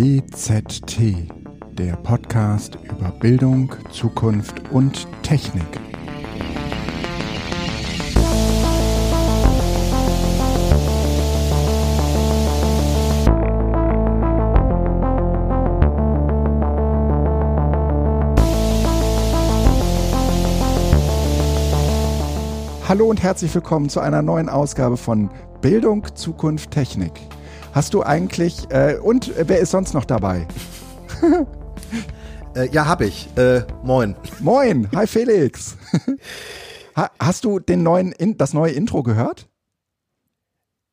BZT, der Podcast über Bildung, Zukunft und Technik. Hallo und herzlich willkommen zu einer neuen Ausgabe von Bildung, Zukunft, Technik. Hast du eigentlich, äh, und äh, wer ist sonst noch dabei? äh, ja, hab ich. Äh, moin. Moin, hi Felix. ha, hast du den neuen, das neue Intro gehört?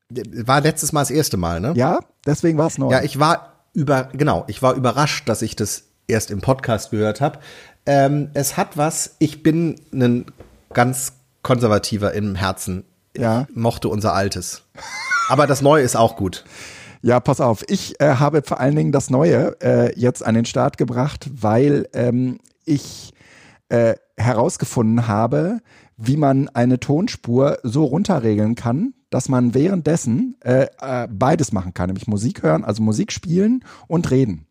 War letztes Mal das erste Mal, ne? Ja, deswegen war es neu. Ja, ich war über, genau, ich war überrascht, dass ich das erst im Podcast gehört habe. Ähm, es hat was, ich bin ein ganz konservativer im Herzen. Ja. Ich mochte unser altes. Aber das Neue ist auch gut. Ja, pass auf. Ich äh, habe vor allen Dingen das Neue äh, jetzt an den Start gebracht, weil ähm, ich äh, herausgefunden habe, wie man eine Tonspur so runterregeln kann, dass man währenddessen äh, äh, beides machen kann, nämlich Musik hören, also Musik spielen und reden.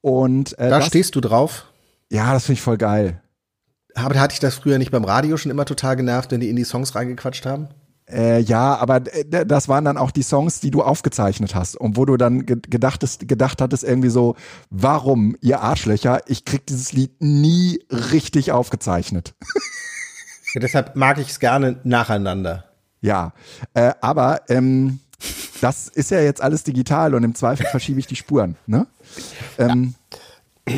Und äh, da das, stehst du drauf? Ja, das finde ich voll geil. Aber hatte ich das früher nicht beim Radio schon immer total genervt, wenn die in die Songs reingequatscht haben? Äh, ja, aber äh, das waren dann auch die Songs, die du aufgezeichnet hast und wo du dann gedachtest, gedacht hattest irgendwie so, warum, ihr Arschlöcher, ich krieg dieses Lied nie richtig aufgezeichnet. Ja, deshalb mag ich es gerne nacheinander. Ja, äh, aber ähm, das ist ja jetzt alles digital und im Zweifel verschiebe ich die Spuren. Ne? Ähm, ja.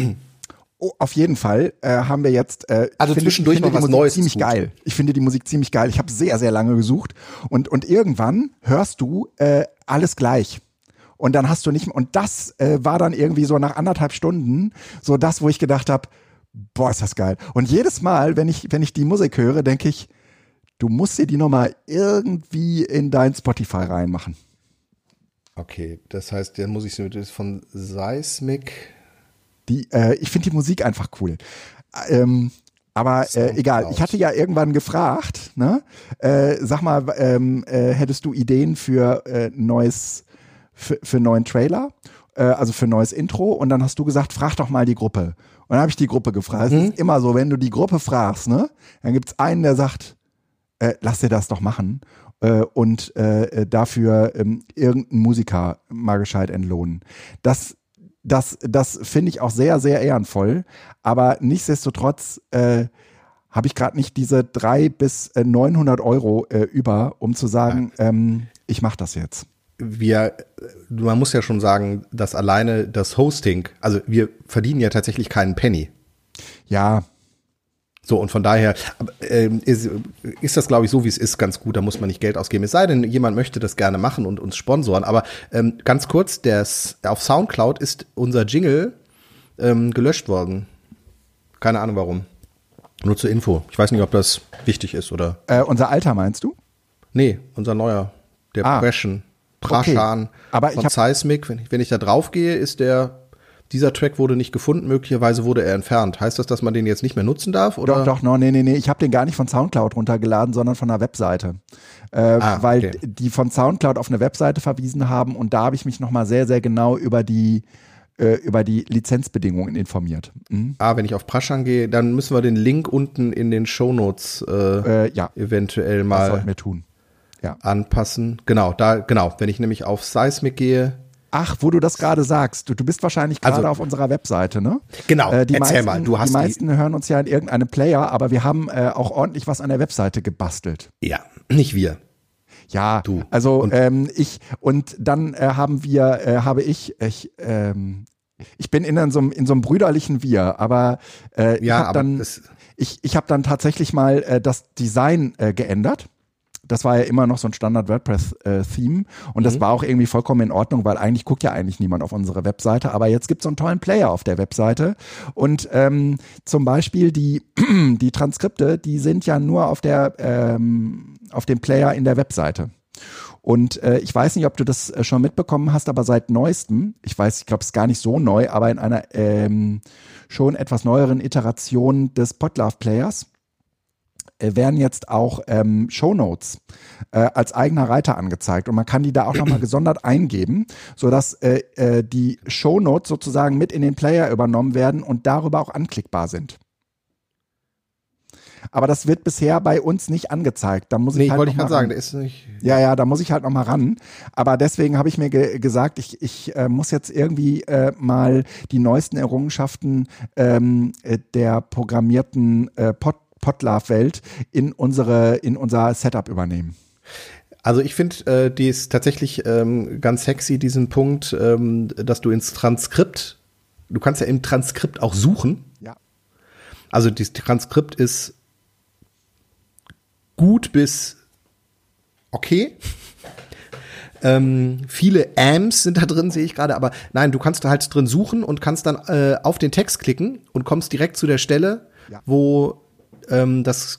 Oh, auf jeden Fall äh, haben wir jetzt. Äh, also finde, zwischendurch finde mal was Neues. Ziemlich geil. Ich finde die Musik ziemlich geil. Ich habe sehr, sehr lange gesucht und und irgendwann hörst du äh, alles gleich. Und dann hast du nicht mehr, und das äh, war dann irgendwie so nach anderthalb Stunden so das, wo ich gedacht habe, boah, ist das geil. Und jedes Mal, wenn ich, wenn ich die Musik höre, denke ich, du musst dir die nochmal irgendwie in dein Spotify reinmachen. Okay, das heißt, dann muss ich von Seismic die, äh, ich finde die Musik einfach cool. Ähm, aber äh, egal, ich hatte ja irgendwann gefragt, ne? Äh, sag mal, ähm, äh, hättest du Ideen für äh, neues, für, für neuen Trailer? Äh, also für neues Intro? Und dann hast du gesagt, frag doch mal die Gruppe. Und dann habe ich die Gruppe gefragt. Mhm. Es ist immer so, wenn du die Gruppe fragst, ne? Dann gibt's einen, der sagt, äh, lass dir das doch machen. Äh, und äh, dafür ähm, irgendeinen Musiker mal gescheit entlohnen. Das das, das finde ich auch sehr, sehr ehrenvoll. Aber nichtsdestotrotz äh, habe ich gerade nicht diese drei bis äh, 900 Euro äh, über, um zu sagen, ähm, ich mache das jetzt. Wir, man muss ja schon sagen, dass alleine das Hosting, also wir verdienen ja tatsächlich keinen Penny. Ja, so, und von daher äh, ist, ist das, glaube ich, so wie es ist, ganz gut. Da muss man nicht Geld ausgeben. Es sei denn, jemand möchte das gerne machen und uns sponsoren. Aber ähm, ganz kurz, das, auf Soundcloud ist unser Jingle ähm, gelöscht worden. Keine Ahnung warum. Nur zur Info. Ich weiß nicht, ob das wichtig ist oder. Äh, unser Alter meinst du? Nee, unser neuer. Der ah, Preschen. Praschan okay. Aber von Seismic. Wenn ich, wenn ich da drauf gehe, ist der dieser Track wurde nicht gefunden, möglicherweise wurde er entfernt. Heißt das, dass man den jetzt nicht mehr nutzen darf? Oder? Doch, doch, no, nee, nee, nee. Ich habe den gar nicht von Soundcloud runtergeladen, sondern von einer Webseite. Äh, ah, weil okay. die von Soundcloud auf eine Webseite verwiesen haben und da habe ich mich nochmal sehr, sehr genau über die äh, über die Lizenzbedingungen informiert. Mhm. Ah, wenn ich auf Praschan gehe, dann müssen wir den Link unten in den Shownotes äh, äh, ja. eventuell mal das sollten wir tun. Ja. anpassen. Genau, da, genau. Wenn ich nämlich auf Seismic gehe, Ach, wo du das gerade sagst, du, du bist wahrscheinlich gerade also, auf unserer Webseite, ne? Genau, äh, die erzähl meisten, mal, du hast Die meisten die hören uns ja in irgendeinem Player, aber wir haben äh, auch ordentlich was an der Webseite gebastelt. Ja, nicht wir. Ja, du. Also und ähm, ich und dann äh, haben wir, äh, habe ich, ich, ähm, ich bin in so, einem, in so einem brüderlichen Wir, aber äh, ja, ich habe dann, ich, ich habe dann tatsächlich mal äh, das Design äh, geändert das war ja immer noch so ein Standard WordPress-Theme äh, und das mhm. war auch irgendwie vollkommen in Ordnung, weil eigentlich guckt ja eigentlich niemand auf unsere Webseite, aber jetzt gibt es so einen tollen Player auf der Webseite und ähm, zum Beispiel die, die Transkripte, die sind ja nur auf der ähm, auf dem Player in der Webseite. Und äh, ich weiß nicht, ob du das äh, schon mitbekommen hast, aber seit neuestem, ich weiß, ich glaube, es ist gar nicht so neu, aber in einer ähm, schon etwas neueren Iteration des Podlove Players werden jetzt auch ähm, Shownotes äh, als eigener Reiter angezeigt und man kann die da auch nochmal gesondert eingeben, sodass äh, äh, die Shownotes sozusagen mit in den Player übernommen werden und darüber auch anklickbar sind. Aber das wird bisher bei uns nicht angezeigt. Da muss ich nee, halt wollte ich gerade sagen, der ist nicht. Ja, ja, da muss ich halt noch mal ran. Aber deswegen habe ich mir ge gesagt, ich, ich äh, muss jetzt irgendwie äh, mal die neuesten Errungenschaften ähm, äh, der programmierten äh, Pod Podlove-Welt in unsere in unser Setup übernehmen. Also ich finde, äh, die ist tatsächlich ähm, ganz sexy, diesen Punkt, ähm, dass du ins Transkript, du kannst ja im Transkript auch suchen. Ja. Also das Transkript ist gut bis okay. Ähm, viele Amps sind da drin, sehe ich gerade, aber nein, du kannst da halt drin suchen und kannst dann äh, auf den Text klicken und kommst direkt zu der Stelle, ja. wo ähm, das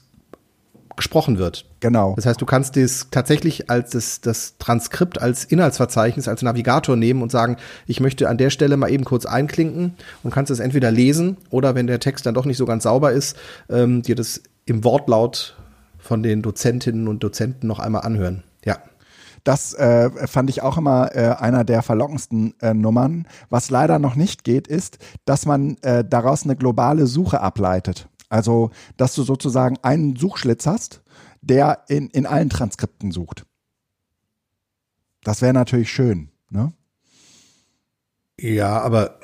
gesprochen wird. Genau. Das heißt, du kannst das tatsächlich als das, das Transkript als Inhaltsverzeichnis, als Navigator nehmen und sagen, ich möchte an der Stelle mal eben kurz einklinken und kannst es entweder lesen oder wenn der Text dann doch nicht so ganz sauber ist, ähm, dir das im Wortlaut von den Dozentinnen und Dozenten noch einmal anhören. Ja. Das äh, fand ich auch immer äh, einer der verlockendsten äh, Nummern. Was leider noch nicht geht, ist, dass man äh, daraus eine globale Suche ableitet. Also, dass du sozusagen einen Suchschlitz hast, der in, in allen Transkripten sucht. Das wäre natürlich schön, ne? Ja, aber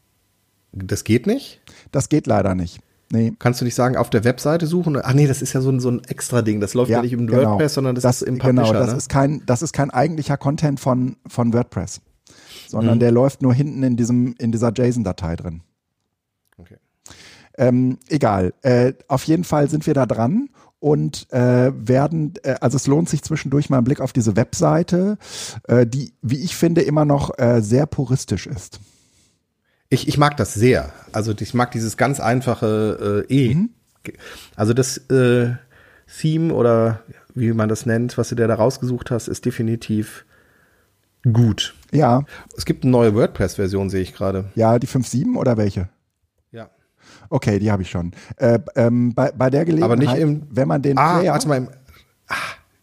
das geht nicht? Das geht leider nicht. Nee. Kannst du nicht sagen, auf der Webseite suchen? Ach nee, das ist ja so ein, so ein extra Ding. Das läuft ja, ja nicht im genau. WordPress, sondern das, das, ist im Publisher. Genau, das ne? ist kein, das ist kein eigentlicher Content von, von WordPress, sondern mhm. der läuft nur hinten in diesem, in dieser JSON-Datei drin. Ähm, egal. Äh, auf jeden Fall sind wir da dran und äh, werden, äh, also es lohnt sich zwischendurch mal einen Blick auf diese Webseite, äh, die, wie ich finde, immer noch äh, sehr puristisch ist. Ich, ich mag das sehr. Also ich mag dieses ganz einfache äh, E. Mhm. Also das äh, Theme oder wie man das nennt, was du dir da rausgesucht hast, ist definitiv gut. Ja. Es gibt eine neue WordPress-Version, sehe ich gerade. Ja, die 5.7 oder welche? Okay, die habe ich schon. Äh, ähm, bei, bei der Gelegenheit, Aber nicht im, wenn man den ah, Player, warte mal, im, ah,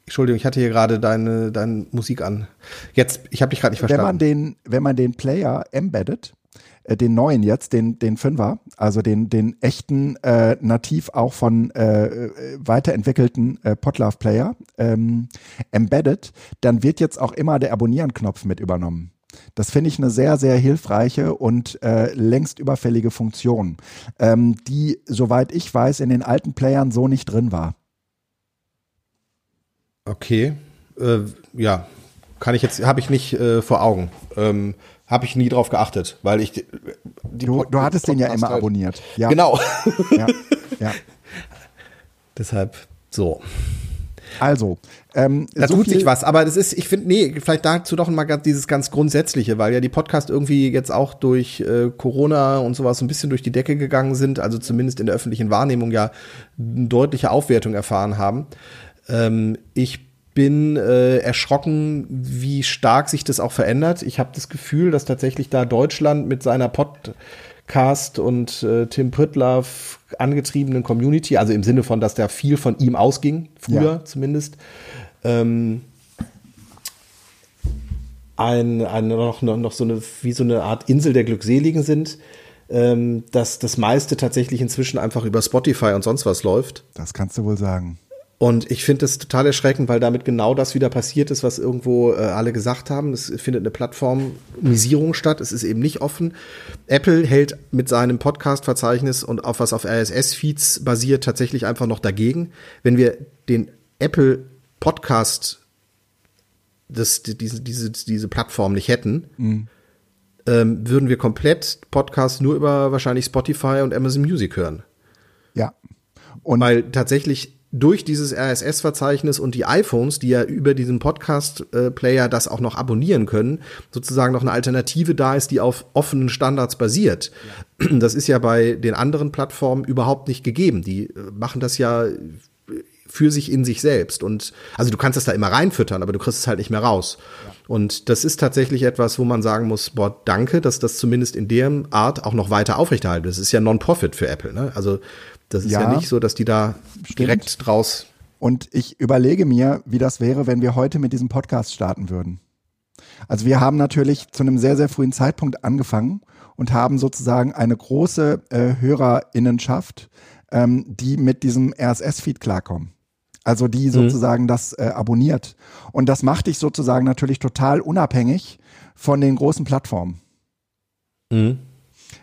Entschuldigung, ich hatte hier gerade deine, deine Musik an. Jetzt, ich habe dich gerade nicht verstanden. Wenn man den, wenn man den Player embedded, äh, den neuen jetzt, den, den Fünfer, also den, den echten, äh, nativ auch von äh, äh weiterentwickelten äh, Podlove Player, ähm, embedded, dann wird jetzt auch immer der Abonnieren-Knopf mit übernommen. Das finde ich eine sehr, sehr hilfreiche und äh, längst überfällige Funktion, ähm, die, soweit ich weiß, in den alten Playern so nicht drin war. Okay, äh, ja, kann ich jetzt, habe ich nicht äh, vor Augen. Ähm, habe ich nie drauf geachtet, weil ich die du, du hattest den ja immer halt. abonniert. Ja. Genau. ja. ja. Deshalb so. Also, ähm, da so tut sich was, aber das ist, ich finde, nee, vielleicht dazu doch mal dieses ganz Grundsätzliche, weil ja die Podcasts irgendwie jetzt auch durch äh, Corona und sowas ein bisschen durch die Decke gegangen sind, also zumindest in der öffentlichen Wahrnehmung ja eine deutliche Aufwertung erfahren haben. Ähm, ich bin äh, erschrocken, wie stark sich das auch verändert. Ich habe das Gefühl, dass tatsächlich da Deutschland mit seiner Podcast und äh, Tim Pritlaff angetriebenen Community, also im Sinne von, dass da viel von ihm ausging, früher ja. zumindest, ähm, ein, ein, noch, noch so eine, wie so eine Art Insel der Glückseligen sind, ähm, dass das meiste tatsächlich inzwischen einfach über Spotify und sonst was läuft. Das kannst du wohl sagen. Und ich finde das total erschreckend, weil damit genau das wieder passiert ist, was irgendwo äh, alle gesagt haben. Es findet eine Plattformisierung statt. Es ist eben nicht offen. Apple hält mit seinem Podcast-Verzeichnis und auf was auf RSS-Feeds basiert tatsächlich einfach noch dagegen. Wenn wir den Apple Podcast, das, diese, diese, diese Plattform nicht hätten, mhm. ähm, würden wir komplett Podcasts nur über wahrscheinlich Spotify und Amazon Music hören. Ja. Und weil tatsächlich durch dieses RSS-Verzeichnis und die iPhones, die ja über diesen Podcast-Player das auch noch abonnieren können, sozusagen noch eine Alternative da ist, die auf offenen Standards basiert. Ja. Das ist ja bei den anderen Plattformen überhaupt nicht gegeben. Die äh, machen das ja für sich in sich selbst. Und also du kannst es da immer reinfüttern, aber du kriegst es halt nicht mehr raus. Ja. Und das ist tatsächlich etwas, wo man sagen muss, boah, danke, dass das zumindest in der Art auch noch weiter aufrechterhalten. Das ist ja Non-Profit für Apple. Ne? Also das ist ja, ja nicht so, dass die da stimmt. direkt draus. Und ich überlege mir, wie das wäre, wenn wir heute mit diesem Podcast starten würden. Also wir haben natürlich zu einem sehr, sehr frühen Zeitpunkt angefangen und haben sozusagen eine große äh, Hörerinnenschaft, ähm, die mit diesem RSS-Feed klarkommen. Also die mhm. sozusagen mhm. das äh, abonniert. Und das macht dich sozusagen natürlich total unabhängig von den großen Plattformen. Mhm.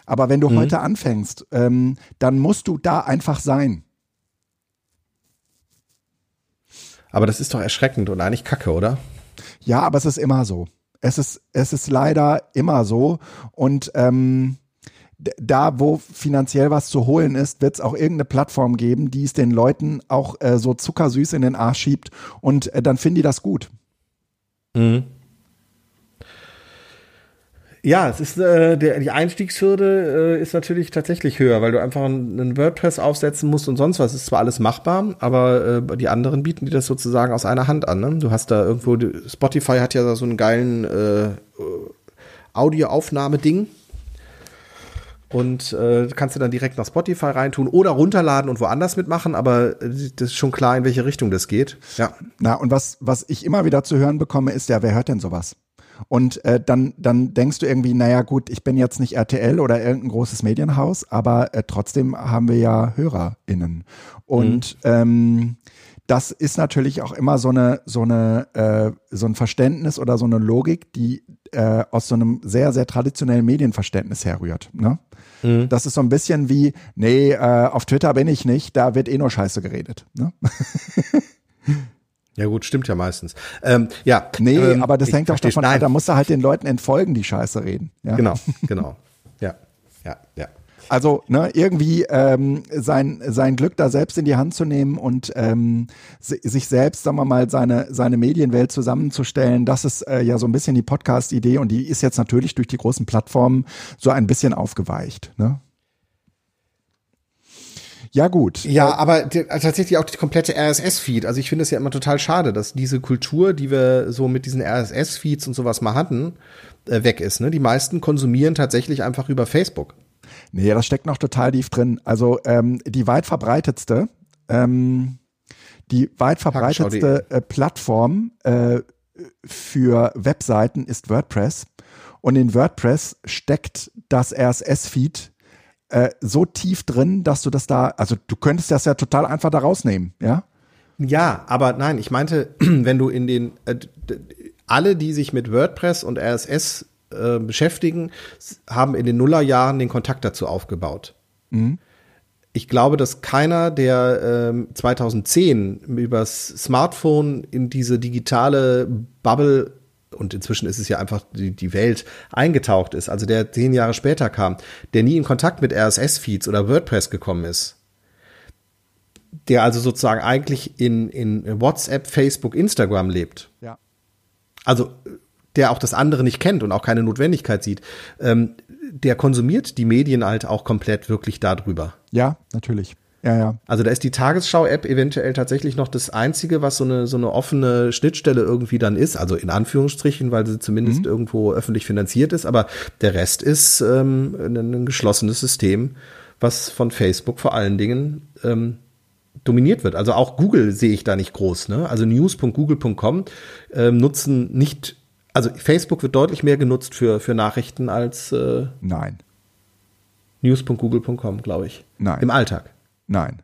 Aber wenn du mhm. heute anfängst, ähm, dann musst du da einfach sein. Aber das ist doch erschreckend und eigentlich kacke, oder? Ja, aber es ist immer so. Es ist, es ist leider immer so. Und ähm, da, wo finanziell was zu holen ist, wird es auch irgendeine Plattform geben, die es den Leuten auch äh, so zuckersüß in den Arsch schiebt und äh, dann finden die das gut. Mhm. Ja, es ist äh, der, die Einstiegshürde äh, ist natürlich tatsächlich höher, weil du einfach einen WordPress aufsetzen musst und sonst was. Ist zwar alles machbar, aber äh, die anderen bieten dir das sozusagen aus einer Hand an. Ne? Du hast da irgendwo Spotify hat ja so einen geilen äh, Audioaufnahme-Ding und äh, kannst du dann direkt nach Spotify reintun oder runterladen und woanders mitmachen, aber äh, das ist schon klar, in welche Richtung das geht. Ja. Na, und was, was ich immer wieder zu hören bekomme, ist ja, wer hört denn sowas? Und äh, dann, dann denkst du irgendwie, naja gut, ich bin jetzt nicht RTL oder irgendein großes Medienhaus, aber äh, trotzdem haben wir ja HörerInnen. Und mhm. ähm, das ist natürlich auch immer so eine, so eine, äh, so ein Verständnis oder so eine Logik, die äh, aus so einem sehr, sehr traditionellen Medienverständnis herrührt. Ne? Mhm. Das ist so ein bisschen wie, nee, äh, auf Twitter bin ich nicht, da wird eh nur Scheiße geredet. Ne? Ja gut, stimmt ja meistens. Ähm, ja, nee, ähm, aber das hängt auch davon ab, da musst du halt den Leuten entfolgen, die Scheiße reden. Ja? Genau, genau. Ja, ja, ja. Also ne, irgendwie ähm, sein, sein Glück da selbst in die Hand zu nehmen und ähm, sich selbst, sagen wir mal, seine, seine Medienwelt zusammenzustellen, das ist äh, ja so ein bisschen die Podcast-Idee und die ist jetzt natürlich durch die großen Plattformen so ein bisschen aufgeweicht. Ne? Ja, gut. Ja, aber tatsächlich auch die komplette RSS-Feed. Also ich finde es ja immer total schade, dass diese Kultur, die wir so mit diesen RSS-Feeds und sowas mal hatten, äh, weg ist. Ne? Die meisten konsumieren tatsächlich einfach über Facebook. Nee, das steckt noch total tief drin. Also ähm, die weit verbreitetste, ähm, die weit verbreitetste äh, Plattform äh, für Webseiten ist WordPress. Und in WordPress steckt das RSS-Feed äh, so tief drin, dass du das da, also du könntest das ja total einfach da rausnehmen, ja? Ja, aber nein, ich meinte, wenn du in den, äh, alle, die sich mit WordPress und RSS äh, beschäftigen, haben in den Nullerjahren den Kontakt dazu aufgebaut. Mhm. Ich glaube, dass keiner, der ähm, 2010 übers Smartphone in diese digitale Bubble und inzwischen ist es ja einfach die, die Welt eingetaucht ist, also der zehn Jahre später kam, der nie in Kontakt mit RSS-Feeds oder WordPress gekommen ist, der also sozusagen eigentlich in, in WhatsApp, Facebook, Instagram lebt. Ja. Also der auch das andere nicht kennt und auch keine Notwendigkeit sieht, ähm, der konsumiert die Medien halt auch komplett wirklich darüber. Ja, natürlich. Ja, ja. Also da ist die Tagesschau-App eventuell tatsächlich noch das Einzige, was so eine, so eine offene Schnittstelle irgendwie dann ist. Also in Anführungsstrichen, weil sie zumindest mhm. irgendwo öffentlich finanziert ist. Aber der Rest ist ähm, ein, geschlossenes System, was von Facebook vor allen Dingen ähm, dominiert wird. Also auch Google sehe ich da nicht groß. Ne? Also news.google.com ähm, nutzen nicht also Facebook wird deutlich mehr genutzt für, für Nachrichten als äh, Nein. news.google.com, glaube ich. Nein. Im Alltag. Nein.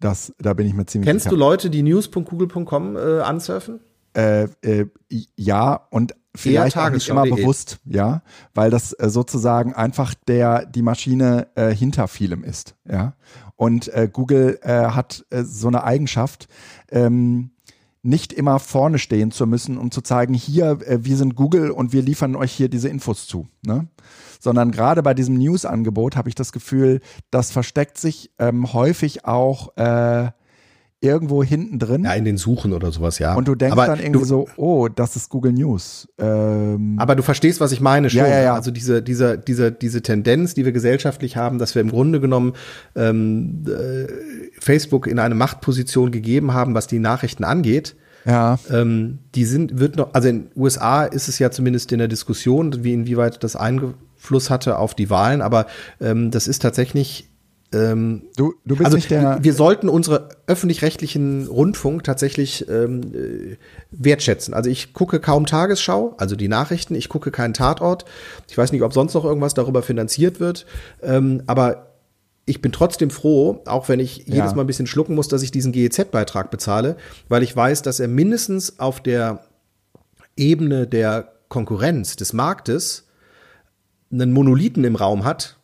Das, da bin ich mir ziemlich Kennst sicher. du Leute, die news.google.com äh, ansurfen? Äh, äh, ja, und vielleicht auch nicht immer bewusst, ja, weil das äh, sozusagen einfach der die Maschine äh, hinter vielem ist, ja. Und äh, Google äh, hat äh, so eine Eigenschaft, ähm, nicht immer vorne stehen zu müssen, um zu zeigen, hier, äh, wir sind Google und wir liefern euch hier diese Infos zu. Ne? Sondern gerade bei diesem News-Angebot habe ich das Gefühl, das versteckt sich ähm, häufig auch äh, irgendwo hinten drin. Ja, in den Suchen oder sowas, ja. Und du denkst aber dann irgendwie du, so, oh, das ist Google News. Ähm, aber du verstehst, was ich meine schon. Ja, ja, ja. Also diese, diese, diese, diese Tendenz, die wir gesellschaftlich haben, dass wir im Grunde genommen ähm, äh, Facebook in eine Machtposition gegeben haben, was die Nachrichten angeht. Ja. Ähm, die sind, wird noch, also in den USA ist es ja zumindest in der Diskussion, wie inwieweit das Einfluss hatte auf die Wahlen, aber ähm, das ist tatsächlich ähm, du, du bist also nicht der. Wir sollten unsere öffentlich-rechtlichen Rundfunk tatsächlich ähm, äh, wertschätzen. Also ich gucke kaum Tagesschau, also die Nachrichten. Ich gucke keinen Tatort. Ich weiß nicht, ob sonst noch irgendwas darüber finanziert wird. Ähm, aber ich bin trotzdem froh, auch wenn ich jedes ja. Mal ein bisschen schlucken muss, dass ich diesen GEZ-Beitrag bezahle, weil ich weiß, dass er mindestens auf der Ebene der Konkurrenz des Marktes einen Monolithen im Raum hat,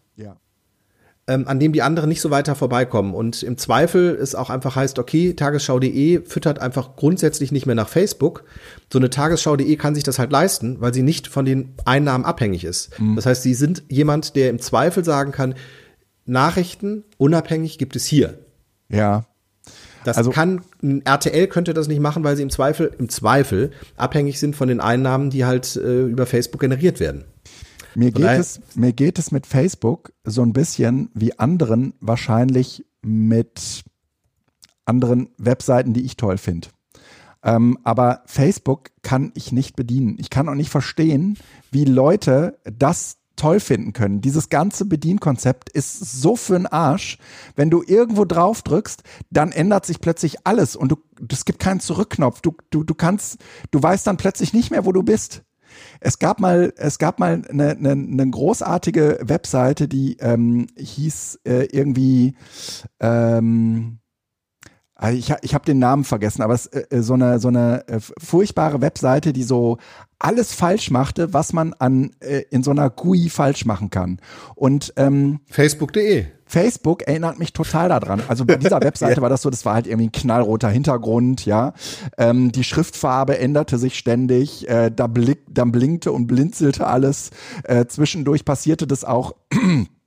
ähm, an dem die anderen nicht so weiter vorbeikommen. Und im Zweifel es auch einfach heißt, okay, tagesschau.de füttert einfach grundsätzlich nicht mehr nach Facebook. So eine tagesschau.de kann sich das halt leisten, weil sie nicht von den Einnahmen abhängig ist. Mhm. Das heißt, sie sind jemand, der im Zweifel sagen kann, Nachrichten unabhängig gibt es hier. Ja. Das also, kann, RTL könnte das nicht machen, weil sie im Zweifel, im Zweifel abhängig sind von den Einnahmen, die halt äh, über Facebook generiert werden. Mir geht, es, mir geht es mit Facebook so ein bisschen wie anderen wahrscheinlich mit anderen Webseiten, die ich toll finde. Ähm, aber Facebook kann ich nicht bedienen. Ich kann auch nicht verstehen, wie Leute das toll finden können. Dieses ganze Bedienkonzept ist so für den Arsch. Wenn du irgendwo drauf drückst, dann ändert sich plötzlich alles und du, es gibt keinen Zurückknopf. Du, du, du kannst, du weißt dann plötzlich nicht mehr, wo du bist. Es gab mal, es gab mal eine, eine, eine großartige Webseite, die ähm, hieß äh, irgendwie ähm, also ich, ich habe den Namen vergessen, aber es ist äh, so eine so eine äh, furchtbare Webseite, die so alles falsch machte, was man an äh, in so einer GUI falsch machen kann. Und ähm, Facebook.de. Facebook erinnert mich total daran. Also bei dieser Webseite ja. war das so, das war halt irgendwie ein knallroter Hintergrund, ja. Ähm, die Schriftfarbe änderte sich ständig, äh, da, blick, dann blinkte und blinzelte alles. Äh, zwischendurch passierte das auch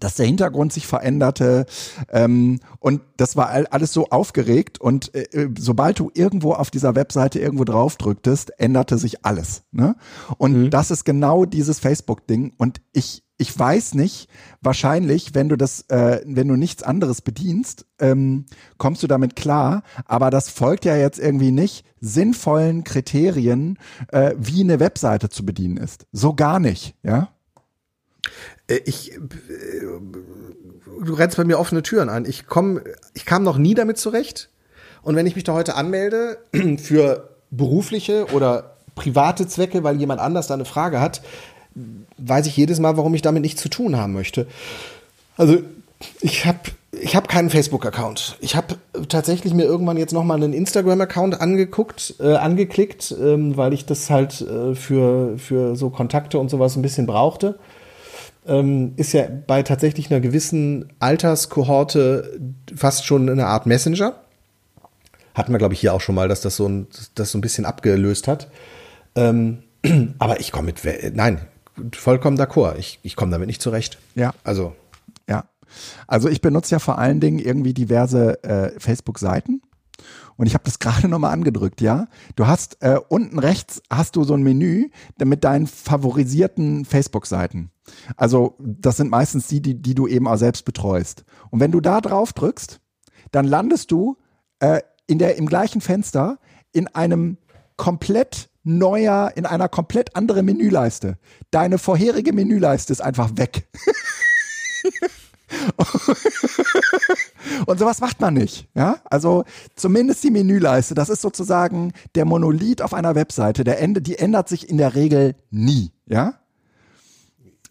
dass der Hintergrund sich veränderte ähm, und das war alles so aufgeregt und äh, äh, sobald du irgendwo auf dieser Webseite irgendwo drauf drücktest, änderte sich alles. Ne? Und mhm. das ist genau dieses Facebook-Ding und ich ich weiß nicht, wahrscheinlich, wenn du das, äh, wenn du nichts anderes bedienst, ähm, kommst du damit klar. Aber das folgt ja jetzt irgendwie nicht sinnvollen Kriterien, äh, wie eine Webseite zu bedienen ist. So gar nicht, ja. Äh, ich, äh, du rennst bei mir offene Türen an. Ich komm, ich kam noch nie damit zurecht. Und wenn ich mich da heute anmelde für berufliche oder private Zwecke, weil jemand anders da eine Frage hat, weiß ich jedes Mal, warum ich damit nichts zu tun haben möchte. Also ich habe ich hab keinen Facebook-Account. Ich habe tatsächlich mir irgendwann jetzt noch mal einen Instagram-Account angeguckt, äh, angeklickt, ähm, weil ich das halt äh, für für so Kontakte und sowas ein bisschen brauchte ähm, ist ja bei tatsächlich einer gewissen Alterskohorte fast schon eine Art Messenger. Hatten wir, glaube ich, hier auch schon mal, dass das so ein, das so ein bisschen abgelöst hat. Ähm, aber ich komme mit, nein, vollkommen d'accord. Ich, ich komme damit nicht zurecht. Ja. Also. Ja. Also ich benutze ja vor allen Dingen irgendwie diverse äh, Facebook-Seiten. Und ich habe das gerade nochmal angedrückt, ja. Du hast äh, unten rechts hast du so ein Menü mit deinen favorisierten Facebook-Seiten. Also das sind meistens die, die, die du eben auch selbst betreust. Und wenn du da drauf drückst, dann landest du äh, in der, im gleichen Fenster in einem komplett neuer, in einer komplett anderen Menüleiste. Deine vorherige Menüleiste ist einfach weg. Und sowas macht man nicht. Ja, also zumindest die Menüleiste, das ist sozusagen der Monolith auf einer Webseite. Der Ende, die ändert sich in der Regel nie. Ja.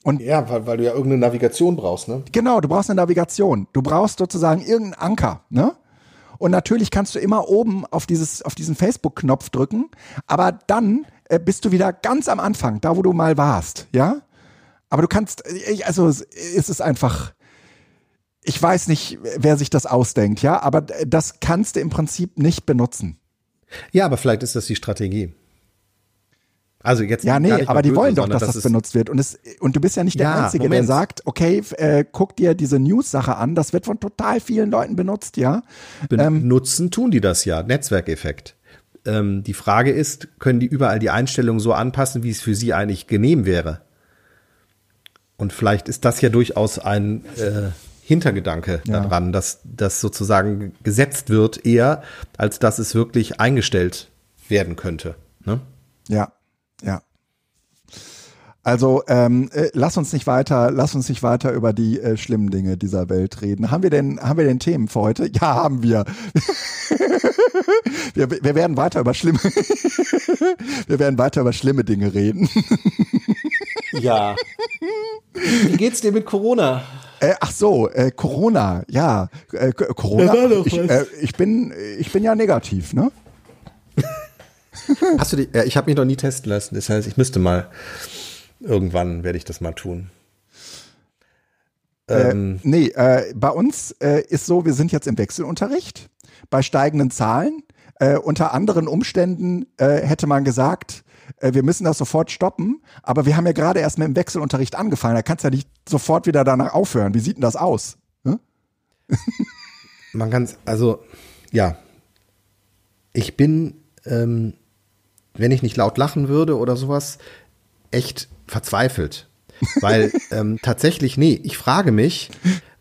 Und ja, weil, weil du ja irgendeine Navigation brauchst, ne? Genau, du brauchst eine Navigation. Du brauchst sozusagen irgendeinen Anker, ne? Und natürlich kannst du immer oben auf dieses, auf diesen Facebook-Knopf drücken, aber dann äh, bist du wieder ganz am Anfang, da wo du mal warst, ja? Aber du kannst, äh, also es ist einfach, ich weiß nicht, wer sich das ausdenkt, ja, aber das kannst du im Prinzip nicht benutzen. Ja, aber vielleicht ist das die Strategie. Also jetzt ja, nee, aber die böse, wollen doch, dass das, das benutzt wird. Und, es, und du bist ja nicht der ja, Einzige, Moment. der sagt, okay, äh, guck dir diese News-Sache an, das wird von total vielen Leuten benutzt, ja. Benutzen ähm, tun die das ja, Netzwerkeffekt. Ähm, die Frage ist, können die überall die Einstellungen so anpassen, wie es für sie eigentlich genehm wäre? Und vielleicht ist das ja durchaus ein äh, Hintergedanke ja. daran, dass das sozusagen gesetzt wird, eher als dass es wirklich eingestellt werden könnte. Ne? Ja, ja. Also ähm, äh, lass uns nicht weiter, lass uns nicht weiter über die äh, schlimmen Dinge dieser Welt reden. Haben wir denn, haben wir denn Themen für heute? Ja, haben wir. wir, wir werden weiter über schlimme, wir werden weiter über schlimme Dinge reden. ja. Wie geht's dir mit Corona? Äh, ach so, äh, Corona, ja, äh, Corona. Ich, äh, ich, bin, ich bin ja negativ, ne? Hast du die? Ja, ich habe mich noch nie testen lassen. Das heißt, ich müsste mal irgendwann werde ich das mal tun. Äh, ähm, nee, äh, bei uns äh, ist so, wir sind jetzt im Wechselunterricht bei steigenden Zahlen. Äh, unter anderen Umständen äh, hätte man gesagt, äh, wir müssen das sofort stoppen, aber wir haben ja gerade erst mit dem Wechselunterricht angefangen. Da kannst du ja nicht sofort wieder danach aufhören. Wie sieht denn das aus? Hm? man kann es, also ja, ich bin ähm, wenn ich nicht laut lachen würde oder sowas, echt verzweifelt. Weil ähm, tatsächlich, nee, ich frage mich,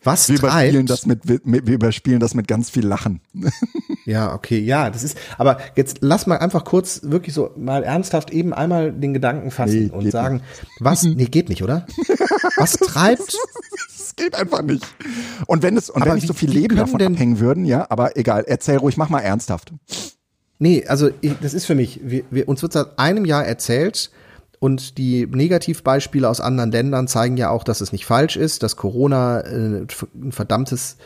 was wir treibt. Überspielen das mit, mit, wir überspielen das mit ganz viel Lachen. ja, okay, ja, das ist, aber jetzt lass mal einfach kurz wirklich so mal ernsthaft eben einmal den Gedanken fassen nee, und sagen, nicht. was, nee, geht nicht, oder? Was treibt? Es geht einfach nicht. Und wenn es, und aber wenn nicht so viel Leben davon abhängen würden, ja, aber egal, erzähl ruhig, mach mal ernsthaft. Nee, also ich, das ist für mich, wir, wir, uns wird seit einem Jahr erzählt und die Negativbeispiele aus anderen Ländern zeigen ja auch, dass es nicht falsch ist, dass Corona äh, ein verdammtes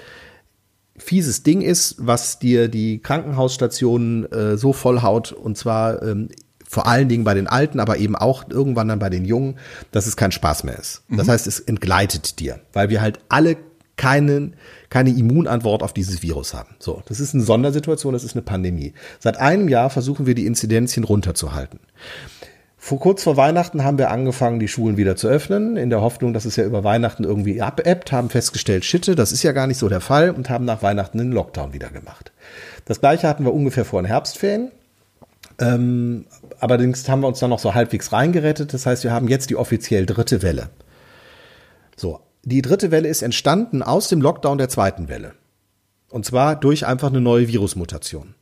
fieses Ding ist, was dir die Krankenhausstationen äh, so vollhaut und zwar ähm, vor allen Dingen bei den Alten, aber eben auch irgendwann dann bei den Jungen, dass es kein Spaß mehr ist. Das mhm. heißt, es entgleitet dir, weil wir halt alle keinen, keine Immunantwort auf dieses Virus haben. So, das ist eine Sondersituation, das ist eine Pandemie. Seit einem Jahr versuchen wir die Inzidenzien runterzuhalten. Vor kurz vor Weihnachten haben wir angefangen, die Schulen wieder zu öffnen, in der Hoffnung, dass es ja über Weihnachten irgendwie abebbt, haben festgestellt, Schitte, das ist ja gar nicht so der Fall und haben nach Weihnachten einen Lockdown wieder gemacht. Das gleiche hatten wir ungefähr vor den Herbstferien. Ähm, allerdings haben wir uns dann noch so halbwegs reingerettet. Das heißt, wir haben jetzt die offiziell dritte Welle. So, die dritte Welle ist entstanden aus dem Lockdown der zweiten Welle. Und zwar durch einfach eine neue Virusmutation.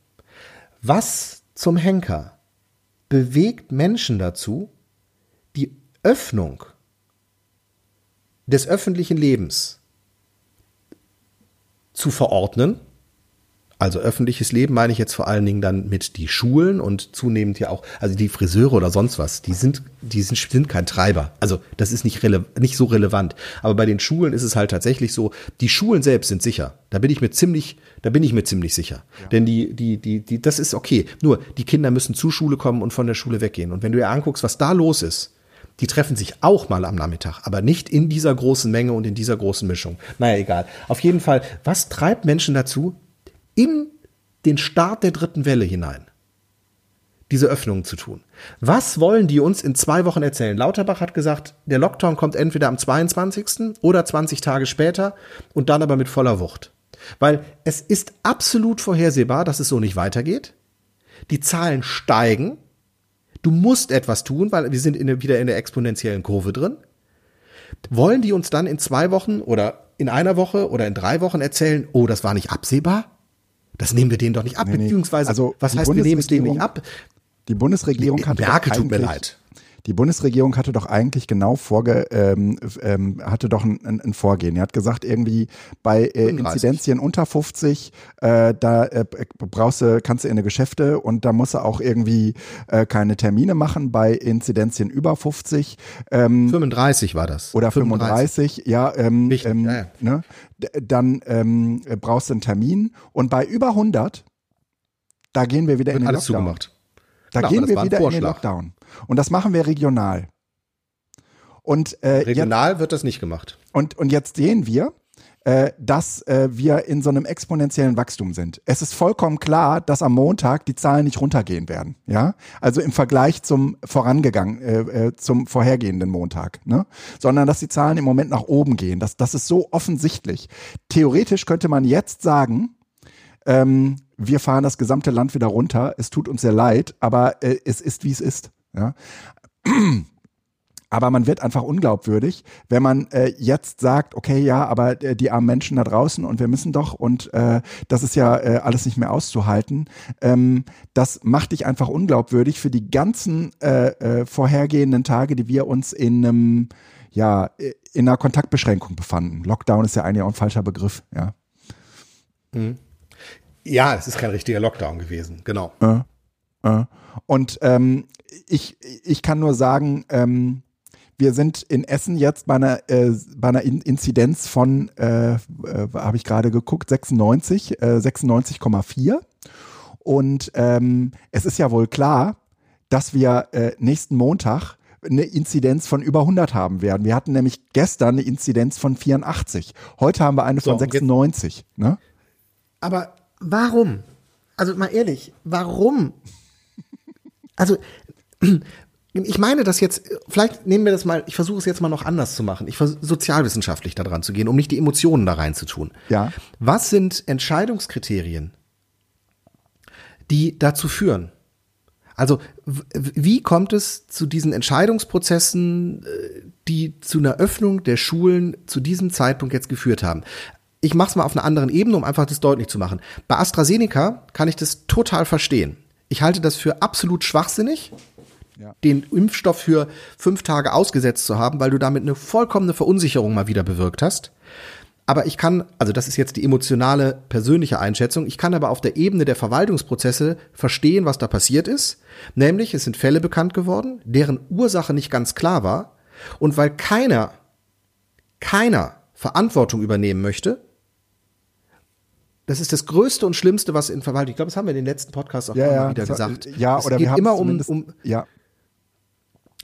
Was zum Henker bewegt Menschen dazu, die Öffnung des öffentlichen Lebens zu verordnen also öffentliches Leben meine ich jetzt vor allen Dingen dann mit die Schulen und zunehmend ja auch, also die Friseure oder sonst was, die sind, die sind, sind kein Treiber. Also das ist nicht, rele nicht so relevant. Aber bei den Schulen ist es halt tatsächlich so, die Schulen selbst sind sicher. Da bin ich mir ziemlich, da bin ich mir ziemlich sicher. Ja. Denn die, die, die, die, das ist okay. Nur die Kinder müssen zur Schule kommen und von der Schule weggehen. Und wenn du dir anguckst, was da los ist, die treffen sich auch mal am Nachmittag, aber nicht in dieser großen Menge und in dieser großen Mischung. Naja, egal. Auf jeden Fall, was treibt Menschen dazu, in den Start der dritten Welle hinein diese Öffnungen zu tun. Was wollen die uns in zwei Wochen erzählen? Lauterbach hat gesagt, der Lockdown kommt entweder am 22. oder 20 Tage später und dann aber mit voller Wucht. Weil es ist absolut vorhersehbar, dass es so nicht weitergeht. Die Zahlen steigen. Du musst etwas tun, weil wir sind in, wieder in der exponentiellen Kurve drin. Wollen die uns dann in zwei Wochen oder in einer Woche oder in drei Wochen erzählen, oh, das war nicht absehbar? Das nehmen wir denen doch nicht ab, nee, nee. beziehungsweise, also was heißt, wir nehmen es denen nicht ab? Die Bundesregierung hat Merke, tut mir leid. Die Bundesregierung hatte doch eigentlich genau vorge, ähm, ähm, hatte doch ein, ein, ein Vorgehen. Er hat gesagt, irgendwie bei äh, Inzidenzien unter 50, äh, da äh, brauchst du, kannst du in eine Geschäfte und da musst du auch irgendwie äh, keine Termine machen. Bei Inzidenzien über 50. Ähm, 35 war das. Oder 35, 35 ja. Ähm, Richtig, ähm, ja. Ne? Dann ähm, brauchst du einen Termin und bei über 100, da gehen wir wieder Wird in den alles Lockdown. zugemacht. Da genau, gehen wir wieder in den Lockdown. Und das machen wir regional. Und, äh, regional jetzt, wird das nicht gemacht. Und, und jetzt sehen wir, äh, dass äh, wir in so einem exponentiellen Wachstum sind. Es ist vollkommen klar, dass am Montag die Zahlen nicht runtergehen werden. Ja, also im Vergleich zum vorangegangen, äh, äh, zum vorhergehenden Montag, ne? sondern dass die Zahlen im Moment nach oben gehen. Das, das ist so offensichtlich. Theoretisch könnte man jetzt sagen, ähm, wir fahren das gesamte Land wieder runter. Es tut uns sehr leid, aber äh, es ist, wie es ist. Ja. Aber man wird einfach unglaubwürdig, wenn man äh, jetzt sagt, okay, ja, aber äh, die armen Menschen da draußen und wir müssen doch und äh, das ist ja äh, alles nicht mehr auszuhalten. Ähm, das macht dich einfach unglaubwürdig für die ganzen äh, äh, vorhergehenden Tage, die wir uns in einem, ja, in einer Kontaktbeschränkung befanden. Lockdown ist ja eigentlich auch ein falscher Begriff, ja. Mhm. Ja, es ist kein richtiger Lockdown gewesen, genau. Äh, äh. Und ähm, ich, ich kann nur sagen, ähm, wir sind in Essen jetzt bei einer, äh, bei einer Inzidenz von, äh, äh, habe ich gerade geguckt, 96, äh, 96,4. Und ähm, es ist ja wohl klar, dass wir äh, nächsten Montag eine Inzidenz von über 100 haben werden. Wir hatten nämlich gestern eine Inzidenz von 84. Heute haben wir eine so, von 96. Ne? Aber warum? Also mal ehrlich, warum? Also ich meine das jetzt, vielleicht nehmen wir das mal, ich versuche es jetzt mal noch anders zu machen. Ich versuche sozialwissenschaftlich da dran zu gehen, um nicht die Emotionen da rein zu tun. Ja. Was sind Entscheidungskriterien, die dazu führen? Also, wie kommt es zu diesen Entscheidungsprozessen, äh, die zu einer Öffnung der Schulen zu diesem Zeitpunkt jetzt geführt haben? Ich mache es mal auf einer anderen Ebene, um einfach das deutlich zu machen. Bei AstraZeneca kann ich das total verstehen. Ich halte das für absolut schwachsinnig, ja. den Impfstoff für fünf Tage ausgesetzt zu haben, weil du damit eine vollkommene Verunsicherung mal wieder bewirkt hast. Aber ich kann, also das ist jetzt die emotionale, persönliche Einschätzung, ich kann aber auf der Ebene der Verwaltungsprozesse verstehen, was da passiert ist. Nämlich, es sind Fälle bekannt geworden, deren Ursache nicht ganz klar war. Und weil keiner, keiner Verantwortung übernehmen möchte, das ist das Größte und Schlimmste, was in Verwaltung, ich glaube, das haben wir in den letzten Podcasts auch ja, ja, wieder gesagt. Ja, es oder geht immer um, um, ja.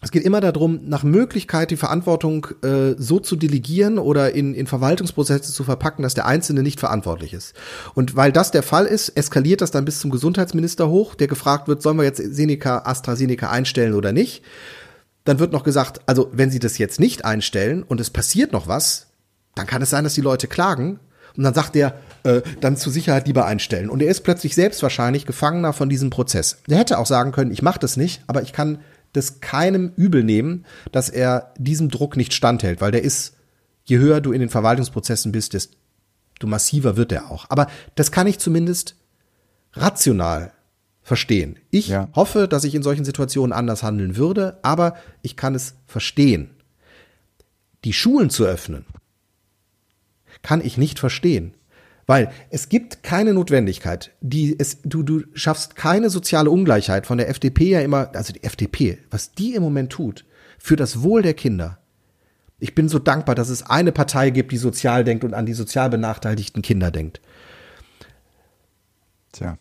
Es geht immer darum, nach Möglichkeit die Verantwortung äh, so zu delegieren oder in, in Verwaltungsprozesse zu verpacken, dass der Einzelne nicht verantwortlich ist. Und weil das der Fall ist, eskaliert das dann bis zum Gesundheitsminister hoch, der gefragt wird, sollen wir jetzt Seneca, AstraZeneca einstellen oder nicht? Dann wird noch gesagt, also wenn Sie das jetzt nicht einstellen und es passiert noch was, dann kann es sein, dass die Leute klagen. Und dann sagt der, äh, dann zur Sicherheit lieber einstellen. Und er ist plötzlich selbst wahrscheinlich Gefangener von diesem Prozess. Der hätte auch sagen können, ich mache das nicht, aber ich kann das keinem übel nehmen, dass er diesem Druck nicht standhält, weil der ist, je höher du in den Verwaltungsprozessen bist, desto massiver wird er auch. Aber das kann ich zumindest rational verstehen. Ich ja. hoffe, dass ich in solchen Situationen anders handeln würde, aber ich kann es verstehen. Die Schulen zu öffnen, kann ich nicht verstehen. Weil es gibt keine Notwendigkeit. Die, es, du, du schaffst keine soziale Ungleichheit von der FDP ja immer, also die FDP, was die im Moment tut, für das Wohl der Kinder. Ich bin so dankbar, dass es eine Partei gibt, die sozial denkt und an die sozial benachteiligten Kinder denkt. Tja.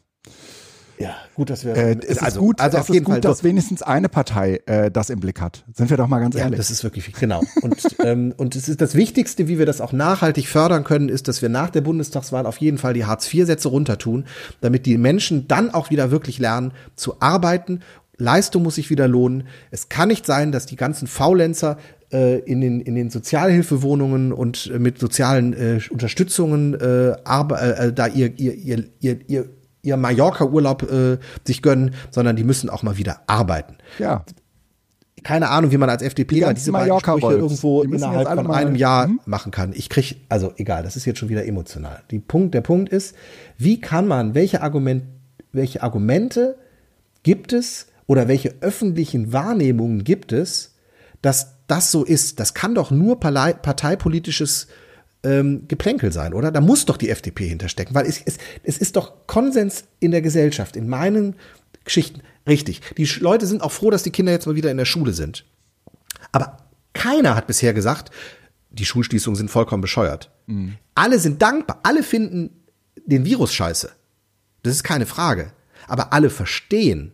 Ja, gut, dass wir. Äh, es also, ist gut, also es ist gut, Fall dass wenigstens eine Partei äh, das im Blick hat. Sind wir doch mal ganz ja, ehrlich. Das ist wirklich genau. Und ähm, und es ist das Wichtigste, wie wir das auch nachhaltig fördern können, ist, dass wir nach der Bundestagswahl auf jeden Fall die Hartz-IV-Sätze runtertun, damit die Menschen dann auch wieder wirklich lernen zu arbeiten. Leistung muss sich wieder lohnen. Es kann nicht sein, dass die ganzen Faulenzer äh, in den, in den Sozialhilfewohnungen und äh, mit sozialen äh, Unterstützungen äh, arbe äh, äh, da ihr, ihr, ihr, ihr, ihr ihr Mallorca-Urlaub äh, sich gönnen, sondern die müssen auch mal wieder arbeiten. Ja. Keine Ahnung, wie man als FDP die diese beiden Sprüche irgendwo innerhalb von einem Jahr hm? machen kann. Ich krieg, also egal, das ist jetzt schon wieder emotional. Die Punkt, der Punkt ist, wie kann man, welche Argument, welche Argumente gibt es oder welche öffentlichen Wahrnehmungen gibt es, dass das so ist? Das kann doch nur parteipolitisches ähm, Geplänkel sein, oder? Da muss doch die FDP hinterstecken, weil es, es, es ist doch Konsens in der Gesellschaft, in meinen Geschichten. Richtig. Die Leute sind auch froh, dass die Kinder jetzt mal wieder in der Schule sind. Aber keiner hat bisher gesagt, die Schulschließungen sind vollkommen bescheuert. Mhm. Alle sind dankbar, alle finden den Virus scheiße. Das ist keine Frage. Aber alle verstehen,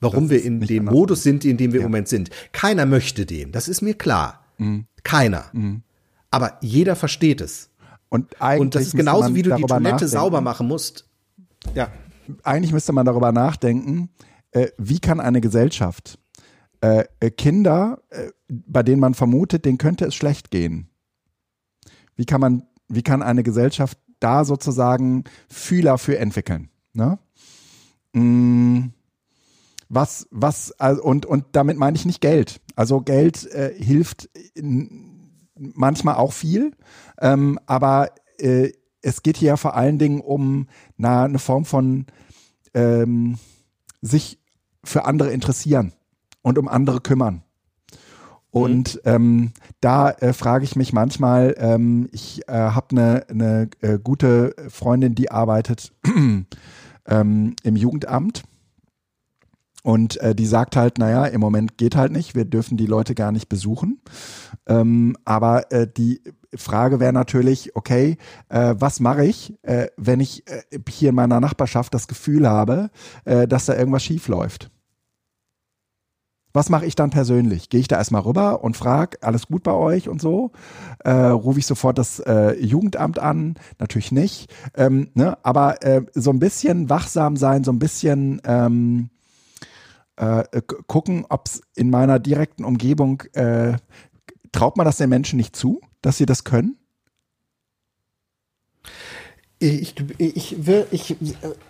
warum wir in dem Modus sind, in dem wir ja. im Moment sind. Keiner möchte den, das ist mir klar. Mhm. Keiner. Mhm. Aber jeder versteht es. Und, eigentlich und das ist genauso, wie du die Toilette nachdenken. sauber machen musst. Ja. Eigentlich müsste man darüber nachdenken, äh, wie kann eine Gesellschaft äh, äh, Kinder, äh, bei denen man vermutet, denen könnte es schlecht gehen. Wie kann man, wie kann eine Gesellschaft da sozusagen Fühler für entwickeln? Ne? Mm, was, was, also, und, und damit meine ich nicht Geld. Also Geld äh, hilft manchmal auch viel, ähm, aber äh, es geht hier vor allen Dingen um na, eine Form von ähm, sich für andere interessieren und um andere kümmern. Und mhm. ähm, da äh, frage ich mich manchmal, ähm, ich äh, habe eine ne, äh, gute Freundin, die arbeitet ähm, im Jugendamt. Und äh, die sagt halt, naja, im Moment geht halt nicht, wir dürfen die Leute gar nicht besuchen. Ähm, aber äh, die Frage wäre natürlich, okay, äh, was mache ich, äh, wenn ich äh, hier in meiner Nachbarschaft das Gefühl habe, äh, dass da irgendwas schief läuft? Was mache ich dann persönlich? Gehe ich da erstmal rüber und frage, alles gut bei euch und so? Äh, Rufe ich sofort das äh, Jugendamt an? Natürlich nicht. Ähm, ne? Aber äh, so ein bisschen wachsam sein, so ein bisschen ähm, äh, gucken, ob es in meiner direkten Umgebung, äh, traut man das den Menschen nicht zu, dass sie das können? Ich, ich, ich,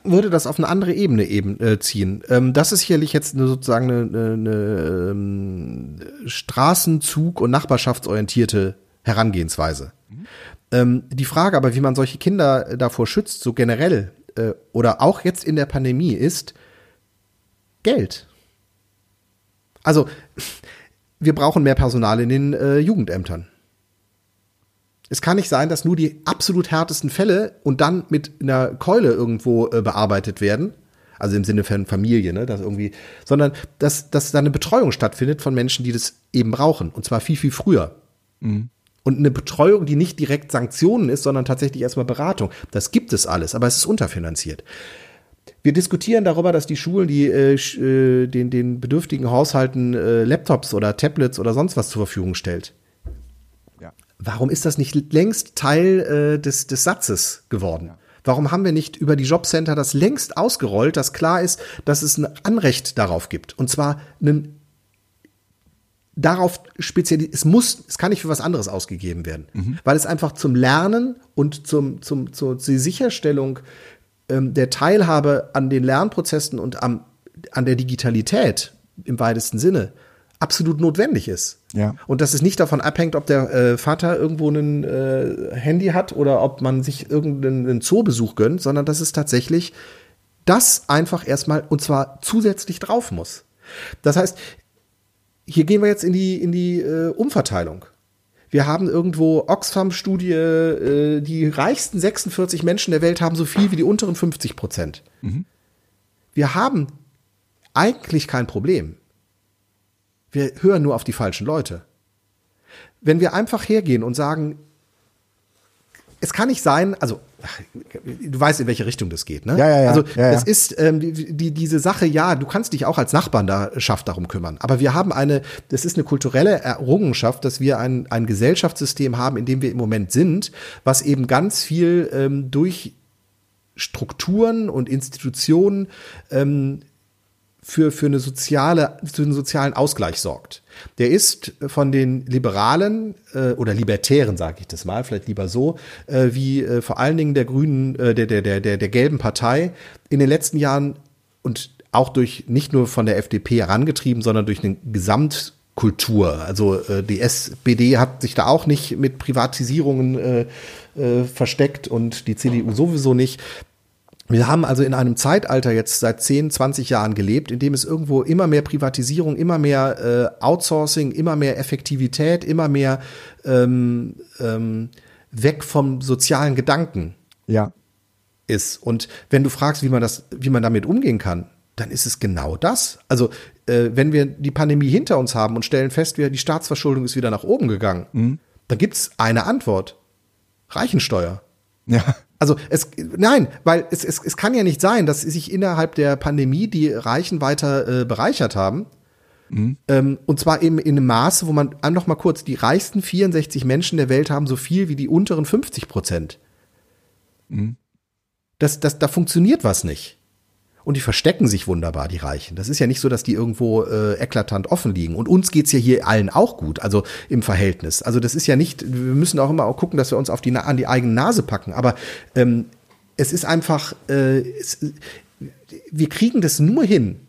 würde das auf eine andere Ebene eben äh, ziehen. Ähm, das ist sicherlich jetzt eine, sozusagen eine, eine, eine ähm, Straßenzug- und nachbarschaftsorientierte Herangehensweise. Mhm. Ähm, die Frage aber, wie man solche Kinder davor schützt, so generell äh, oder auch jetzt in der Pandemie, ist Geld. Also, wir brauchen mehr Personal in den äh, Jugendämtern. Es kann nicht sein, dass nur die absolut härtesten Fälle und dann mit einer Keule irgendwo äh, bearbeitet werden. Also im Sinne von Familie, ne, dass irgendwie, sondern dass, dass da eine Betreuung stattfindet von Menschen, die das eben brauchen. Und zwar viel, viel früher. Mhm. Und eine Betreuung, die nicht direkt Sanktionen ist, sondern tatsächlich erstmal Beratung. Das gibt es alles, aber es ist unterfinanziert. Wir diskutieren darüber, dass die Schulen die äh, äh den, den bedürftigen Haushalten äh, Laptops oder Tablets oder sonst was zur Verfügung stellt. Warum ist das nicht längst Teil äh, des, des Satzes geworden? Ja. Warum haben wir nicht über die Jobcenter das längst ausgerollt, dass klar ist, dass es ein Anrecht darauf gibt? Und zwar einen darauf speziell, es muss, es kann nicht für was anderes ausgegeben werden, mhm. weil es einfach zum Lernen und zum, zum, zur, zur Sicherstellung ähm, der Teilhabe an den Lernprozessen und am, an der Digitalität im weitesten Sinne absolut notwendig ist. Ja. Und dass es nicht davon abhängt, ob der äh, Vater irgendwo ein äh, Handy hat oder ob man sich irgendeinen Zoobesuch gönnt, sondern dass es tatsächlich das einfach erstmal und zwar zusätzlich drauf muss. Das heißt, hier gehen wir jetzt in die, in die äh, Umverteilung. Wir haben irgendwo Oxfam-Studie, äh, die reichsten 46 Menschen der Welt haben so viel wie die unteren 50 Prozent. Mhm. Wir haben eigentlich kein Problem. Wir hören nur auf die falschen Leute. Wenn wir einfach hergehen und sagen, es kann nicht sein, also du weißt, in welche Richtung das geht, ne? Ja, ja, ja. Also ja, ja. es ist ähm, die, die, diese Sache, ja, du kannst dich auch als Nachbarn da schafft darum kümmern. Aber wir haben eine, das ist eine kulturelle Errungenschaft, dass wir ein, ein Gesellschaftssystem haben, in dem wir im Moment sind, was eben ganz viel ähm, durch Strukturen und Institutionen ähm, für, für, eine soziale, für einen sozialen Ausgleich sorgt. Der ist von den Liberalen äh, oder Libertären, sage ich das mal, vielleicht lieber so, äh, wie äh, vor allen Dingen der Grünen, äh, der, der, der, der, gelben Partei in den letzten Jahren und auch durch nicht nur von der FDP herangetrieben, sondern durch eine Gesamtkultur. Also äh, die SPD hat sich da auch nicht mit Privatisierungen äh, äh, versteckt und die CDU sowieso nicht. Wir haben also in einem Zeitalter jetzt seit 10, 20 Jahren gelebt, in dem es irgendwo immer mehr Privatisierung, immer mehr äh, Outsourcing, immer mehr Effektivität, immer mehr ähm, ähm, weg vom sozialen Gedanken ja. ist. Und wenn du fragst, wie man das, wie man damit umgehen kann, dann ist es genau das. Also äh, wenn wir die Pandemie hinter uns haben und stellen fest, die Staatsverschuldung ist wieder nach oben gegangen, mhm. dann gibt es eine Antwort. Reichensteuer. Ja. Also es, nein, weil es, es, es kann ja nicht sein, dass sich innerhalb der Pandemie die Reichen weiter äh, bereichert haben Mhm. Ähm, und zwar eben in einem Maße, wo man noch mal kurz, die reichsten 64 Menschen der Welt haben so viel wie die unteren 50 Prozent. Mhm. Das, das, da funktioniert was nicht. Und die verstecken sich wunderbar, die Reichen. Das ist ja nicht so, dass die irgendwo äh, eklatant offen liegen. Und uns geht's ja hier allen auch gut, also im Verhältnis. Also das ist ja nicht, wir müssen auch immer auch gucken, dass wir uns auf die, an die eigene Nase packen. Aber ähm, es ist einfach, äh, es, wir kriegen das nur hin.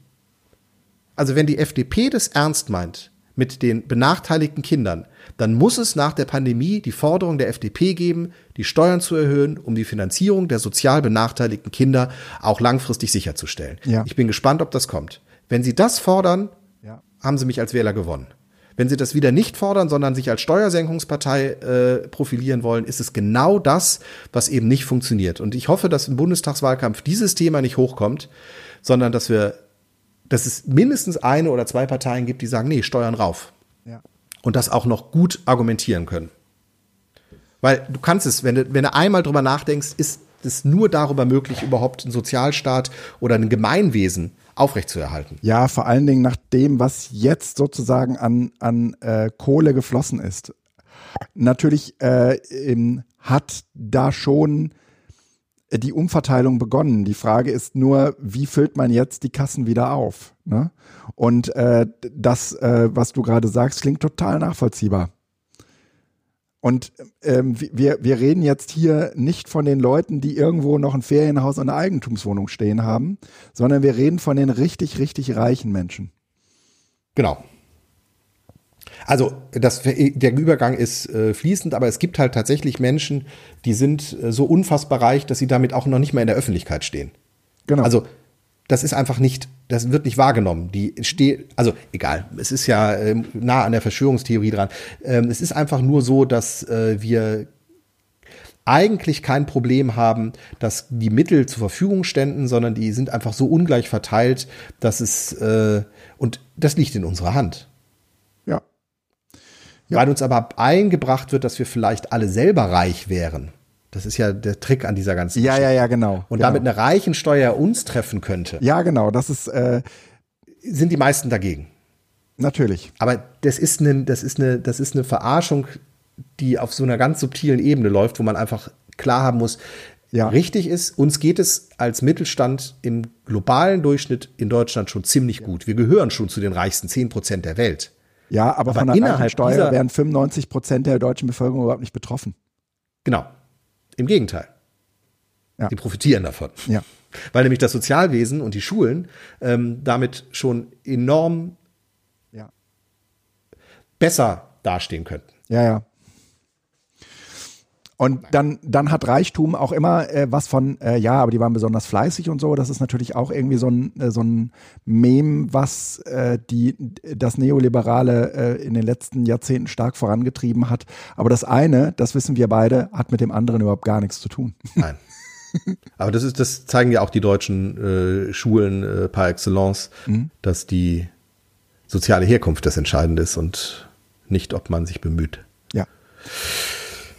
Also wenn die FDP das ernst meint mit den benachteiligten Kindern, dann muss es nach der Pandemie die Forderung der FDP geben, die Steuern zu erhöhen, um die Finanzierung der sozial benachteiligten Kinder auch langfristig sicherzustellen. Ja. Ich bin gespannt, ob das kommt. Wenn Sie das fordern, ja. haben Sie mich als Wähler gewonnen. Wenn Sie das wieder nicht fordern, sondern sich als Steuersenkungspartei äh, profilieren wollen, ist es genau das, was eben nicht funktioniert. Und ich hoffe, dass im Bundestagswahlkampf dieses Thema nicht hochkommt, sondern dass wir, dass es mindestens eine oder zwei Parteien gibt, die sagen, nee, Steuern rauf. Und das auch noch gut argumentieren können. Weil du kannst es, wenn du, wenn du einmal drüber nachdenkst, ist es nur darüber möglich, überhaupt einen Sozialstaat oder ein Gemeinwesen aufrechtzuerhalten. Ja, vor allen Dingen nach dem, was jetzt sozusagen an, an äh, Kohle geflossen ist. Natürlich äh, hat da schon die Umverteilung begonnen. Die Frage ist nur, wie füllt man jetzt die Kassen wieder auf? Ne? Und äh, das, äh, was du gerade sagst, klingt total nachvollziehbar. Und ähm, wir, wir reden jetzt hier nicht von den Leuten, die irgendwo noch ein Ferienhaus und eine Eigentumswohnung stehen haben, sondern wir reden von den richtig, richtig reichen Menschen. Genau. Also das, der Übergang ist äh, fließend, aber es gibt halt tatsächlich Menschen, die sind äh, so unfassbar reich, dass sie damit auch noch nicht mehr in der Öffentlichkeit stehen. Genau. Also das ist einfach nicht, das wird nicht wahrgenommen. Die steht, also egal, es ist ja äh, nah an der Verschwörungstheorie dran. Ähm, es ist einfach nur so, dass äh, wir eigentlich kein Problem haben, dass die Mittel zur Verfügung ständen, sondern die sind einfach so ungleich verteilt, dass es äh, und das liegt in unserer Hand. Ja. Weil uns aber eingebracht wird, dass wir vielleicht alle selber reich wären. Das ist ja der Trick an dieser ganzen Ja, Geschichte. ja, ja, genau. Und genau. damit eine Reichensteuer uns treffen könnte. Ja, genau. Das ist, äh, sind die meisten dagegen. Natürlich. Aber das ist eine, das ist eine, das ist eine Verarschung, die auf so einer ganz subtilen Ebene läuft, wo man einfach klar haben muss, ja. richtig ist, uns geht es als Mittelstand im globalen Durchschnitt in Deutschland schon ziemlich gut. Wir gehören schon zu den reichsten zehn Prozent der Welt. Ja, aber, aber von der innerhalb Steuer wären 95 Prozent der deutschen Bevölkerung überhaupt nicht betroffen. Genau. Im Gegenteil. Ja. Die profitieren davon. Ja. Weil nämlich das Sozialwesen und die Schulen ähm, damit schon enorm ja. besser dastehen könnten. Ja, ja. Und dann, dann hat Reichtum auch immer äh, was von, äh, ja, aber die waren besonders fleißig und so. Das ist natürlich auch irgendwie so ein, äh, so ein Mem, was äh, die, das Neoliberale äh, in den letzten Jahrzehnten stark vorangetrieben hat. Aber das eine, das wissen wir beide, hat mit dem anderen überhaupt gar nichts zu tun. Nein. Aber das ist, das zeigen ja auch die deutschen äh, Schulen par excellence, mhm. dass die soziale Herkunft das Entscheidende ist und nicht, ob man sich bemüht. Ja.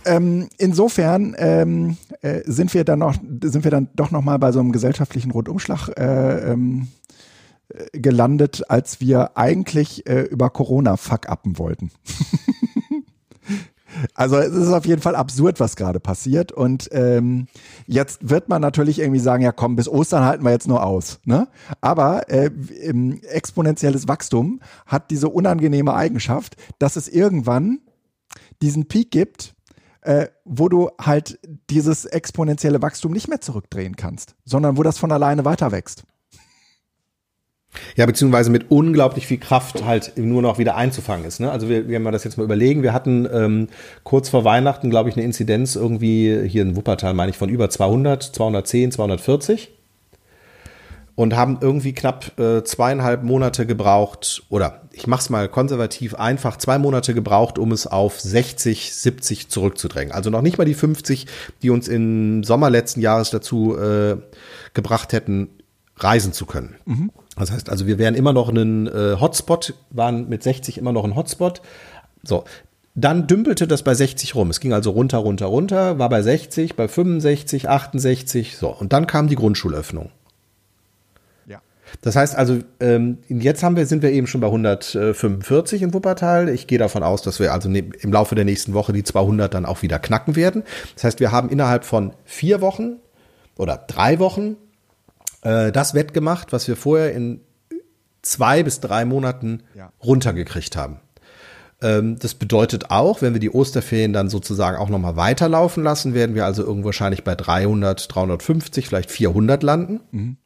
Ähm, insofern ähm, äh, sind wir dann noch, sind wir dann doch noch mal bei so einem gesellschaftlichen Rundumschlag äh, ähm, äh, gelandet, als wir eigentlich äh, über Corona fuck-uppen wollten. Also es ist auf jeden Fall absurd, was gerade passiert. Und ähm, jetzt wird man natürlich irgendwie sagen, ja komm, bis Ostern halten wir jetzt nur aus. Ne? Aber äh, exponentielles Wachstum hat diese unangenehme Eigenschaft, dass es irgendwann diesen Peak gibt, äh, wo du halt dieses exponentielle Wachstum nicht mehr zurückdrehen kannst, sondern wo das von alleine weiter wächst. Ja, beziehungsweise mit unglaublich viel Kraft halt nur noch wieder einzufangen ist. Ne? Also wir, wir haben das jetzt mal überlegen. Wir hatten ähm, kurz vor Weihnachten, glaube ich, eine Inzidenz irgendwie hier in Wuppertal, meine ich, von über 200, 210, 240 und haben irgendwie knapp äh, zweieinhalb Monate gebraucht, oder ich mach's mal konservativ einfach, zwei Monate gebraucht, um es auf 60, 70 zurückzudrängen. Also noch nicht mal die 50, die uns im Sommer letzten Jahres dazu äh, gebracht hätten, reisen zu können. Mhm. Das heißt also, wir wären immer noch ein äh, Hotspot, waren mit 60 immer noch ein Hotspot. So, dann dümpelte das bei 60 rum. Es ging also runter, runter, runter, war bei 60, bei 65, 68, so. Und dann kam die Grundschulöffnung. Das heißt also, ähm, jetzt haben wir, sind wir eben schon bei 145 in Wuppertal. Ich gehe davon aus, dass wir also ne, im Laufe der nächsten Woche die 200 dann auch wieder knacken werden. Das heißt, wir haben innerhalb von vier Wochen oder drei Wochen äh, das wettgemacht, was wir vorher in zwei bis drei Monaten ja. runtergekriegt haben. Ähm, das bedeutet auch, wenn wir die Osterferien dann sozusagen auch nochmal weiterlaufen lassen, werden wir also irgendwo wahrscheinlich bei 300, 350, vielleicht 400 landen. Mhm.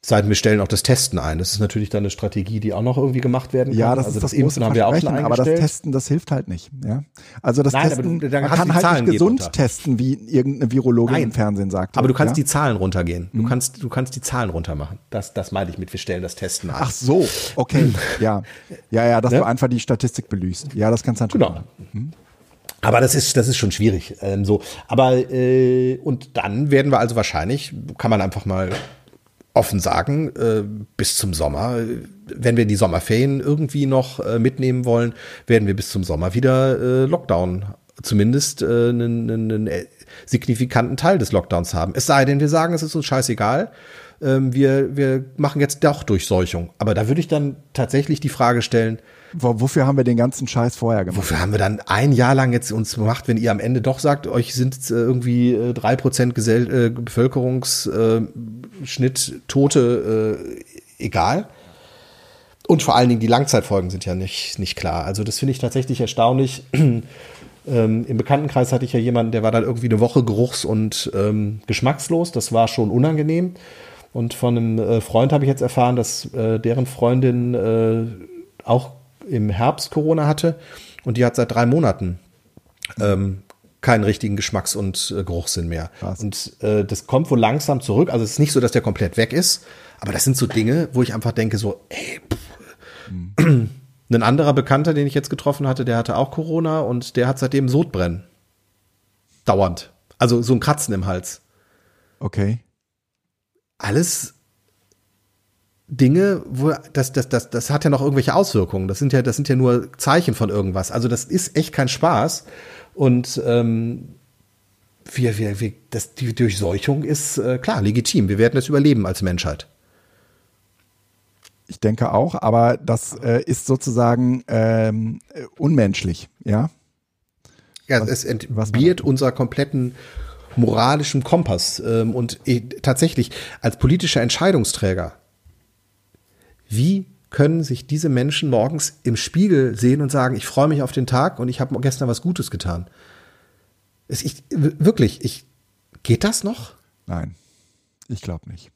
Seiten wir stellen auch das Testen ein. Das ist natürlich dann eine Strategie, die auch noch irgendwie gemacht werden kann. Ja, das also ist das, das Impfen haben wir auch schon Aber das Testen, das hilft halt nicht. Ja? Also das Nein, Testen, du, man kann halt Zahlen nicht gesund testen, wie irgendeine Virologin Nein. im Fernsehen sagt. Aber du kannst ja? die Zahlen runtergehen. Du mhm. kannst, du kannst die Zahlen runtermachen. Das, das meine ich mit, wir stellen das Testen ein. Ach so, okay, ja, ja, ja, dass ja? du einfach die Statistik belüst. Ja, das kannst du natürlich. Genau. Mhm. Aber das ist, das ist schon schwierig. Ähm, so. Aber äh, und dann werden wir also wahrscheinlich, kann man einfach mal offen sagen, äh, bis zum Sommer, wenn wir die Sommerferien irgendwie noch äh, mitnehmen wollen, werden wir bis zum Sommer wieder äh, Lockdown, zumindest äh, einen, einen äh, signifikanten Teil des Lockdowns haben. Es sei denn, wir sagen, es ist uns scheißegal. Ähm, wir, wir machen jetzt doch Durchseuchung. Aber da würde ich dann tatsächlich die Frage stellen, Wofür haben wir den ganzem Scheiß vorher gemacht? Wofür haben wir dann ein Jahr lang jetzt uns gemacht, wenn ihr am Ende doch sagt, euch sind äh, irgendwie äh, drei Prozent Gesell äh, Bevölkerungsschnitt Tote äh, egal? Und vor allen Dingen die Langzeitfolgen sind ja nicht, nicht klar. Also das finde ich tatsächlich erstaunlich. ähm, Im Bekanntenkreis hatte ich ja jemanden, der war dann irgendwie eine Woche geruchs- und ähm, geschmackslos. Das war schon unangenehm. Und von einem äh, Freund habe ich jetzt erfahren, dass äh, deren Freundin äh, auch im Herbst Corona hatte und die hat seit drei Monaten ähm, keinen richtigen Geschmacks- und äh, Geruchssinn mehr. Krass. Und äh, das kommt wohl langsam zurück. Also es ist nicht so, dass der komplett weg ist, aber das sind so Dinge, wo ich einfach denke so, ey, pff. Mhm. ein anderer Bekannter, den ich jetzt getroffen hatte, der hatte auch Corona und der hat seitdem Sodbrennen. Dauernd. Also so ein Kratzen im Hals. Okay. Alles Dinge, wo das, das, das, das hat ja noch irgendwelche Auswirkungen. Das sind ja, das sind ja nur Zeichen von irgendwas. Also das ist echt kein Spaß. Und ähm, wir, wir, wir, das, die Durchseuchung ist äh, klar legitim. Wir werden es überleben als Menschheit. Ich denke auch, aber das äh, ist sozusagen ähm, unmenschlich, ja. Ja, was, es entbiert unser kompletten moralischen Kompass. Ähm, und äh, tatsächlich als politischer Entscheidungsträger wie können sich diese Menschen morgens im Spiegel sehen und sagen, ich freue mich auf den Tag und ich habe gestern was Gutes getan? Ich, wirklich, ich, geht das noch? Nein, ich glaube nicht.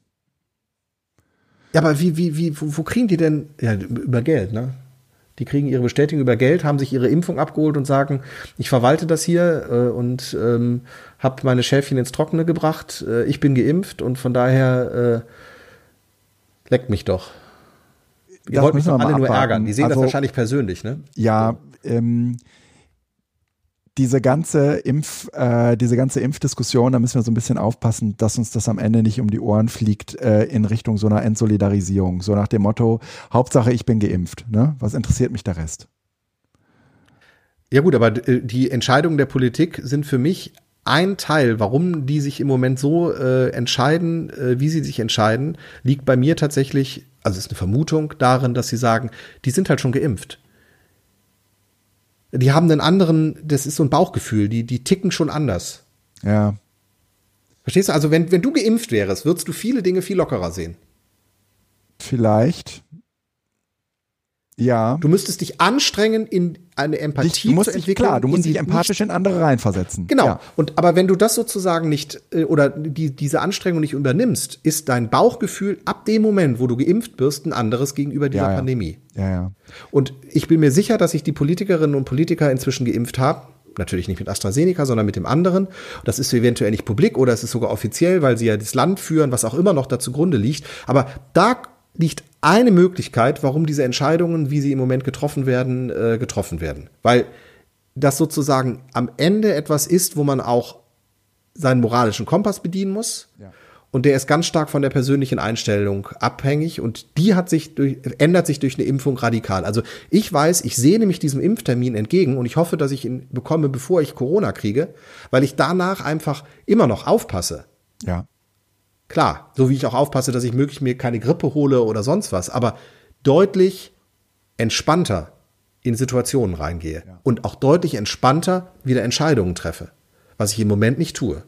Ja, aber wie, wie, wie, wo, wo, kriegen die denn? Ja, über Geld, ne? Die kriegen ihre Bestätigung über Geld, haben sich ihre Impfung abgeholt und sagen, ich verwalte das hier äh, und ähm, habe meine Schäfchen ins Trockene gebracht, äh, ich bin geimpft und von daher äh, leckt mich doch. Ihr wollt mich doch alle nur ärgern. Die sehen also, das wahrscheinlich persönlich, ne? Ja, ähm, diese ganze Impf, äh, diese ganze Impfdiskussion, da müssen wir so ein bisschen aufpassen, dass uns das am Ende nicht um die Ohren fliegt äh, in Richtung so einer Entsolidarisierung. So nach dem Motto, Hauptsache ich bin geimpft. Ne? Was interessiert mich der Rest? Ja gut, aber äh, die Entscheidungen der Politik sind für mich ein Teil, warum die sich im Moment so äh, entscheiden, äh, wie sie sich entscheiden, liegt bei mir tatsächlich also ist eine Vermutung darin, dass sie sagen, die sind halt schon geimpft. Die haben einen anderen, das ist so ein Bauchgefühl, die, die ticken schon anders. Ja. Verstehst du? Also, wenn, wenn du geimpft wärst, würdest du viele Dinge viel lockerer sehen. Vielleicht. Ja. Du müsstest dich anstrengen, in eine Empathie dich, du musst zu entwickeln. Dich, klar, du musst dich empathisch in andere reinversetzen. Genau. Ja. Und aber wenn du das sozusagen nicht äh, oder die, diese Anstrengung nicht übernimmst, ist dein Bauchgefühl ab dem Moment, wo du geimpft wirst, ein anderes gegenüber dieser ja, ja. Pandemie. Ja, ja. Und ich bin mir sicher, dass sich die Politikerinnen und Politiker inzwischen geimpft haben. Natürlich nicht mit AstraZeneca, sondern mit dem anderen. Das ist eventuell nicht publik oder es ist sogar offiziell, weil sie ja das Land führen, was auch immer noch da zugrunde liegt. Aber da liegt eine Möglichkeit, warum diese Entscheidungen, wie sie im Moment getroffen werden, äh, getroffen werden. Weil das sozusagen am Ende etwas ist, wo man auch seinen moralischen Kompass bedienen muss. Ja. Und der ist ganz stark von der persönlichen Einstellung abhängig und die hat sich durch, ändert sich durch eine Impfung radikal. Also ich weiß, ich sehne mich diesem Impftermin entgegen und ich hoffe, dass ich ihn bekomme, bevor ich Corona kriege, weil ich danach einfach immer noch aufpasse. Ja. Klar, so wie ich auch aufpasse, dass ich möglichst mir keine Grippe hole oder sonst was, aber deutlich entspannter in Situationen reingehe ja. und auch deutlich entspannter wieder Entscheidungen treffe, was ich im Moment nicht tue.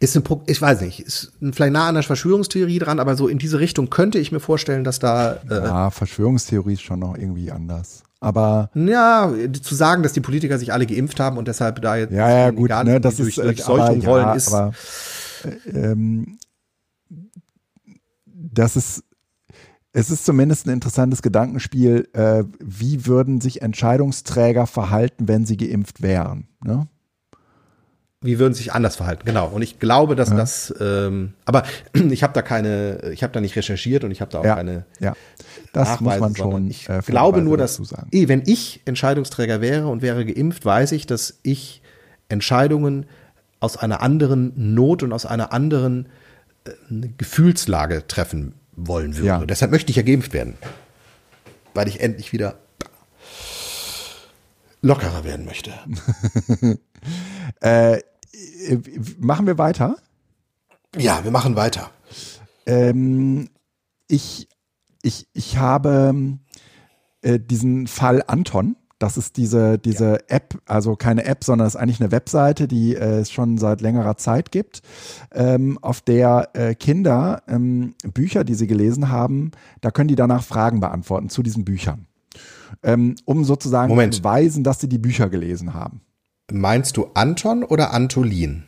Ist ein, ich weiß nicht, ist vielleicht nah an der Verschwörungstheorie dran, aber so in diese Richtung könnte ich mir vorstellen, dass da. Äh, ja, Verschwörungstheorie ist schon noch irgendwie anders. Aber ja, zu sagen, dass die Politiker sich alle geimpft haben und deshalb da jetzt ja, ja, gut, ne, das durch, ist, durch Seuchung wollen, ja, ist. Aber, äh, ähm, das ist es ist zumindest ein interessantes Gedankenspiel, äh, wie würden sich Entscheidungsträger verhalten, wenn sie geimpft wären. Ne? wie würden sich anders verhalten, genau. Und ich glaube, dass ja. das, ähm, aber ich habe da keine, ich habe da nicht recherchiert und ich habe da auch ja. keine. Ja, das muss man schon. Ich äh, glaube nur, dass, eh, wenn ich Entscheidungsträger wäre und wäre geimpft, weiß ich, dass ich Entscheidungen aus einer anderen Not und aus einer anderen äh, Gefühlslage treffen wollen würde. Ja. Deshalb möchte ich ja geimpft werden, weil ich endlich wieder lockerer werden möchte. äh, machen wir weiter? Ja, wir machen weiter. Ähm, ich, ich, ich habe äh, diesen Fall Anton. Das ist diese, diese ja. App, also keine App, sondern es ist eigentlich eine Webseite, die äh, es schon seit längerer Zeit gibt, ähm, auf der äh, Kinder ähm, Bücher, die sie gelesen haben, da können die danach Fragen beantworten zu diesen Büchern. Ähm, um sozusagen Moment. zu beweisen, dass sie die Bücher gelesen haben. Meinst du Anton oder Antolin?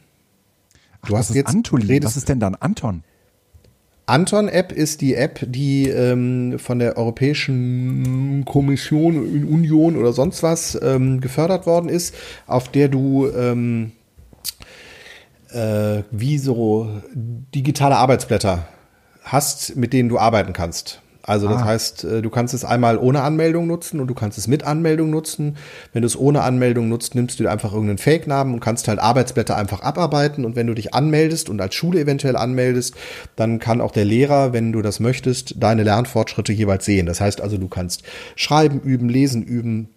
Du Ach, hast jetzt Antolin. Was ist denn dann Anton? Anton-App ist die App, die ähm, von der Europäischen Kommission, Union oder sonst was ähm, gefördert worden ist, auf der du ähm, äh, wie so digitale Arbeitsblätter hast, mit denen du arbeiten kannst. Also das ah. heißt, äh, du kannst es einmal ohne Anmeldung nutzen und du kannst es mit Anmeldung nutzen. Wenn du es ohne Anmeldung nutzt, nimmst du dir einfach irgendeinen Fake-Namen und kannst halt Arbeitsblätter einfach abarbeiten. Und wenn du dich anmeldest und als Schule eventuell anmeldest, dann kann auch der Lehrer, wenn du das möchtest, deine Lernfortschritte jeweils sehen. Das heißt also, du kannst schreiben üben, lesen üben,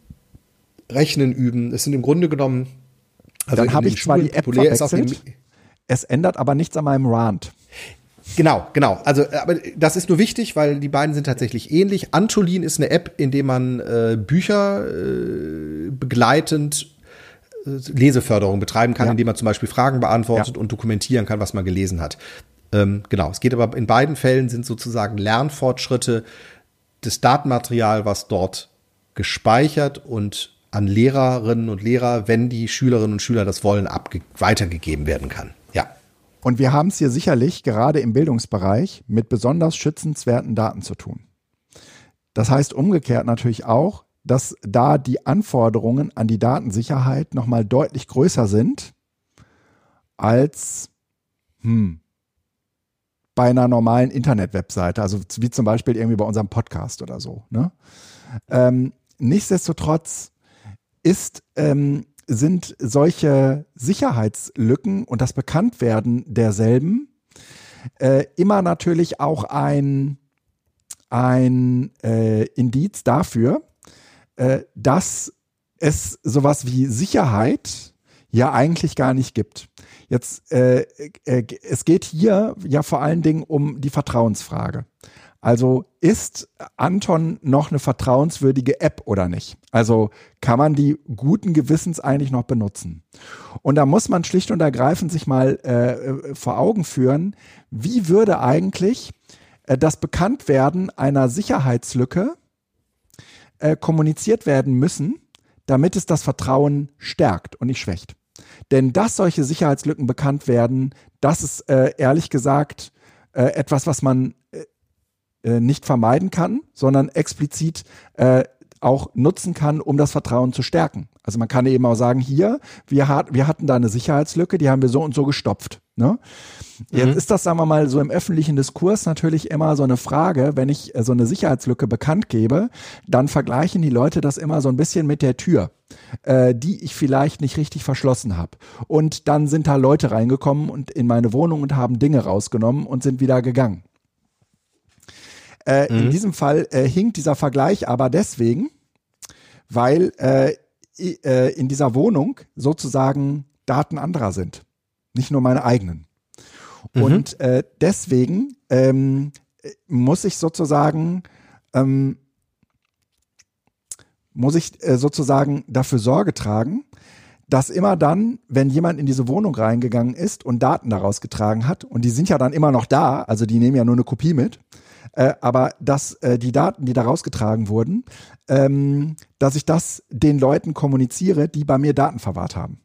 rechnen üben. Es sind im Grunde genommen also dann habe ich zwar die App verwechselt, es ändert aber nichts an meinem Rant. Genau, genau. Also, äh, aber das ist nur wichtig, weil die beiden sind tatsächlich ähnlich. Antolin ist eine App, in der man äh, Bücher äh, begleitend äh, Leseförderung betreiben kann, ja. indem man zum Beispiel Fragen beantwortet ja. und dokumentieren kann, was man gelesen hat. Ähm, genau. Es geht aber in beiden Fällen sind sozusagen Lernfortschritte des Datenmaterial, was dort gespeichert und an Lehrerinnen und Lehrer, wenn die Schülerinnen und Schüler das wollen, weitergegeben werden kann. Und wir haben es hier sicherlich gerade im Bildungsbereich mit besonders schützenswerten Daten zu tun. Das heißt umgekehrt natürlich auch, dass da die Anforderungen an die Datensicherheit nochmal deutlich größer sind als hm, bei einer normalen Internet-Webseite, also wie zum Beispiel irgendwie bei unserem Podcast oder so. Ne? Ähm, nichtsdestotrotz ist ähm, sind solche Sicherheitslücken und das Bekanntwerden derselben äh, immer natürlich auch ein, ein äh, Indiz dafür, äh, dass es sowas wie Sicherheit ja eigentlich gar nicht gibt. Jetzt, äh, äh, es geht hier ja vor allen Dingen um die Vertrauensfrage. Also ist Anton noch eine vertrauenswürdige App oder nicht? Also kann man die guten Gewissens eigentlich noch benutzen? Und da muss man schlicht und ergreifend sich mal äh, vor Augen führen, wie würde eigentlich äh, das Bekanntwerden einer Sicherheitslücke äh, kommuniziert werden müssen, damit es das Vertrauen stärkt und nicht schwächt. Denn dass solche Sicherheitslücken bekannt werden, das ist äh, ehrlich gesagt äh, etwas, was man äh, nicht vermeiden kann, sondern explizit äh, auch nutzen kann, um das Vertrauen zu stärken. Also man kann eben auch sagen, hier, wir, hat, wir hatten da eine Sicherheitslücke, die haben wir so und so gestopft. Ne? Jetzt mhm. ist das, sagen wir mal, so im öffentlichen Diskurs natürlich immer so eine Frage, wenn ich äh, so eine Sicherheitslücke bekannt gebe, dann vergleichen die Leute das immer so ein bisschen mit der Tür, äh, die ich vielleicht nicht richtig verschlossen habe. Und dann sind da Leute reingekommen und in meine Wohnung und haben Dinge rausgenommen und sind wieder gegangen. Äh, mhm. In diesem Fall äh, hinkt dieser Vergleich aber deswegen, weil äh, äh, in dieser Wohnung sozusagen Daten anderer sind, nicht nur meine eigenen. Mhm. Und äh, deswegen ähm, muss ich sozusagen ähm, muss ich äh, sozusagen dafür Sorge tragen, dass immer dann, wenn jemand in diese Wohnung reingegangen ist und Daten daraus getragen hat, und die sind ja dann immer noch da, also die nehmen ja nur eine Kopie mit, äh, aber dass äh, die Daten, die da rausgetragen wurden, ähm, dass ich das den Leuten kommuniziere, die bei mir Daten verwahrt haben.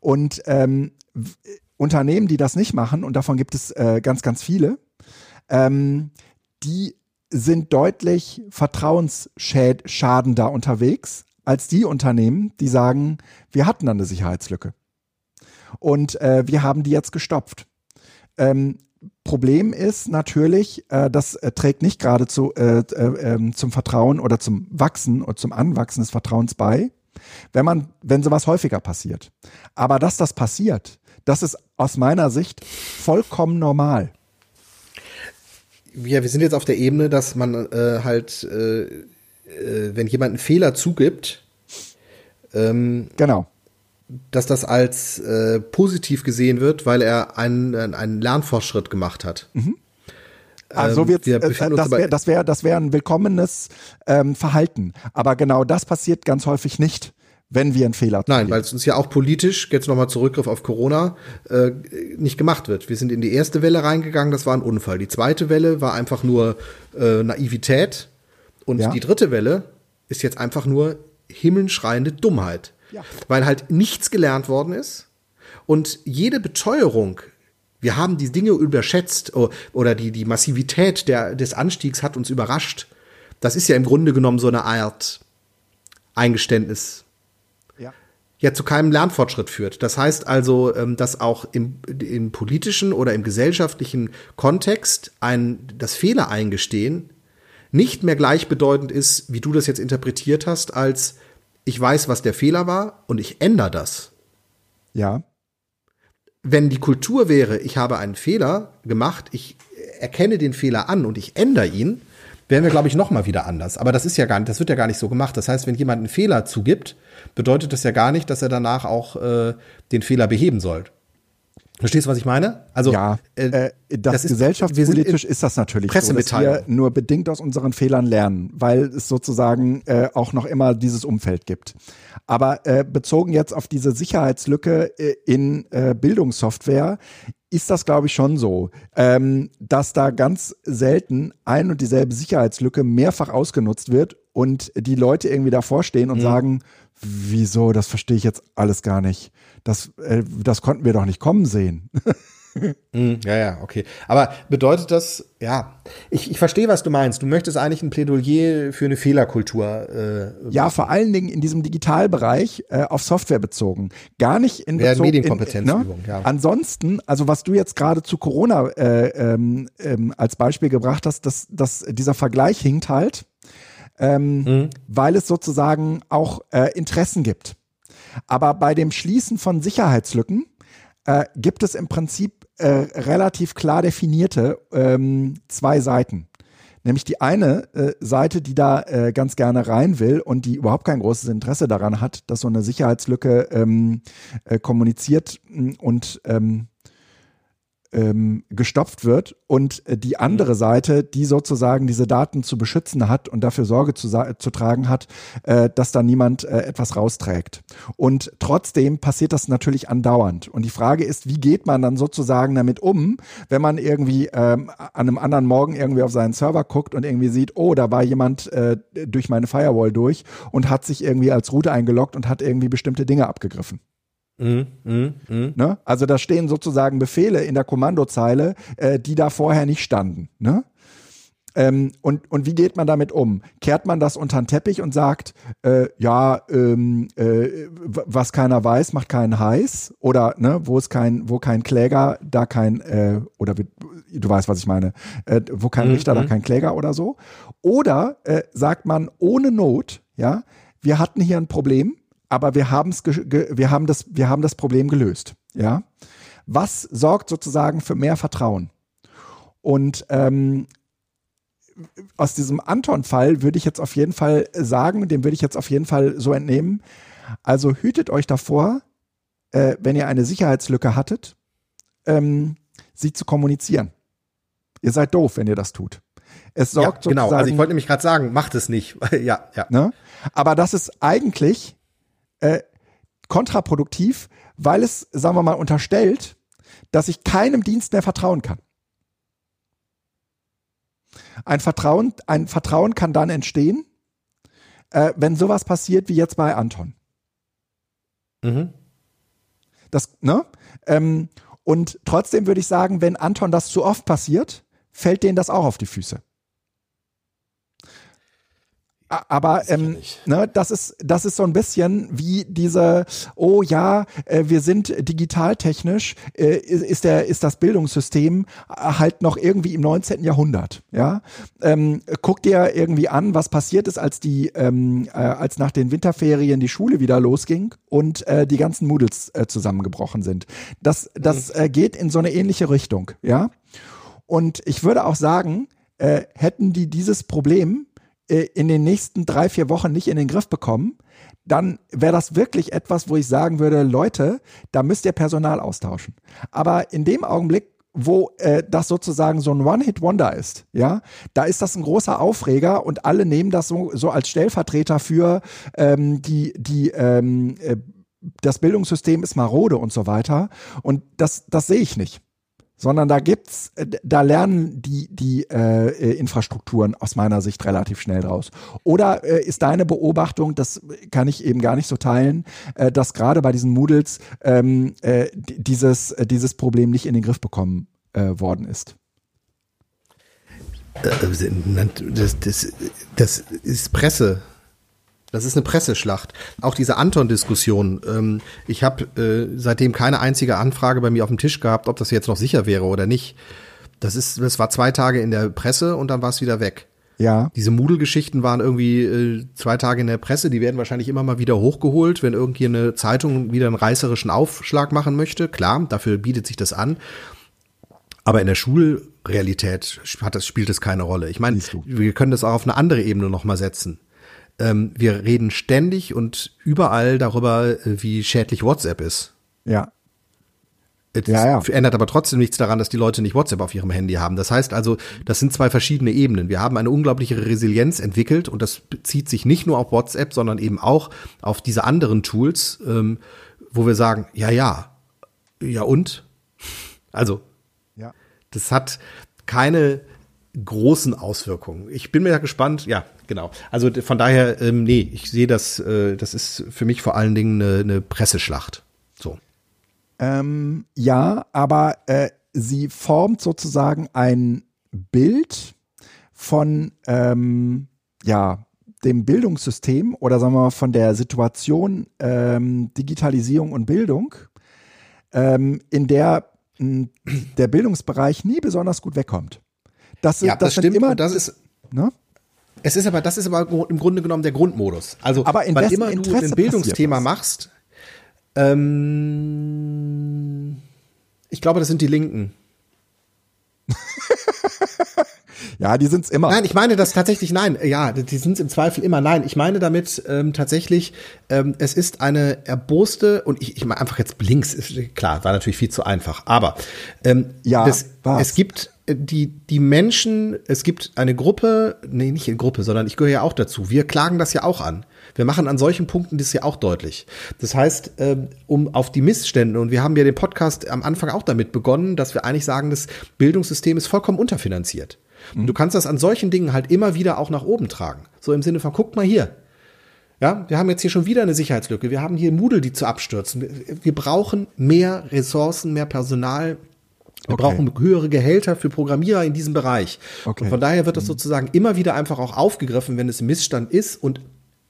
Und ähm, Unternehmen, die das nicht machen, und davon gibt es äh, ganz, ganz viele, ähm, die sind deutlich vertrauensschadender unterwegs als die Unternehmen, die sagen, wir hatten eine Sicherheitslücke. Und äh, wir haben die jetzt gestopft. Ähm, Problem ist natürlich, äh, das äh, trägt nicht gerade zu, äh, äh, ähm, zum Vertrauen oder zum Wachsen oder zum Anwachsen des Vertrauens bei, wenn man, wenn sowas häufiger passiert. Aber dass das passiert, das ist aus meiner Sicht vollkommen normal. Ja, wir sind jetzt auf der Ebene, dass man äh, halt, äh, äh, wenn jemand einen Fehler zugibt, ähm, genau dass das als äh, positiv gesehen wird, weil er einen, einen Lernfortschritt gemacht hat. Mhm. Also ähm, wird, äh, das wäre das wär, das wär ein willkommenes ähm, Verhalten. Aber genau das passiert ganz häufig nicht, wenn wir einen Fehler tun. Nein, weil es uns ja auch politisch, jetzt nochmal Zurückgriff auf Corona, äh, nicht gemacht wird. Wir sind in die erste Welle reingegangen, das war ein Unfall. Die zweite Welle war einfach nur äh, Naivität. Und ja. die dritte Welle ist jetzt einfach nur himmelschreiende Dummheit. Ja. Weil halt nichts gelernt worden ist. Und jede Beteuerung, wir haben die Dinge überschätzt oder die, die Massivität der, des Anstiegs hat uns überrascht. Das ist ja im Grunde genommen so eine Art Eingeständnis. Ja. Ja, zu keinem Lernfortschritt führt. Das heißt also, ähm, dass auch im, im politischen oder im gesellschaftlichen Kontext ein, das Fehler eingestehen nicht mehr gleichbedeutend ist, wie du das jetzt interpretiert hast, als ich weiß, was der Fehler war und ich ändere das. Ja. Wenn die Kultur wäre, ich habe einen Fehler gemacht, ich erkenne den Fehler an und ich ändere ihn, wären wir, glaube ich, noch mal wieder anders. Aber das ist ja gar nicht, das wird ja gar nicht so gemacht. Das heißt, wenn jemand einen Fehler zugibt, bedeutet das ja gar nicht, dass er danach auch äh, den Fehler beheben soll. Verstehst du, was ich meine? Also ja, äh, äh das, das ist, gesellschaftspolitisch ist das natürlich so, dass wir nur bedingt aus unseren Fehlern lernen, weil es sozusagen äh, auch noch immer dieses Umfeld gibt. Aber äh, bezogen jetzt auf diese Sicherheitslücke äh, in äh, Bildungssoftware ist das, glaube ich, schon so, ähm, dass da ganz selten ein und dieselbe Sicherheitslücke mehrfach ausgenutzt wird und die Leute irgendwie davor stehen und mhm. sagen, wieso, das verstehe ich jetzt alles gar nicht. Das, äh, das konnten wir doch nicht kommen sehen. mm, ja, ja, okay. Aber bedeutet das, ja, ich, ich verstehe, was du meinst. Du möchtest eigentlich ein Plädoyer für eine Fehlerkultur. Äh, ja, vor allen Dingen in diesem Digitalbereich äh, auf Software bezogen. Gar nicht in Bezug, Medienkompetenzübung, ne? ja. Ansonsten, also was du jetzt gerade zu Corona äh, ähm, ähm, als Beispiel gebracht hast, dass, dass dieser Vergleich hinkt halt ähm, mhm. weil es sozusagen auch äh, Interessen gibt. Aber bei dem Schließen von Sicherheitslücken äh, gibt es im Prinzip äh, relativ klar definierte ähm, zwei Seiten. Nämlich die eine äh, Seite, die da äh, ganz gerne rein will und die überhaupt kein großes Interesse daran hat, dass so eine Sicherheitslücke ähm, äh, kommuniziert und ähm, ähm, gestopft wird und äh, die andere Seite, die sozusagen diese Daten zu beschützen hat und dafür Sorge zu, zu tragen hat, äh, dass da niemand äh, etwas rausträgt. Und trotzdem passiert das natürlich andauernd. Und die Frage ist, wie geht man dann sozusagen damit um, wenn man irgendwie ähm, an einem anderen Morgen irgendwie auf seinen Server guckt und irgendwie sieht, oh, da war jemand äh, durch meine Firewall durch und hat sich irgendwie als Route eingeloggt und hat irgendwie bestimmte Dinge abgegriffen. Mm, mm, mm. Ne? Also da stehen sozusagen Befehle in der Kommandozeile, äh, die da vorher nicht standen. Ne? Ähm, und, und wie geht man damit um? Kehrt man das unter den Teppich und sagt, äh, ja, ähm, äh, was keiner weiß, macht keinen heiß? Oder ne, wo es kein, wo kein Kläger, da kein, äh, oder du weißt, was ich meine, äh, wo kein mhm. Richter, da kein Kläger oder so? Oder äh, sagt man ohne Not, ja, wir hatten hier ein Problem, aber wir, haben's wir, haben das, wir haben das Problem gelöst. Ja? Was sorgt sozusagen für mehr Vertrauen? Und ähm, aus diesem Anton-Fall würde ich jetzt auf jeden Fall sagen, dem würde ich jetzt auf jeden Fall so entnehmen. Also hütet euch davor, äh, wenn ihr eine Sicherheitslücke hattet, ähm, sie zu kommunizieren. Ihr seid doof, wenn ihr das tut. Es sorgt ja, genau. Also ich wollte nämlich gerade sagen, macht es nicht. ja, ja. Ne? Aber das ist eigentlich äh, kontraproduktiv, weil es, sagen wir mal, unterstellt, dass ich keinem Dienst mehr vertrauen kann. Ein Vertrauen, ein Vertrauen kann dann entstehen, äh, wenn sowas passiert wie jetzt bei Anton. Mhm. Das, ne? Ähm, und trotzdem würde ich sagen, wenn Anton das zu oft passiert, fällt denen das auch auf die Füße. Aber ähm, ne, das ist das ist so ein bisschen wie diese oh ja äh, wir sind digitaltechnisch äh, ist der ist das Bildungssystem halt noch irgendwie im 19. Jahrhundert ja ähm, guck dir irgendwie an was passiert ist als die ähm, äh, als nach den Winterferien die Schule wieder losging und äh, die ganzen Moodles äh, zusammengebrochen sind das das mhm. äh, geht in so eine ähnliche Richtung ja und ich würde auch sagen äh, hätten die dieses Problem äh, in den nächsten drei, vier Wochen nicht in den Griff bekommen, dann wäre das wirklich etwas, wo ich sagen würde, Leute, da müsst ihr Personal austauschen. Aber in dem Augenblick, wo äh, das sozusagen so ein One-Hit-Wonder ist, ja, da ist das ein großer Aufreger und alle nehmen das so, so als Stellvertreter für ähm, die, die ähm, äh, das Bildungssystem ist marode und so weiter. Und das, das sehe ich nicht sondern da gibt's, äh, da lernen die die äh, äh, Infrastrukturen aus meiner Sicht relativ schnell draus. Oder äh, ist deine Beobachtung, das kann ich eben gar nicht so teilen, äh, dass gerade bei diesen Moodles ähm, äh, dieses äh, dieses Problem nicht in den Griff bekommen äh, worden ist? Das, das, das ist Presse. Das ist eine Presseschlacht. Auch diese Anton-Diskussion. Ähm, ich habe äh, seitdem keine einzige Anfrage bei mir auf dem Tisch gehabt, ob das jetzt noch sicher wäre oder nicht. Das ist, das war zwei Tage in der Presse und dann war es wieder weg. Ja. Diese Moodle-Geschichten waren irgendwie äh, zwei Tage in der Presse. Die werden wahrscheinlich immer mal wieder hochgeholt, wenn irgendwie eine Zeitung wieder einen reißerischen Aufschlag machen möchte. Klar, dafür bietet sich das an. Aber in der Schulrealität hat das, spielt es keine Rolle. Ich meine, wir können das auch auf eine andere Ebene nochmal setzen. Ähm, wir reden ständig und überall darüber, äh, wie schädlich WhatsApp ist. Ja. Es ja, ja. ändert aber trotzdem nichts daran, dass die Leute nicht WhatsApp auf ihrem Handy haben. Das heißt also, das sind zwei verschiedene Ebenen. Wir haben eine unglaubliche Resilienz entwickelt und das bezieht sich nicht nur auf WhatsApp, sondern eben auch auf diese anderen Tools, ähm, wo wir sagen, ja, ja, ja und? Also, ja. das hat keine großen Auswirkungen. Ich bin mir ja gespannt, ja, genau. Also von daher, ähm, nee, ich sehe das, äh, das ist für mich vor allen Dingen eine, eine Presseschlacht. So. Ähm, ja, aber äh, sie formt sozusagen ein Bild von, ähm, ja, dem Bildungssystem oder sagen wir mal von der Situation ähm, Digitalisierung und Bildung, ähm, in der mh, der Bildungsbereich nie besonders gut wegkommt. Das, ja, das, das stimmt. Immer, das ist, ne? Es ist aber, das ist aber im Grunde genommen der Grundmodus. Also, aber in wann immer du ein Bildungsthema machst, ähm, ich glaube, das sind die Linken. ja, die sind's immer. Nein, ich meine das tatsächlich, nein, ja, die sind's im Zweifel immer. Nein, ich meine damit ähm, tatsächlich, ähm, es ist eine erboste, und ich, ich meine einfach jetzt links, klar, war natürlich viel zu einfach, aber ähm, ja, das, es gibt die, die Menschen, es gibt eine Gruppe, nee, nicht eine Gruppe, sondern ich gehöre ja auch dazu. Wir klagen das ja auch an. Wir machen an solchen Punkten das ja auch deutlich. Das heißt, ähm, um auf die Missstände, und wir haben ja den Podcast am Anfang auch damit begonnen, dass wir eigentlich sagen, das Bildungssystem ist vollkommen unterfinanziert. Mhm. Und du kannst das an solchen Dingen halt immer wieder auch nach oben tragen. So im Sinne von, guck mal hier. Ja, wir haben jetzt hier schon wieder eine Sicherheitslücke. Wir haben hier Moodle, die zu abstürzen. Wir brauchen mehr Ressourcen, mehr Personal, wir okay. brauchen höhere Gehälter für Programmierer in diesem Bereich. Okay. Und von daher wird das mhm. sozusagen immer wieder einfach auch aufgegriffen, wenn es Missstand ist und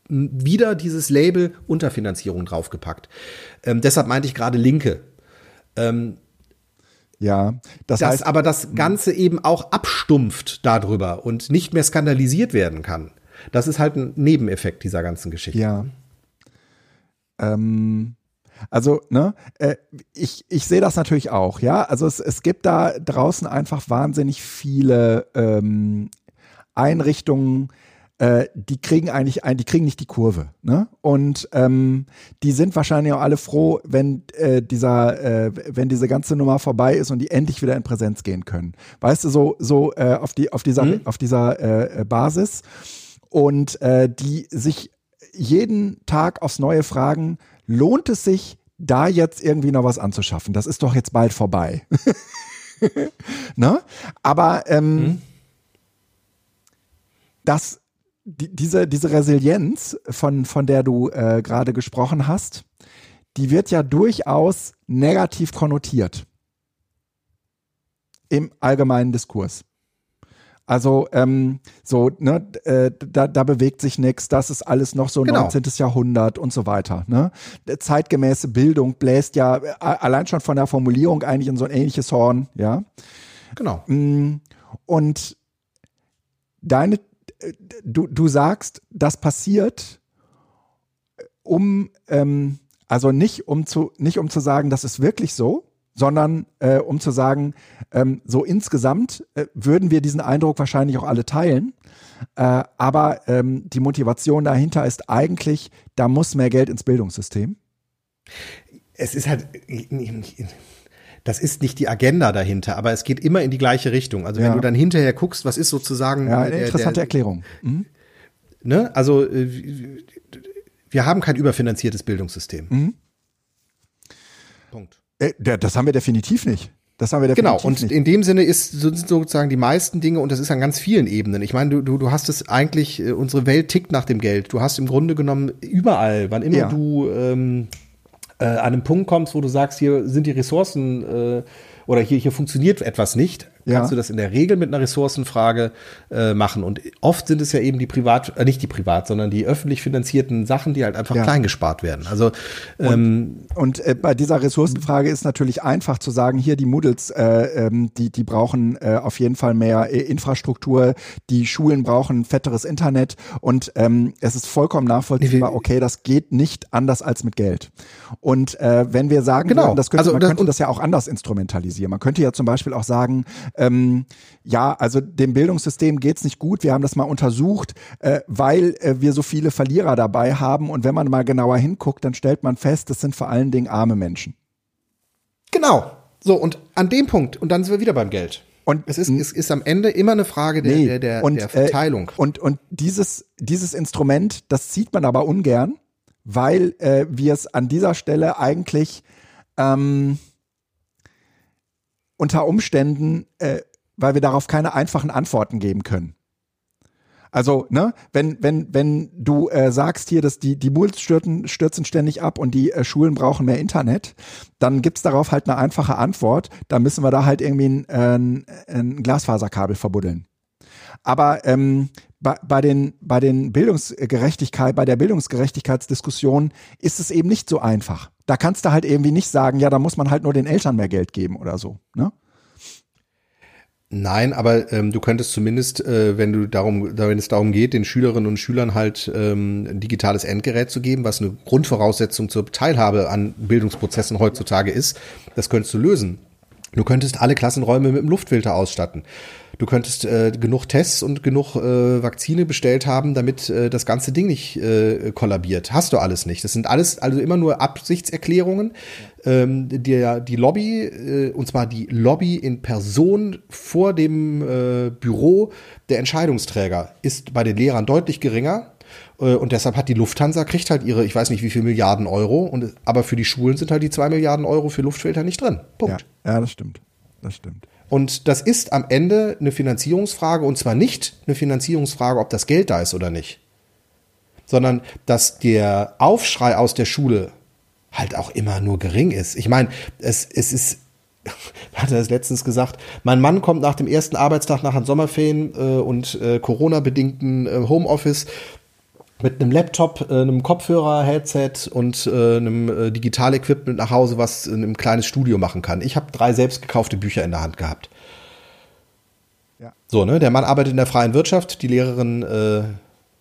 wieder dieses Label Unterfinanzierung draufgepackt. Ähm, deshalb meinte ich gerade Linke. Ähm, ja, das dass heißt, aber das mhm. Ganze eben auch abstumpft darüber und nicht mehr skandalisiert werden kann. Das ist halt ein Nebeneffekt dieser ganzen Geschichte. Ja. Ähm, also, ne, äh, ich, ich sehe das natürlich auch, ja. Also es, es gibt da draußen einfach wahnsinnig viele ähm, Einrichtungen, äh, die kriegen eigentlich ein, die kriegen nicht die Kurve. Ne? Und ähm, die sind wahrscheinlich auch alle froh, wenn äh, dieser, äh, wenn diese ganze Nummer vorbei ist und die endlich wieder in Präsenz gehen können. Weißt du, so, so äh, auf die, auf dieser, mhm. auf dieser äh, Basis. Und äh, die sich jeden Tag aufs Neue fragen, lohnt es sich, da jetzt irgendwie noch was anzuschaffen? Das ist doch jetzt bald vorbei. ne? Aber ähm, mhm. das die, diese, diese Resilienz, von, von der du äh, gerade gesprochen hast, die wird ja durchaus negativ konnotiert im allgemeinen Diskurs. Also ähm, so, ne, äh, da, da bewegt sich nichts, das ist alles noch so genau. 19. Jahrhundert und so weiter. Ne? Zeitgemäße Bildung bläst ja äh, allein schon von der Formulierung eigentlich in so ein ähnliches Horn, ja. Genau. Mm, und deine du, du sagst, das passiert, um, ähm, also nicht um zu, nicht um zu sagen, das ist wirklich so, sondern äh, um zu sagen, ähm, so insgesamt äh, würden wir diesen Eindruck wahrscheinlich auch alle teilen. Äh, aber ähm, die Motivation dahinter ist eigentlich, da muss mehr Geld ins Bildungssystem. Es ist halt, das ist nicht die Agenda dahinter, aber es geht immer in die gleiche Richtung. Also wenn ja. du dann hinterher guckst, was ist sozusagen. Ja, eine der, interessante der, Erklärung. Mhm. Ne? Also äh, wir haben kein überfinanziertes Bildungssystem. Mhm. Äh, das haben wir definitiv nicht. Das haben wir definitiv Genau, und nicht. in dem Sinne ist sind sozusagen die meisten Dinge, und das ist an ganz vielen Ebenen. Ich meine, du, du, du hast es eigentlich, äh, unsere Welt tickt nach dem Geld. Du hast im Grunde genommen überall, wann immer ja. du ähm, äh, an einem Punkt kommst, wo du sagst, hier sind die Ressourcen äh, oder hier, hier funktioniert etwas nicht, ja. kannst du das in der Regel mit einer Ressourcenfrage äh, machen. Und oft sind es ja eben die privat, äh, nicht die privat, sondern die öffentlich finanzierten Sachen, die halt einfach ja. klein gespart werden. Also ähm, und, und äh, bei dieser Ressourcenfrage ist natürlich einfach zu sagen, hier die Moodles, äh, ähm, die die brauchen äh, auf jeden Fall mehr äh, Infrastruktur, die Schulen brauchen fetteres Internet und ähm, es ist vollkommen nachvollziehbar. Okay, das geht nicht anders als mit Geld. Und äh, wenn wir sagen, genau. das könnte, also, man könnte das ja auch anders instrumentalisieren. Man könnte ja zum Beispiel auch sagen, ähm, ja, also dem Bildungssystem geht's nicht gut. Wir haben das mal untersucht, äh, weil äh, wir so viele Verlierer dabei haben. Und wenn man mal genauer hinguckt, dann stellt man fest, das sind vor allen Dingen arme Menschen. Genau. So, und an dem Punkt, und dann sind wir wieder beim Geld. Und es ist, es ist am Ende immer eine Frage der, nee, der, der, und, der Verteilung. Äh, und, und dieses, dieses Instrument, das zieht man aber ungern, weil äh, wir es an dieser Stelle eigentlich ähm, unter Umständen, äh, weil wir darauf keine einfachen Antworten geben können. Also, ne, wenn, wenn, wenn du äh, sagst hier, dass die, die Muls stürzen, stürzen ständig ab und die äh, Schulen brauchen mehr Internet, dann gibt's darauf halt eine einfache Antwort. Da müssen wir da halt irgendwie ein, äh, ein Glasfaserkabel verbuddeln. Aber ähm, bei, bei, den, bei den Bildungsgerechtigkeit, bei der Bildungsgerechtigkeitsdiskussion ist es eben nicht so einfach. Da kannst du halt irgendwie nicht sagen, ja, da muss man halt nur den Eltern mehr Geld geben oder so. Ne? Nein, aber ähm, du könntest zumindest, äh, wenn du darum, wenn es darum geht, den Schülerinnen und Schülern halt ähm, ein digitales Endgerät zu geben, was eine Grundvoraussetzung zur Teilhabe an Bildungsprozessen heutzutage ist, das könntest du lösen. Du könntest alle Klassenräume mit einem Luftfilter ausstatten. Du könntest äh, genug Tests und genug äh, Vakzine bestellt haben, damit äh, das ganze Ding nicht äh, kollabiert. Hast du alles nicht. Das sind alles also immer nur Absichtserklärungen. Ähm, die, die Lobby, äh, und zwar die Lobby in Person vor dem äh, Büro der Entscheidungsträger, ist bei den Lehrern deutlich geringer. Äh, und deshalb hat die Lufthansa kriegt halt ihre, ich weiß nicht wie viel Milliarden Euro, und, aber für die Schulen sind halt die zwei Milliarden Euro für Luftfilter nicht drin. Punkt. Ja, ja das stimmt. Das stimmt. Und das ist am Ende eine Finanzierungsfrage und zwar nicht eine Finanzierungsfrage, ob das Geld da ist oder nicht, sondern dass der Aufschrei aus der Schule halt auch immer nur gering ist. Ich meine, es, es ist, hat er es letztens gesagt, mein Mann kommt nach dem ersten Arbeitstag nach den Sommerferien äh, und äh, Corona-bedingten äh, Homeoffice mit einem Laptop, äh, einem Kopfhörer, Headset und äh, einem äh, Digitalequipment nach Hause, was in einem kleines Studio machen kann. Ich habe drei selbst gekaufte Bücher in der Hand gehabt. Ja. So, ne? Der Mann arbeitet in der freien Wirtschaft, die Lehrerin, äh,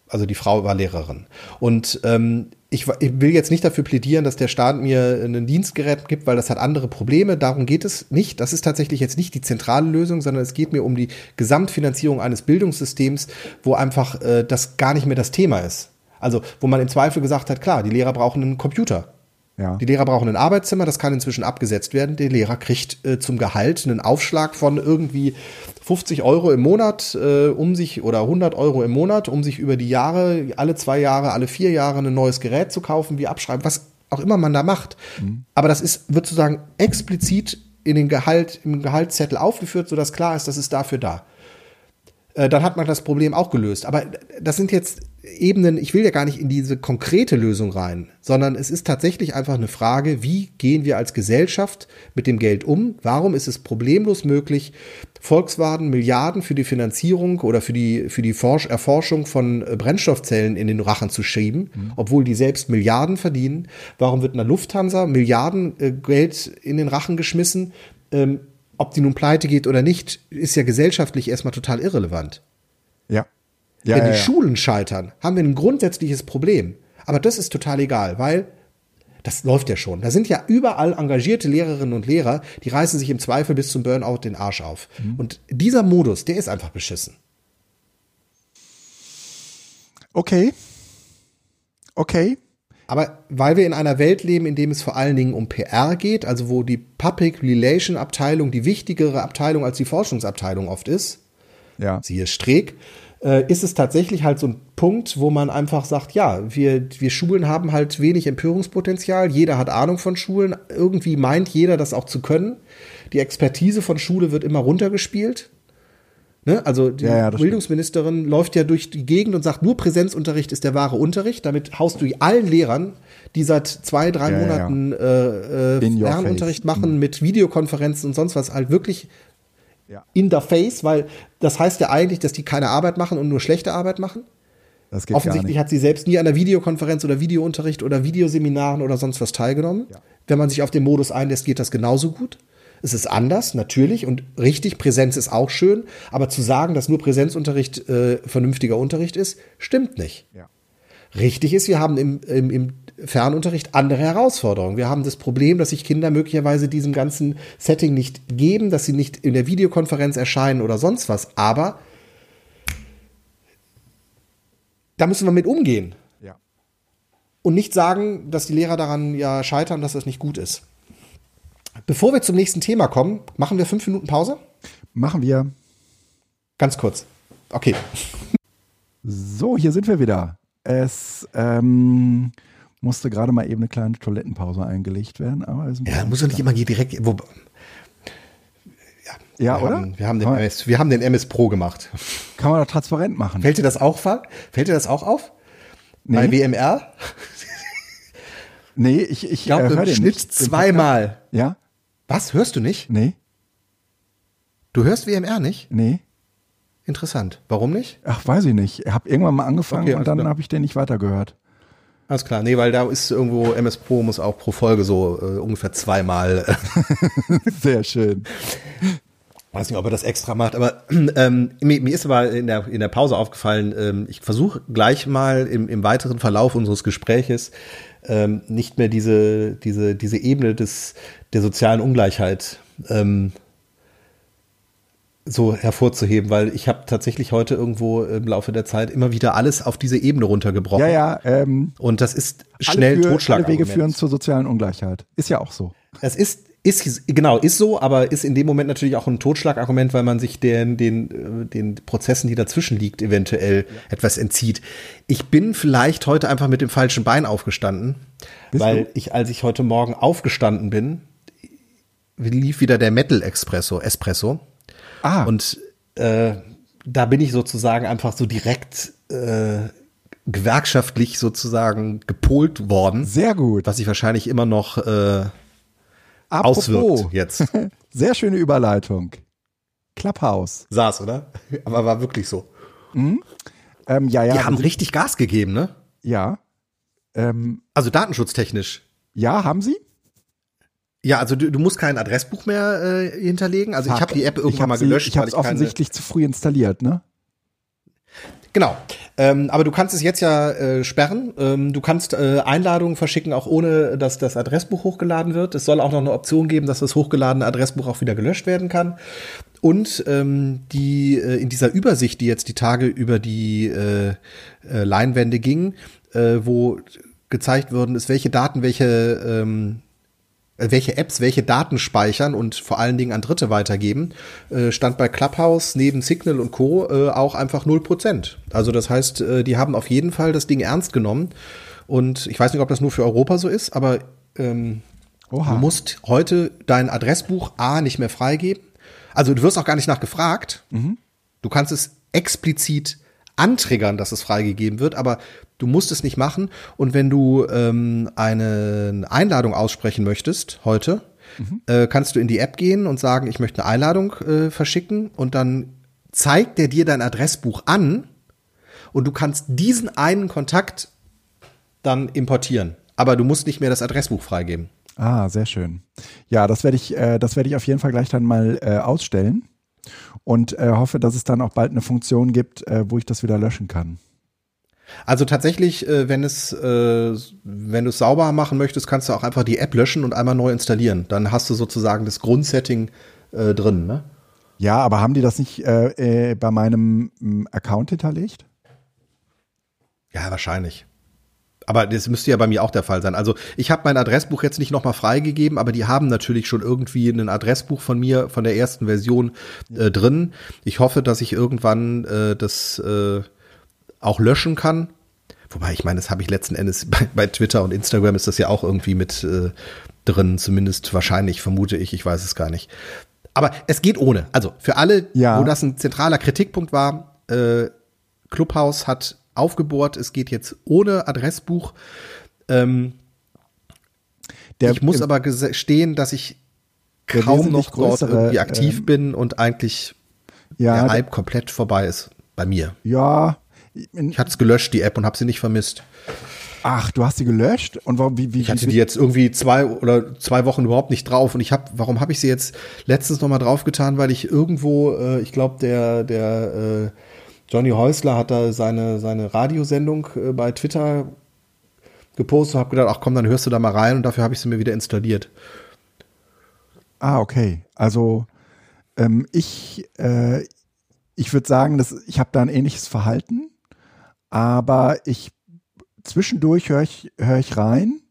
also die Frau war Lehrerin. Und ähm, ich, ich, will jetzt nicht dafür plädieren, dass der Staat mir ein Dienstgerät gibt, weil das hat andere Probleme. Darum geht es nicht. Das ist tatsächlich jetzt nicht die zentrale Lösung, sondern es geht mir um die Gesamtfinanzierung eines Bildungssystems, wo einfach äh, das gar nicht mehr das Thema ist. Also, wo man im Zweifel gesagt hat, klar, die Lehrer brauchen einen Computer. Ja. Die Lehrer brauchen ein Arbeitszimmer, das kann inzwischen abgesetzt werden. Der Lehrer kriegt äh, zum Gehalt einen Aufschlag von irgendwie 50 Euro im Monat, äh, um sich oder 100 Euro im Monat, um sich über die Jahre, alle zwei Jahre, alle vier Jahre ein neues Gerät zu kaufen, wie abschreiben, was auch immer man da macht. Mhm. Aber das ist, wird sozusagen explizit in den Gehalt, im Gehaltszettel aufgeführt, sodass klar ist, das ist dafür da. Äh, dann hat man das Problem auch gelöst. Aber das sind jetzt Ebenen, ich will ja gar nicht in diese konkrete Lösung rein, sondern es ist tatsächlich einfach eine Frage, wie gehen wir als Gesellschaft mit dem Geld um? Warum ist es problemlos möglich, Volkswagen Milliarden für die Finanzierung oder für die, für die Forsch Erforschung von äh, Brennstoffzellen in den Rachen zu schieben, mhm. obwohl die selbst Milliarden verdienen? Warum wird einer Lufthansa Milliarden äh, Geld in den Rachen geschmissen? Ähm, ob die nun pleite geht oder nicht, ist ja gesellschaftlich erstmal total irrelevant. Ja. Ja Wenn ja, die. Schulen scheitern, haben wir ein grundsätzliches Problem. Aber das ist total egal, weil das läuft ja schon. Da sind ja überall engagierte Lehrerinnen und Lehrer, die reißen sich im Zweifel bis zum Burnout den Arsch auf. Mhm. Und dieser Modus, der ist einfach beschissen. Okay. Okay. Aber weil wir in einer Welt leben, in dem es vor allen Dingen um PR geht, also wo die Public Relation Abteilung die wichtigere Abteilung als die Forschungsabteilung oft ist, ja. siehe Streeck, äh, ist es tatsächlich halt so ein Punkt, wo man einfach sagt, ja, wir, wir Schulen haben halt wenig Empörungspotenzial, jeder hat Ahnung von Schulen, irgendwie meint jeder das auch zu können. Die Expertise von Schule wird immer runtergespielt. Ne? Also die ja, ja, Bildungsministerin stimmt. läuft ja durch die Gegend und sagt, nur Präsenzunterricht ist der wahre Unterricht. Damit haust du allen Lehrern, die seit zwei, drei ja, Monaten äh, äh, Fernunterricht machen mhm. mit Videokonferenzen und sonst was, halt wirklich in the face, weil das heißt ja eigentlich, dass die keine Arbeit machen und nur schlechte Arbeit machen. Das geht Offensichtlich hat sie selbst nie an einer Videokonferenz oder Videounterricht oder Videoseminaren oder sonst was teilgenommen. Wenn man sich auf den Modus einlässt, geht das genauso gut. Es ist anders, natürlich, und richtig, Präsenz ist auch schön, aber zu sagen, dass nur Präsenzunterricht äh, vernünftiger Unterricht ist, stimmt nicht. Ja. Richtig ist, wir haben im, im, im Fernunterricht andere Herausforderungen. Wir haben das Problem, dass sich Kinder möglicherweise diesem ganzen Setting nicht geben, dass sie nicht in der Videokonferenz erscheinen oder sonst was. Aber da müssen wir mit umgehen. Ja. Und nicht sagen, dass die Lehrer daran ja scheitern, dass das nicht gut ist. Bevor wir zum nächsten Thema kommen, machen wir fünf Minuten Pause? Machen wir. Ganz kurz. Okay. So, hier sind wir wieder. Es ähm, musste gerade mal eben eine kleine Toilettenpause eingelegt werden. Aber ja, muss doch nicht immer direkt. Wo, ja, ja wir oder? Haben, wir, haben den MS, wir haben den MS Pro gemacht. Kann man doch transparent machen. Fällt dir das auch, fällt dir das auch auf? Nee. Bei WMR? nee, ich, ich, glaube, äh, im Schnitt zweimal. Ja? Was? Hörst du nicht? Nee. Du hörst WMR nicht? Nee. Interessant. Warum nicht? Ach, weiß ich nicht. Ich habe irgendwann mal angefangen okay, und dann habe ich den nicht weitergehört. Alles klar. Nee, weil da ist irgendwo MS Pro muss auch pro Folge so äh, ungefähr zweimal. Sehr schön. Weiß nicht, ob er das extra macht, aber ähm, mir, mir ist aber in der, in der Pause aufgefallen, ähm, ich versuche gleich mal im, im weiteren Verlauf unseres Gespräches ähm, nicht mehr diese, diese, diese Ebene des, der sozialen Ungleichheit ähm, so hervorzuheben, weil ich habe tatsächlich heute irgendwo im Laufe der Zeit immer wieder alles auf diese Ebene runtergebrochen. Ja, ja. Ähm, und das ist schnell alle Totschlag. Alle Wege führen zur sozialen Ungleichheit. Ist ja auch so. Es ist ist genau ist so, aber ist in dem Moment natürlich auch ein Totschlagargument, weil man sich den den den Prozessen, die dazwischen liegt, eventuell ja. etwas entzieht. Ich bin vielleicht heute einfach mit dem falschen Bein aufgestanden, Bist weil du? ich als ich heute Morgen aufgestanden bin, lief wieder der Metal Espresso Espresso Ah. Und äh, da bin ich sozusagen einfach so direkt äh, gewerkschaftlich sozusagen gepolt worden. Sehr gut. Was sich wahrscheinlich immer noch äh, auswirkt jetzt. Sehr schöne Überleitung. Clubhouse. Saß, oder? Aber war wirklich so. Mhm. Ähm, ja, ja. Die haben richtig Gas gegeben, ne? Ja. Ähm, also datenschutztechnisch. Ja, haben sie? Ja, also du, du musst kein Adressbuch mehr äh, hinterlegen. Also Fuck. ich habe die App irgendwann mal gelöscht. Sie, ich habe es offensichtlich zu früh installiert, ne? Genau. Ähm, aber du kannst es jetzt ja äh, sperren. Ähm, du kannst äh, Einladungen verschicken, auch ohne dass das Adressbuch hochgeladen wird. Es soll auch noch eine Option geben, dass das hochgeladene Adressbuch auch wieder gelöscht werden kann. Und ähm, die äh, in dieser Übersicht, die jetzt die Tage über die äh, äh, Leinwände ging, äh, wo gezeigt worden ist, welche Daten, welche ähm, äh, welche Apps welche Daten speichern und vor allen Dingen an Dritte weitergeben, äh, stand bei Clubhouse neben Signal und Co. Äh, auch einfach 0%. Also das heißt, äh, die haben auf jeden Fall das Ding ernst genommen. Und ich weiß nicht, ob das nur für Europa so ist, aber ähm, du musst heute dein Adressbuch A nicht mehr freigeben. Also du wirst auch gar nicht nachgefragt. Mhm. Du kannst es explizit antriggern, dass es freigegeben wird, aber du musst es nicht machen. Und wenn du ähm, eine Einladung aussprechen möchtest heute, mhm. äh, kannst du in die App gehen und sagen, ich möchte eine Einladung äh, verschicken und dann zeigt der dir dein Adressbuch an und du kannst diesen einen Kontakt dann importieren. Aber du musst nicht mehr das Adressbuch freigeben. Ah, sehr schön. Ja, das werde ich, äh, das werde ich auf jeden Fall gleich dann mal äh, ausstellen und äh, hoffe, dass es dann auch bald eine Funktion gibt, äh, wo ich das wieder löschen kann. Also tatsächlich, äh, wenn es, äh, wenn du es sauber machen möchtest, kannst du auch einfach die App löschen und einmal neu installieren. Dann hast du sozusagen das Grundsetting äh, drin, ne? Ja, aber haben die das nicht äh, bei meinem ähm, Account hinterlegt? Ja, wahrscheinlich. Aber das müsste ja bei mir auch der Fall sein. Also ich habe mein Adressbuch jetzt nicht nochmal freigegeben, aber die haben natürlich schon irgendwie ein Adressbuch von mir, von der ersten Version äh, drin. Ich hoffe, dass ich irgendwann äh, das äh, auch löschen kann. Wobei, ich meine, das habe ich letzten Endes bei, bei, Twitter und Instagram ist das ja auch irgendwie mit äh, drin, zumindest wahrscheinlich, vermute ich, ich weiß es gar nicht. Aber es geht ohne. Also für alle, ja. wo das ein zentraler Kritikpunkt war, äh, Clubhouse hat aufgebohrt, es geht jetzt ohne Adressbuch. Ähm, Der, ich muss aber gestehen, dass ich kaum noch dort irgendwie aktiv ähm, bin und eigentlich ja, der Hype komplett vorbei ist bei mir. Ja. Ich habe es gelöscht, die App, und habe sie nicht vermisst. Ach, du hast sie gelöscht? Und warum, wie, wie, ich hatte die jetzt irgendwie zwei oder zwei Wochen überhaupt nicht drauf. Und ich habe, warum habe ich sie jetzt letztens noch mal draufgetan? Weil ich irgendwo, äh, ich glaube, der, der äh, Johnny Häusler hat da seine, seine Radiosendung äh, bei Twitter gepostet und habe gedacht, ach komm, dann hörst du da mal rein und dafür habe ich sie mir wieder installiert. Ah, okay. Also ähm, ich, äh, ich würde sagen, dass ich habe da ein ähnliches Verhalten, aber ich zwischendurch höre ich, hör ich rein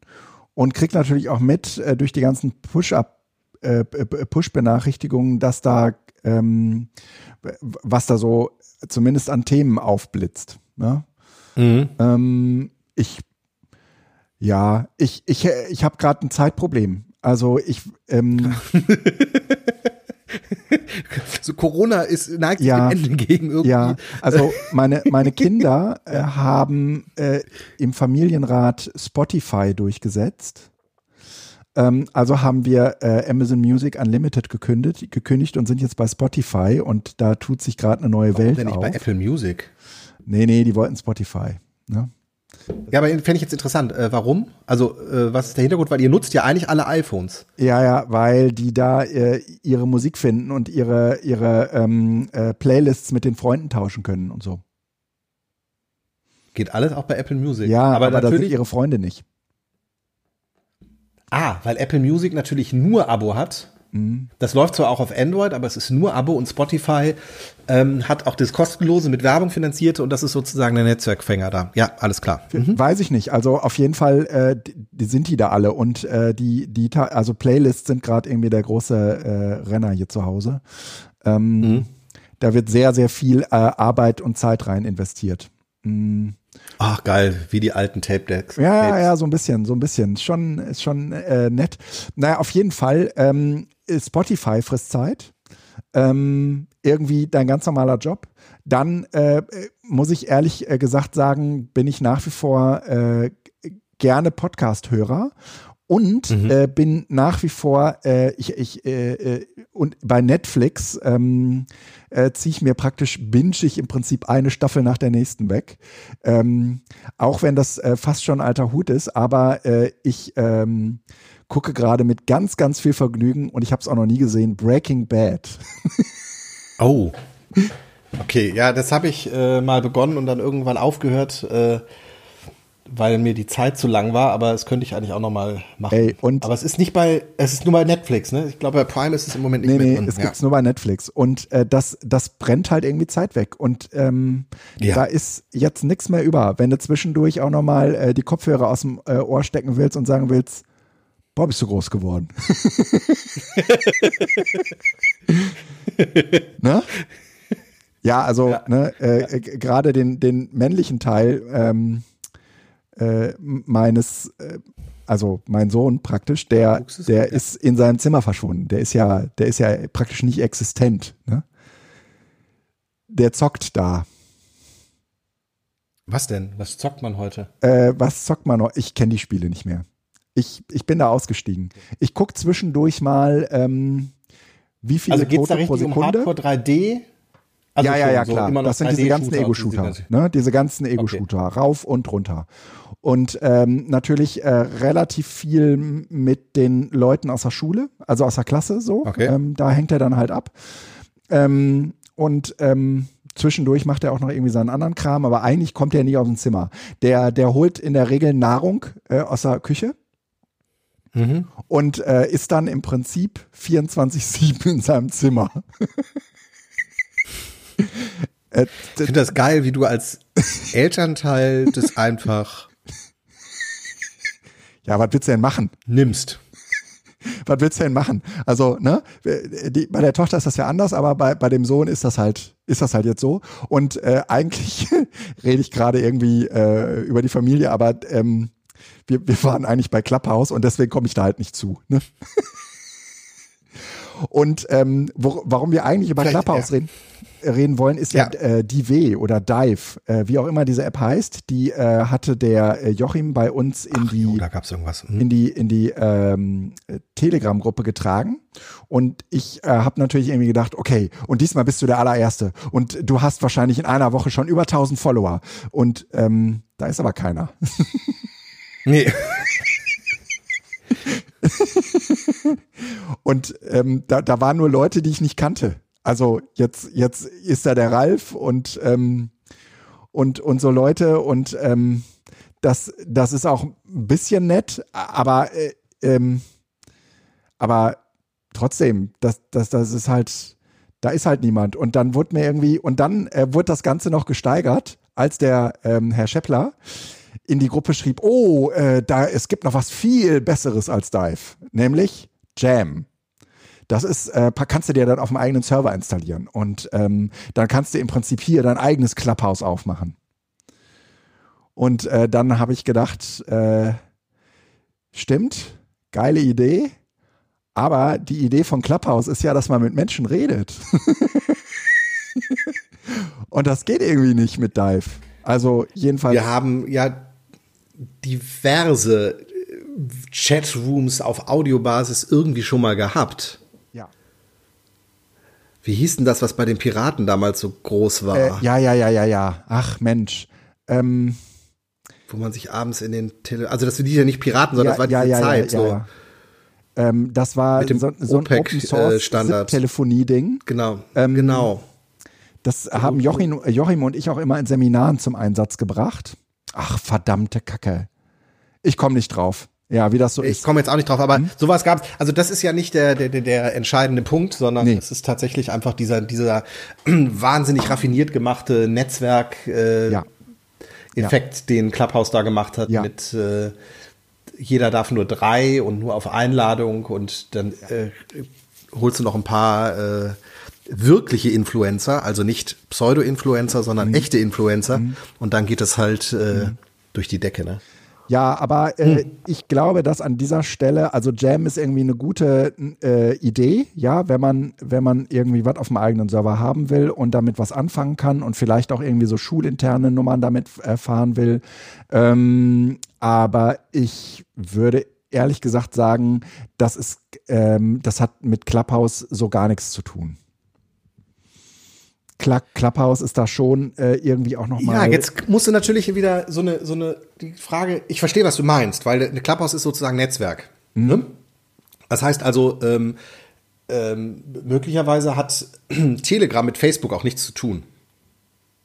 und kriege natürlich auch mit äh, durch die ganzen Push-up äh, Push-Benachrichtigungen, dass da ähm, was da so zumindest an Themen aufblitzt. Ne? Mhm. Ähm, ich, ja, ich, ich, ich habe gerade ein Zeitproblem. Also ich, ähm, so Corona ist neigt sich ja, dem Ende entgegen irgendwie. Ja, also meine meine Kinder äh, haben äh, im Familienrat Spotify durchgesetzt. Ähm, also haben wir äh, Amazon Music Unlimited gekündigt, gekündigt und sind jetzt bei Spotify und da tut sich gerade eine neue Warum Welt denn nicht auf. bei Apple Music? Nee, nee, die wollten Spotify. Ne? Ja, aber fände ich jetzt interessant. Äh, warum? Also, äh, was ist der Hintergrund? Weil ihr nutzt ja eigentlich alle iPhones. Ja, ja, weil die da äh, ihre Musik finden und ihre, ihre ähm, äh, Playlists mit den Freunden tauschen können und so. Geht alles auch bei Apple Music. Ja, aber, aber da sind ihre Freunde nicht. Ah, weil Apple Music natürlich nur Abo hat. Mhm. Das läuft zwar auch auf Android, aber es ist nur Abo und Spotify ähm, hat auch das kostenlose mit Werbung finanzierte und das ist sozusagen der Netzwerkfänger da. Ja, alles klar. Mhm. Weiß ich nicht. Also auf jeden Fall äh, die, sind die da alle und äh, die die also Playlists sind gerade irgendwie der große äh, Renner hier zu Hause. Ähm, mhm. Da wird sehr sehr viel äh, Arbeit und Zeit rein investiert. Mhm. Ach geil, wie die alten Tape Decks. Ja, Tapes. ja, so ein bisschen, so ein bisschen. Schon, ist schon äh, nett. Naja, auf jeden Fall, ähm, Spotify frisst Zeit. Ähm, irgendwie dein ganz normaler Job. Dann äh, muss ich ehrlich äh, gesagt sagen, bin ich nach wie vor äh, gerne Podcast-Hörer und mhm. äh, bin nach wie vor äh, ich, ich äh, äh und bei Netflix ähm, äh, ziehe ich mir praktisch binge ich im Prinzip eine Staffel nach der nächsten weg. Ähm, auch wenn das äh, fast schon alter Hut ist aber äh, ich ähm, gucke gerade mit ganz ganz viel Vergnügen und ich habe es auch noch nie gesehen Breaking Bad. Oh. Okay, ja, das habe ich äh, mal begonnen und dann irgendwann aufgehört, äh, weil mir die Zeit zu lang war, aber das könnte ich eigentlich auch noch mal machen. Ey, und aber es ist nicht bei, es ist nur bei Netflix, ne? Ich glaube, bei Prime ist es im Moment nicht nee, mehr drin. Nee, es ja. gibt's nur bei Netflix und äh, das, das brennt halt irgendwie Zeit weg und ähm, ja. da ist jetzt nichts mehr über. Wenn du zwischendurch auch noch mal äh, die Kopfhörer aus dem äh, Ohr stecken willst und sagen willst, boah, bist du groß geworden. ne? Ja, also ja. Ne, äh, gerade den, den männlichen Teil ähm, äh, meines, äh, also mein Sohn praktisch, der, der ist in seinem Zimmer verschwunden. Der ist ja, der ist ja praktisch nicht existent. Ne? Der zockt da. Was denn? Was zockt man heute? Äh, was zockt man noch? Ich kenne die Spiele nicht mehr. Ich, ich bin da ausgestiegen. Ich gucke zwischendurch mal, ähm, wie viele also geht's Tote da richtig pro Sekunde. Um Hardcore 3D? Also ja, ja, ja, klar. So das sind diese ganzen Ego-Shooter. Diese, ne? diese ganzen Ego-Shooter, okay. rauf und runter. Und ähm, natürlich äh, relativ viel mit den Leuten aus der Schule, also aus der Klasse so. Okay. Ähm, da hängt er dann halt ab. Ähm, und ähm, zwischendurch macht er auch noch irgendwie seinen anderen Kram, aber eigentlich kommt er nie aus dem Zimmer. Der, der holt in der Regel Nahrung äh, aus der Küche. Mhm. Und äh, ist dann im Prinzip 24-7 in seinem Zimmer. Äh, ich finde das geil, wie du als Elternteil das einfach. Ja, was willst du denn machen? Nimmst. Was willst du denn machen? Also, ne, die, bei der Tochter ist das ja anders, aber bei, bei dem Sohn ist das halt, ist das halt jetzt so. Und äh, eigentlich rede ich gerade irgendwie äh, über die Familie, aber ähm, wir, wir waren eigentlich bei Clubhouse und deswegen komme ich da halt nicht zu. Ne? Und ähm, wo, warum wir eigentlich über Vielleicht, Clubhouse ja. reden, reden wollen, ist ja, ja äh, Dive oder Dive, äh, wie auch immer diese App heißt. Die äh, hatte der äh, Joachim bei uns in Ach, die, jo, da gab's irgendwas. Hm. in die in die ähm, Telegram-Gruppe getragen. Und ich äh, habe natürlich irgendwie gedacht, okay, und diesmal bist du der allererste. Und du hast wahrscheinlich in einer Woche schon über 1000 Follower. Und ähm, da ist aber keiner. nee. und ähm, da, da waren nur Leute, die ich nicht kannte. Also jetzt, jetzt ist da der Ralf und, ähm, und, und so Leute und ähm, das, das ist auch ein bisschen nett, aber, äh, ähm, aber trotzdem, das, das, das ist halt, da ist halt niemand. Und dann wurde mir irgendwie, und dann äh, wurde das Ganze noch gesteigert, als der ähm, Herr Scheppler in die Gruppe schrieb, oh, äh, da, es gibt noch was viel Besseres als Dive, nämlich Jam. Das ist, äh, kannst du dir dann auf dem eigenen Server installieren und ähm, dann kannst du im Prinzip hier dein eigenes Clubhouse aufmachen. Und äh, dann habe ich gedacht, äh, stimmt, geile Idee, aber die Idee von Clubhouse ist ja, dass man mit Menschen redet. und das geht irgendwie nicht mit Dive. Also jedenfalls. Wir haben ja diverse Chatrooms auf Audiobasis irgendwie schon mal gehabt. Ja. Wie hieß denn das, was bei den Piraten damals so groß war? Äh, ja, ja, ja, ja, ja. Ach Mensch. Ähm, Wo man sich abends in den Tele also das sind die ja nicht Piraten, sondern ja, das war diese ja, ja, Zeit so. Ähm, das war Mit dem so, so ein Open Source Standard Telefonie-Ding. Genau. Ähm, genau. Das haben Joachim, Joachim und ich auch immer in Seminaren zum Einsatz gebracht. Ach, verdammte Kacke. Ich komme nicht drauf. Ja, wie das so ich ist. Ich komme jetzt auch nicht drauf, aber hm? sowas gab's. Also das ist ja nicht der, der, der entscheidende Punkt, sondern nee. es ist tatsächlich einfach dieser, dieser wahnsinnig raffiniert gemachte Netzwerk äh, ja. Effekt, ja. den Clubhouse da gemacht hat ja. mit äh, jeder darf nur drei und nur auf Einladung und dann äh, holst du noch ein paar äh, wirkliche Influencer, also nicht Pseudo-Influencer, sondern mhm. echte Influencer. Mhm. Und dann geht es halt äh, mhm. durch die Decke, ne? Ja, aber äh, hm. ich glaube, dass an dieser Stelle, also Jam ist irgendwie eine gute äh, Idee, ja, wenn man, wenn man irgendwie was auf dem eigenen Server haben will und damit was anfangen kann und vielleicht auch irgendwie so schulinterne Nummern damit erfahren will. Ähm, aber ich würde ehrlich gesagt sagen, das ist, ähm, das hat mit Clubhouse so gar nichts zu tun. Clubhouse ist da schon äh, irgendwie auch nochmal. Ja, jetzt musst du natürlich wieder so eine, so eine, die Frage, ich verstehe, was du meinst, weil eine Clubhouse ist sozusagen Netzwerk. Mhm. Ne? Das heißt also, ähm, ähm, möglicherweise hat Telegram mit Facebook auch nichts zu tun.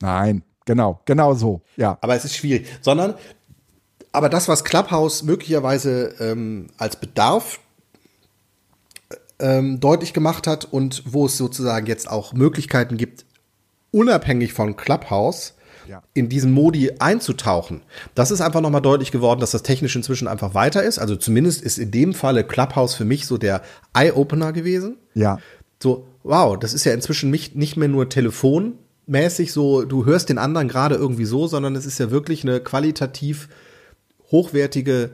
Nein, genau, genau so, ja. Aber es ist schwierig, sondern aber das, was Clubhouse möglicherweise ähm, als Bedarf ähm, deutlich gemacht hat und wo es sozusagen jetzt auch Möglichkeiten gibt, unabhängig von Clubhouse ja. in diesen Modi einzutauchen. Das ist einfach nochmal deutlich geworden, dass das technisch inzwischen einfach weiter ist. Also zumindest ist in dem Falle Clubhouse für mich so der Eye-Opener gewesen. Ja. So, wow, das ist ja inzwischen nicht, nicht mehr nur telefonmäßig so, du hörst den anderen gerade irgendwie so, sondern es ist ja wirklich eine qualitativ hochwertige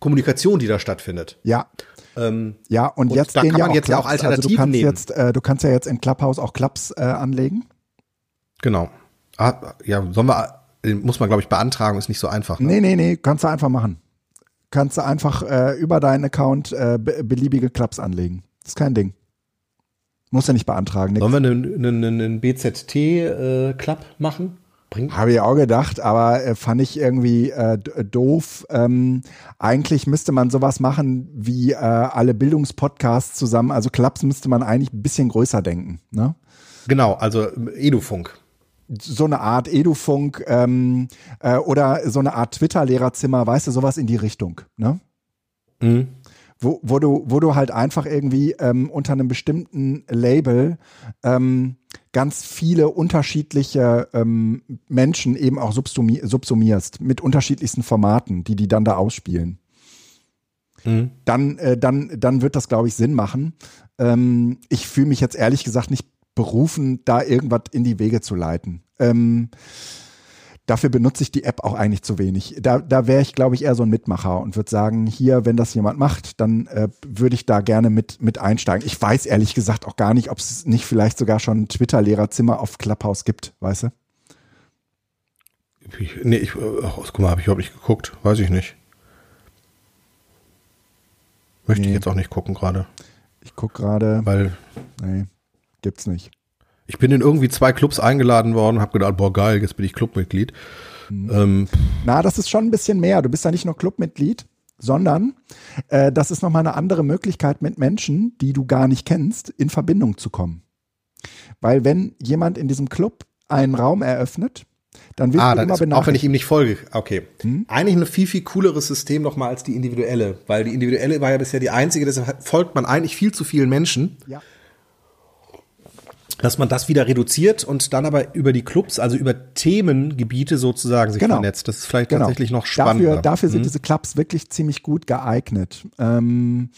Kommunikation, die da stattfindet. Ja. Ähm, ja, und, und jetzt da kann man ja jetzt Clubs, auch Alternativen also du kannst nehmen. Jetzt, äh, du kannst ja jetzt in Clubhouse auch Clubs äh, anlegen. Genau. Ah, ja, sollen wir, muss man glaube ich beantragen, ist nicht so einfach. Ne? Nee, nee, nee, kannst du einfach machen. Kannst du einfach äh, über deinen Account äh, beliebige Clubs anlegen. ist kein Ding. Muss ja nicht beantragen. Nix. Sollen wir einen, einen, einen BZT-Club äh, machen? Habe ich auch gedacht, aber äh, fand ich irgendwie äh, doof. Ähm, eigentlich müsste man sowas machen wie äh, alle Bildungspodcasts zusammen. Also Clubs müsste man eigentlich ein bisschen größer denken. Ne? Genau, also Edufunk. So eine Art Edufunk ähm, äh, oder so eine Art Twitter-Lehrerzimmer, weißt du, sowas in die Richtung. Ne? Mhm wo, wo, du, wo du halt einfach irgendwie ähm, unter einem bestimmten Label ähm, ganz viele unterschiedliche ähm, Menschen eben auch subsumi subsumierst mit unterschiedlichsten Formaten, die die dann da ausspielen. Mhm. Dann, äh, dann, dann wird das, glaube ich, Sinn machen. Ähm, ich fühle mich jetzt ehrlich gesagt nicht berufen, da irgendwas in die Wege zu leiten. Ähm, dafür benutze ich die App auch eigentlich zu wenig. Da, da wäre ich, glaube ich, eher so ein Mitmacher und würde sagen, hier, wenn das jemand macht, dann äh, würde ich da gerne mit, mit einsteigen. Ich weiß ehrlich gesagt auch gar nicht, ob es nicht vielleicht sogar schon ein Twitter-Lehrerzimmer auf Clubhouse gibt, weißt du? Ich, nee, ich, ach, guck mal, habe ich überhaupt nicht geguckt, weiß ich nicht. Möchte nee. ich jetzt auch nicht gucken gerade. Ich gucke gerade. Weil. Nee, gibt's nicht. Ich bin in irgendwie zwei Clubs eingeladen worden und habe gedacht, boah geil, jetzt bin ich Clubmitglied. Mhm. Ähm. Na, das ist schon ein bisschen mehr. Du bist ja nicht nur Clubmitglied, sondern äh, das ist nochmal eine andere Möglichkeit, mit Menschen, die du gar nicht kennst, in Verbindung zu kommen. Weil wenn jemand in diesem Club einen Raum eröffnet, dann wird ah, dann immer ist, Auch wenn ich ihm nicht folge. Okay. Hm? Eigentlich ein viel, viel cooleres System nochmal als die individuelle. Weil die individuelle war ja bisher die einzige, deshalb folgt man eigentlich viel zu vielen Menschen. Ja dass man das wieder reduziert und dann aber über die Clubs, also über Themengebiete sozusagen sich genau. vernetzt. Das ist vielleicht genau. tatsächlich noch spannender. Dafür, dafür sind mhm. diese Clubs wirklich ziemlich gut geeignet. Ähm,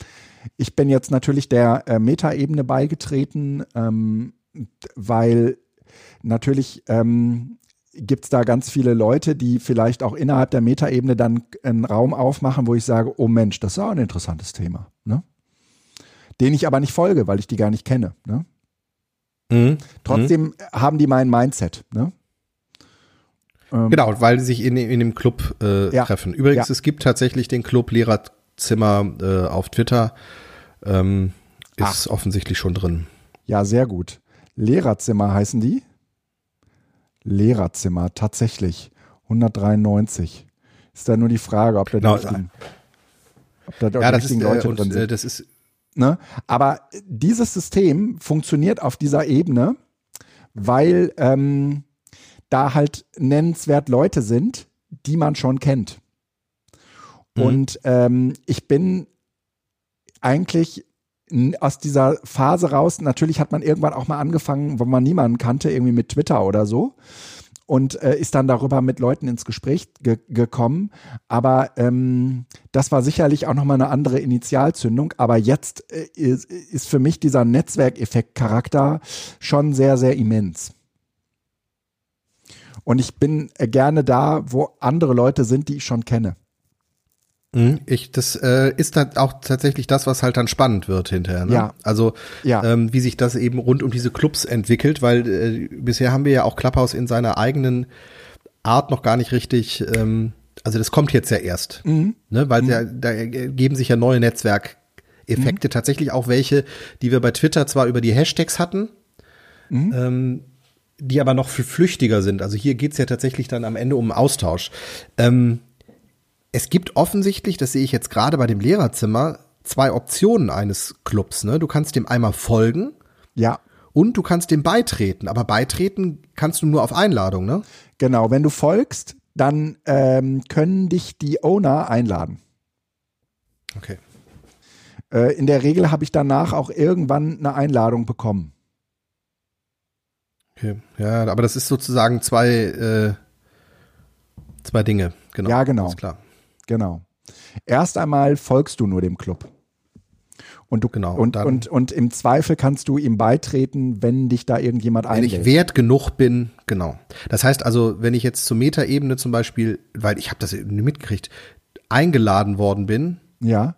ich bin jetzt natürlich der äh, Metaebene beigetreten, ähm, weil natürlich ähm, gibt es da ganz viele Leute, die vielleicht auch innerhalb der Metaebene dann einen Raum aufmachen, wo ich sage, oh Mensch, das ist auch ein interessantes Thema. Ne? Den ich aber nicht folge, weil ich die gar nicht kenne. Ne? Mhm. Trotzdem mhm. haben die mein Mindset. Ne? Ähm, genau, weil sie sich in, in dem Club äh, ja. treffen. Übrigens, ja. es gibt tatsächlich den Club Lehrerzimmer äh, auf Twitter. Ähm, ist Ach. offensichtlich schon drin. Ja, sehr gut. Lehrerzimmer heißen die? Lehrerzimmer, tatsächlich. 193. Ist da nur die Frage, ob da die genau. richtigen, ob da ja, das ist, äh, Leute und, drin sind. Das ist Ne? Aber dieses System funktioniert auf dieser Ebene, weil ähm, da halt nennenswert Leute sind, die man schon kennt. Mhm. Und ähm, ich bin eigentlich aus dieser Phase raus, natürlich hat man irgendwann auch mal angefangen, wo man niemanden kannte, irgendwie mit Twitter oder so und äh, ist dann darüber mit Leuten ins Gespräch ge gekommen. Aber ähm, das war sicherlich auch nochmal eine andere Initialzündung. Aber jetzt äh, ist, ist für mich dieser Netzwerkeffekt-Charakter schon sehr, sehr immens. Und ich bin gerne da, wo andere Leute sind, die ich schon kenne. Mhm. Ich, das äh, ist dann auch tatsächlich das, was halt dann spannend wird hinterher. Ne? Ja. Also ja. Ähm, wie sich das eben rund um diese Clubs entwickelt, weil äh, bisher haben wir ja auch Clubhouse in seiner eigenen Art noch gar nicht richtig. Ähm, also das kommt jetzt ja erst, mhm. ne? weil mhm. ja, da geben sich ja neue Netzwerkeffekte, mhm. tatsächlich auch welche, die wir bei Twitter zwar über die Hashtags hatten. Mhm. Ähm, die aber noch viel flüchtiger sind. Also hier geht's ja tatsächlich dann am Ende um Austausch. Ähm, es gibt offensichtlich, das sehe ich jetzt gerade bei dem Lehrerzimmer, zwei Optionen eines Clubs. Ne? Du kannst dem einmal folgen. Ja. und du kannst dem beitreten. Aber beitreten kannst du nur auf Einladung, ne? Genau, wenn du folgst, dann ähm, können dich die Owner einladen. Okay. Äh, in der Regel habe ich danach auch irgendwann eine Einladung bekommen. Okay. Ja, aber das ist sozusagen zwei, äh, zwei Dinge. Genau. Ja, genau. Ist klar. Genau. Erst einmal folgst du nur dem Club. Und, du, genau, und, und, und, und, im Zweifel kannst du ihm beitreten, wenn dich da irgendjemand einlädt. Wenn ich wert genug bin, genau. Das heißt also, wenn ich jetzt zur Metaebene zum Beispiel, weil ich habe das mitgekriegt, eingeladen worden bin, ja.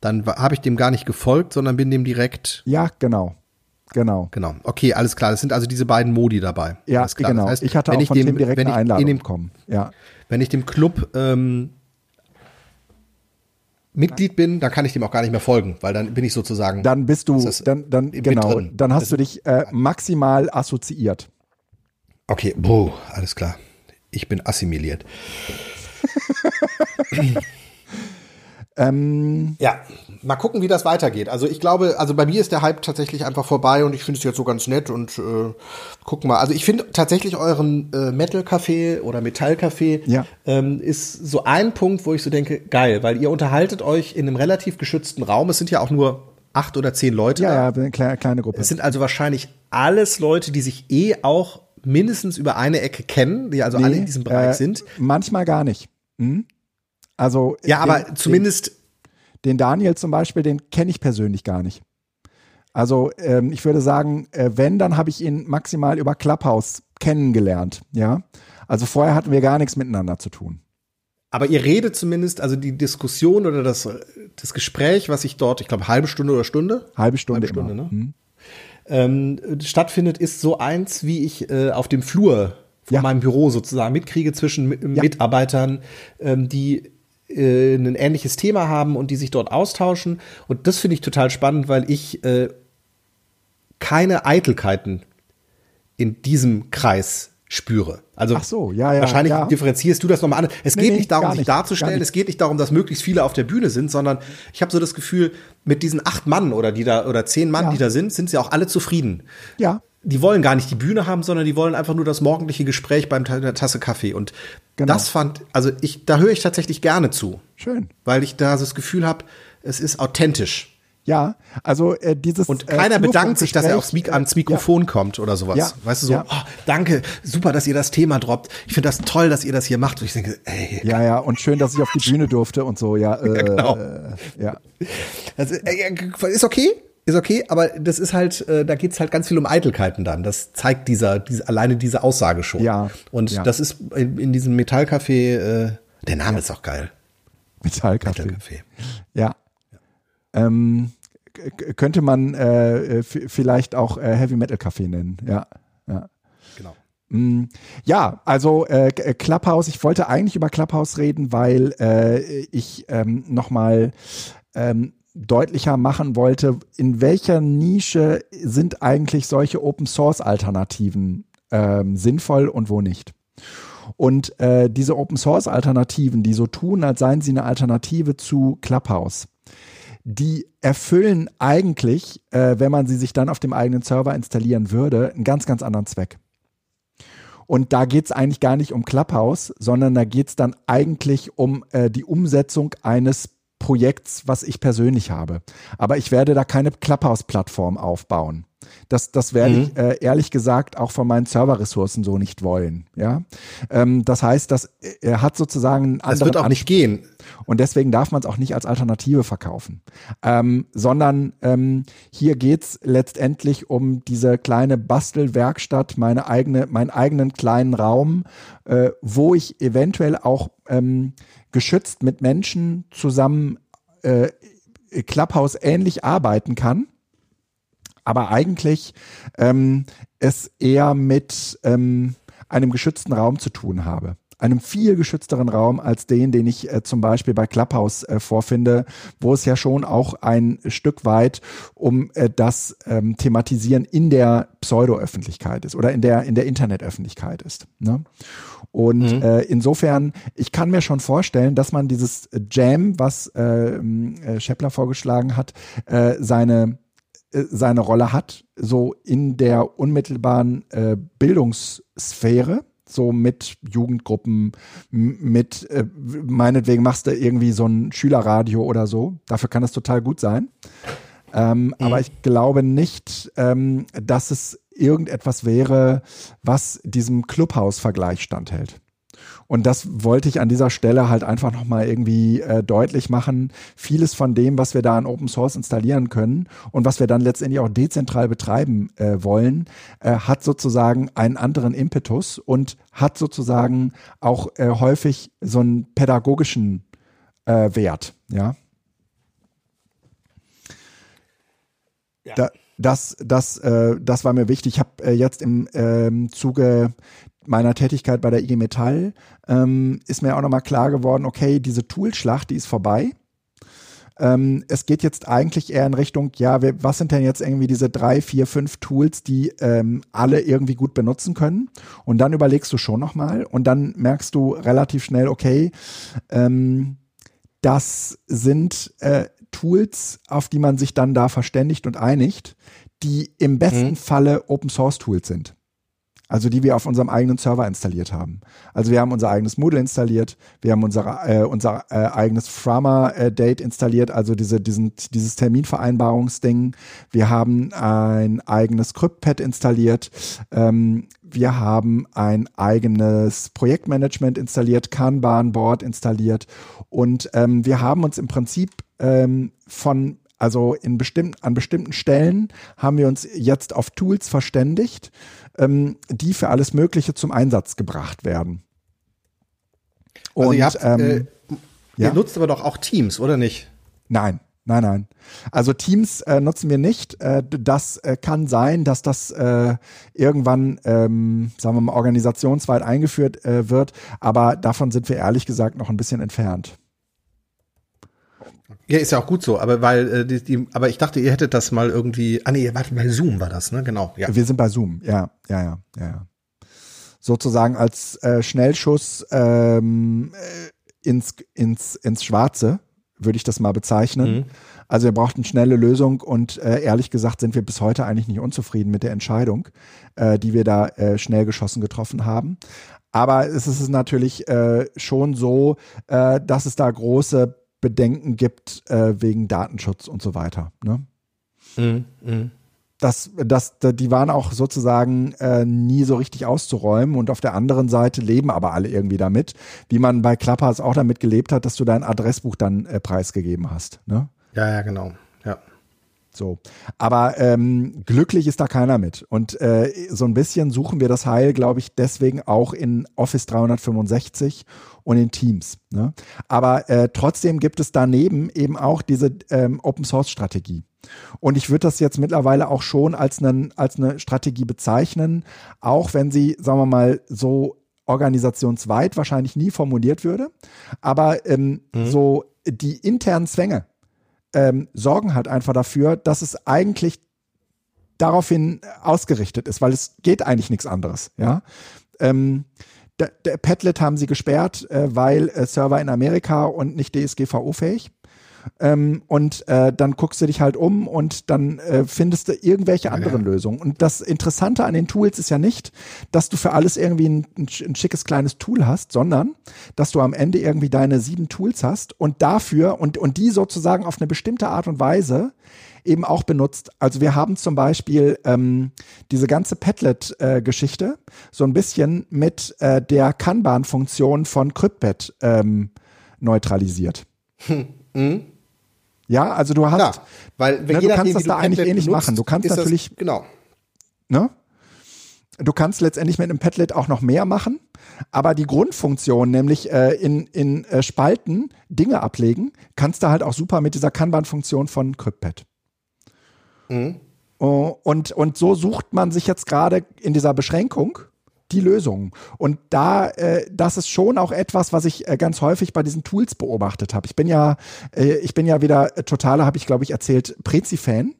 dann habe ich dem gar nicht gefolgt, sondern bin dem direkt. Ja, genau. Genau. Genau. Okay, alles klar. Das sind also diese beiden Modi dabei. Ja, genau. Das heißt, ich hatte auch von dem, dem direkt eine Einladung dem, bekommen. Ja. Wenn ich dem Club ähm, Mitglied bin, dann kann ich dem auch gar nicht mehr folgen, weil dann bin ich sozusagen. Dann bist du, dann, dann genau, dann hast du dich äh, maximal assoziiert. Okay, boah, alles klar. Ich bin assimiliert. Ähm, ja, mal gucken, wie das weitergeht. Also ich glaube, also bei mir ist der Hype tatsächlich einfach vorbei und ich finde es jetzt so ganz nett und äh, gucken mal. Also ich finde tatsächlich euren äh, Metal Café oder Metall Café ja. ähm, ist so ein Punkt, wo ich so denke, geil, weil ihr unterhaltet euch in einem relativ geschützten Raum. Es sind ja auch nur acht oder zehn Leute. Ja, ja, eine kleine, kleine Gruppe. Es sind also wahrscheinlich alles Leute, die sich eh auch mindestens über eine Ecke kennen, die also nee, alle in diesem Bereich äh, sind. Manchmal gar nicht. Hm? Also ja, den, aber zumindest den Daniel zum Beispiel, den kenne ich persönlich gar nicht. Also ähm, ich würde sagen, äh, wenn, dann habe ich ihn maximal über Clubhouse kennengelernt. Ja, also vorher hatten wir gar nichts miteinander zu tun. Aber ihr redet zumindest, also die Diskussion oder das, das Gespräch, was ich dort, ich glaube, halbe Stunde oder Stunde? Halbe Stunde, halbe Stunde ne? Hm. Ähm, stattfindet, ist so eins, wie ich äh, auf dem Flur von ja. meinem Büro sozusagen mitkriege zwischen ja. Mitarbeitern, ähm, die äh, ein ähnliches Thema haben und die sich dort austauschen. Und das finde ich total spannend, weil ich äh, keine Eitelkeiten in diesem Kreis spüre. Also Ach so, ja, ja, wahrscheinlich ja. differenzierst du das nochmal an. Es nee, geht nicht darum, sich nicht, darzustellen, es geht nicht darum, dass möglichst viele auf der Bühne sind, sondern ich habe so das Gefühl, mit diesen acht Mann oder die da oder zehn Mann, ja. die da sind, sind sie auch alle zufrieden. Ja. Die wollen gar nicht die Bühne haben, sondern die wollen einfach nur das morgendliche Gespräch beim einer Tasse Kaffee. Und genau. das fand, also ich, da höre ich tatsächlich gerne zu. Schön. Weil ich da das Gefühl habe, es ist authentisch. Ja, also äh, dieses. Und keiner äh, bedankt sich, dass er aufs Mik ans Mikrofon ja. kommt oder sowas. Ja. Weißt du so, ja. oh, danke, super, dass ihr das Thema droppt. Ich finde das toll, dass ihr das hier macht. Und ich denke, ey. Ja, ja, und schön, dass ich auf die Bühne durfte und so, ja. Äh, ja, genau. Äh, ja. Also, äh, ist okay, ist okay, aber das ist halt, äh, da geht's halt ganz viel um Eitelkeiten dann. Das zeigt dieser, diese, alleine diese Aussage schon. Ja. Und ja. das ist in, in diesem Metallcafé, äh, der Name ja. ist auch geil. Metallcafé. Metallcafé. Ja. ja. Ähm, könnte man äh, vielleicht auch äh, Heavy Metal Café nennen. Ja, ja. Genau. Mm, ja, also äh, Clubhouse, ich wollte eigentlich über Clubhouse reden, weil äh, ich ähm, nochmal ähm, deutlicher machen wollte, in welcher Nische sind eigentlich solche Open Source Alternativen ähm, sinnvoll und wo nicht. Und äh, diese Open Source Alternativen, die so tun, als seien sie eine Alternative zu Clubhouse, die erfüllen eigentlich, äh, wenn man sie sich dann auf dem eigenen Server installieren würde, einen ganz, ganz anderen Zweck. Und da geht es eigentlich gar nicht um Clubhouse, sondern da geht es dann eigentlich um äh, die Umsetzung eines Projekts, was ich persönlich habe. Aber ich werde da keine Clubhouse-Plattform aufbauen. Das, das werde mhm. ich äh, ehrlich gesagt auch von meinen Serverressourcen so nicht wollen. Ja, ähm, das heißt, dass äh, er hat sozusagen. Das wird auch Anspruch. nicht gehen. Und deswegen darf man es auch nicht als Alternative verkaufen, ähm, sondern ähm, hier geht's letztendlich um diese kleine Bastelwerkstatt, meine eigene, meinen eigenen kleinen Raum, äh, wo ich eventuell auch ähm, geschützt mit Menschen zusammen äh, Clubhouse ähnlich arbeiten kann aber eigentlich ähm, es eher mit ähm, einem geschützten Raum zu tun habe einem viel geschützteren Raum als den, den ich äh, zum Beispiel bei Clubhouse äh, vorfinde, wo es ja schon auch ein Stück weit um äh, das ähm, Thematisieren in der Pseudo-Öffentlichkeit ist oder in der in der Internetöffentlichkeit ist. Ne? Und mhm. äh, insofern, ich kann mir schon vorstellen, dass man dieses Jam, was äh, äh, Scheppler vorgeschlagen hat, äh, seine seine Rolle hat, so in der unmittelbaren äh, Bildungssphäre, so mit Jugendgruppen, mit äh, meinetwegen machst du irgendwie so ein Schülerradio oder so. Dafür kann das total gut sein. Ähm, mhm. Aber ich glaube nicht, ähm, dass es irgendetwas wäre, was diesem Clubhouse-Vergleich standhält. Und das wollte ich an dieser Stelle halt einfach nochmal irgendwie äh, deutlich machen. Vieles von dem, was wir da an Open Source installieren können und was wir dann letztendlich auch dezentral betreiben äh, wollen, äh, hat sozusagen einen anderen Impetus und hat sozusagen auch äh, häufig so einen pädagogischen äh, Wert, ja. ja. Da, das, das, äh, das war mir wichtig. Ich habe äh, jetzt im ähm, Zuge meiner Tätigkeit bei der IG Metall ähm, ist mir auch nochmal klar geworden, okay, diese Toolschlacht, die ist vorbei. Ähm, es geht jetzt eigentlich eher in Richtung, ja, wir, was sind denn jetzt irgendwie diese drei, vier, fünf Tools, die ähm, alle irgendwie gut benutzen können? Und dann überlegst du schon nochmal und dann merkst du relativ schnell, okay, ähm, das sind äh, Tools, auf die man sich dann da verständigt und einigt, die im besten mhm. Falle Open Source Tools sind. Also die wir auf unserem eigenen Server installiert haben. Also wir haben unser eigenes Moodle installiert, wir haben unser, äh, unser äh, eigenes Frama-Date äh, installiert, also diese, diesen, dieses Terminvereinbarungsding. Wir haben ein eigenes CryptPad installiert. Ähm, wir haben ein eigenes Projektmanagement installiert, Kanban-Board installiert und ähm, wir haben uns im Prinzip ähm, von also in bestimmten, an bestimmten Stellen haben wir uns jetzt auf Tools verständigt, ähm, die für alles Mögliche zum Einsatz gebracht werden. Also Und, ihr, habt, ähm, äh, ja? ihr nutzt aber doch auch Teams, oder nicht? Nein, Nein, nein. Also Teams äh, nutzen wir nicht. Äh, das äh, kann sein, dass das äh, irgendwann, ähm, sagen wir mal, organisationsweit eingeführt äh, wird, aber davon sind wir ehrlich gesagt noch ein bisschen entfernt. Ja, ist ja auch gut so, aber weil äh, die, die, aber ich dachte, ihr hättet das mal irgendwie. Ah nee, warte, bei Zoom war das, ne? Genau. Ja. Wir sind bei Zoom, ja, ja, ja, ja. Sozusagen als äh, Schnellschuss ähm, äh, ins, ins, ins Schwarze, würde ich das mal bezeichnen. Mhm. Also wir brauchten schnelle Lösung und äh, ehrlich gesagt sind wir bis heute eigentlich nicht unzufrieden mit der Entscheidung, äh, die wir da äh, schnell geschossen getroffen haben. Aber es ist natürlich äh, schon so, äh, dass es da große Bedenken gibt äh, wegen Datenschutz und so weiter. Ne? Mm, mm. Das, das, die waren auch sozusagen äh, nie so richtig auszuräumen und auf der anderen Seite leben aber alle irgendwie damit, wie man bei Clubhouse auch damit gelebt hat, dass du dein Adressbuch dann äh, preisgegeben hast. Ne? Ja, ja, genau. So. Aber ähm, glücklich ist da keiner mit. Und äh, so ein bisschen suchen wir das Heil, glaube ich, deswegen auch in Office 365 und in Teams. Ne? Aber äh, trotzdem gibt es daneben eben auch diese ähm, Open Source Strategie. Und ich würde das jetzt mittlerweile auch schon als, einen, als eine Strategie bezeichnen, auch wenn sie, sagen wir mal, so organisationsweit wahrscheinlich nie formuliert würde. Aber ähm, mhm. so die internen Zwänge ähm, sorgen halt einfach dafür, dass es eigentlich daraufhin ausgerichtet ist, weil es geht eigentlich nichts anderes. Ja. Ähm, der, der Padlet haben sie gesperrt, äh, weil äh, Server in Amerika und nicht DSGVO-fähig. Ähm, und äh, dann guckst du dich halt um und dann äh, findest du irgendwelche anderen ja. Lösungen. Und das Interessante an den Tools ist ja nicht, dass du für alles irgendwie ein, ein, ein, schickes kleines Tool hast, sondern dass du am Ende irgendwie deine sieben Tools hast und dafür und, und die sozusagen auf eine bestimmte Art und Weise eben auch benutzt. Also wir haben zum Beispiel ähm, diese ganze Padlet-Geschichte äh, so ein bisschen mit äh, der Kanban-Funktion von CryptPad ähm, neutralisiert. Hm. Ja, also du hast, ja, weil ne, du kannst das da eigentlich ähnlich benutzt, machen. Du kannst natürlich, das, genau. Ne? Du kannst letztendlich mit einem Padlet auch noch mehr machen, aber die Grundfunktion, nämlich äh, in, in äh, Spalten Dinge ablegen, kannst du halt auch super mit dieser Kanban-Funktion von CryptPad. Mhm. Und, und so sucht man sich jetzt gerade in dieser Beschränkung die Lösung. Und da, äh, das ist schon auch etwas, was ich äh, ganz häufig bei diesen Tools beobachtet habe. Ich bin ja, äh, ich bin ja wieder totaler, habe ich glaube ich erzählt, Prezi-Fan.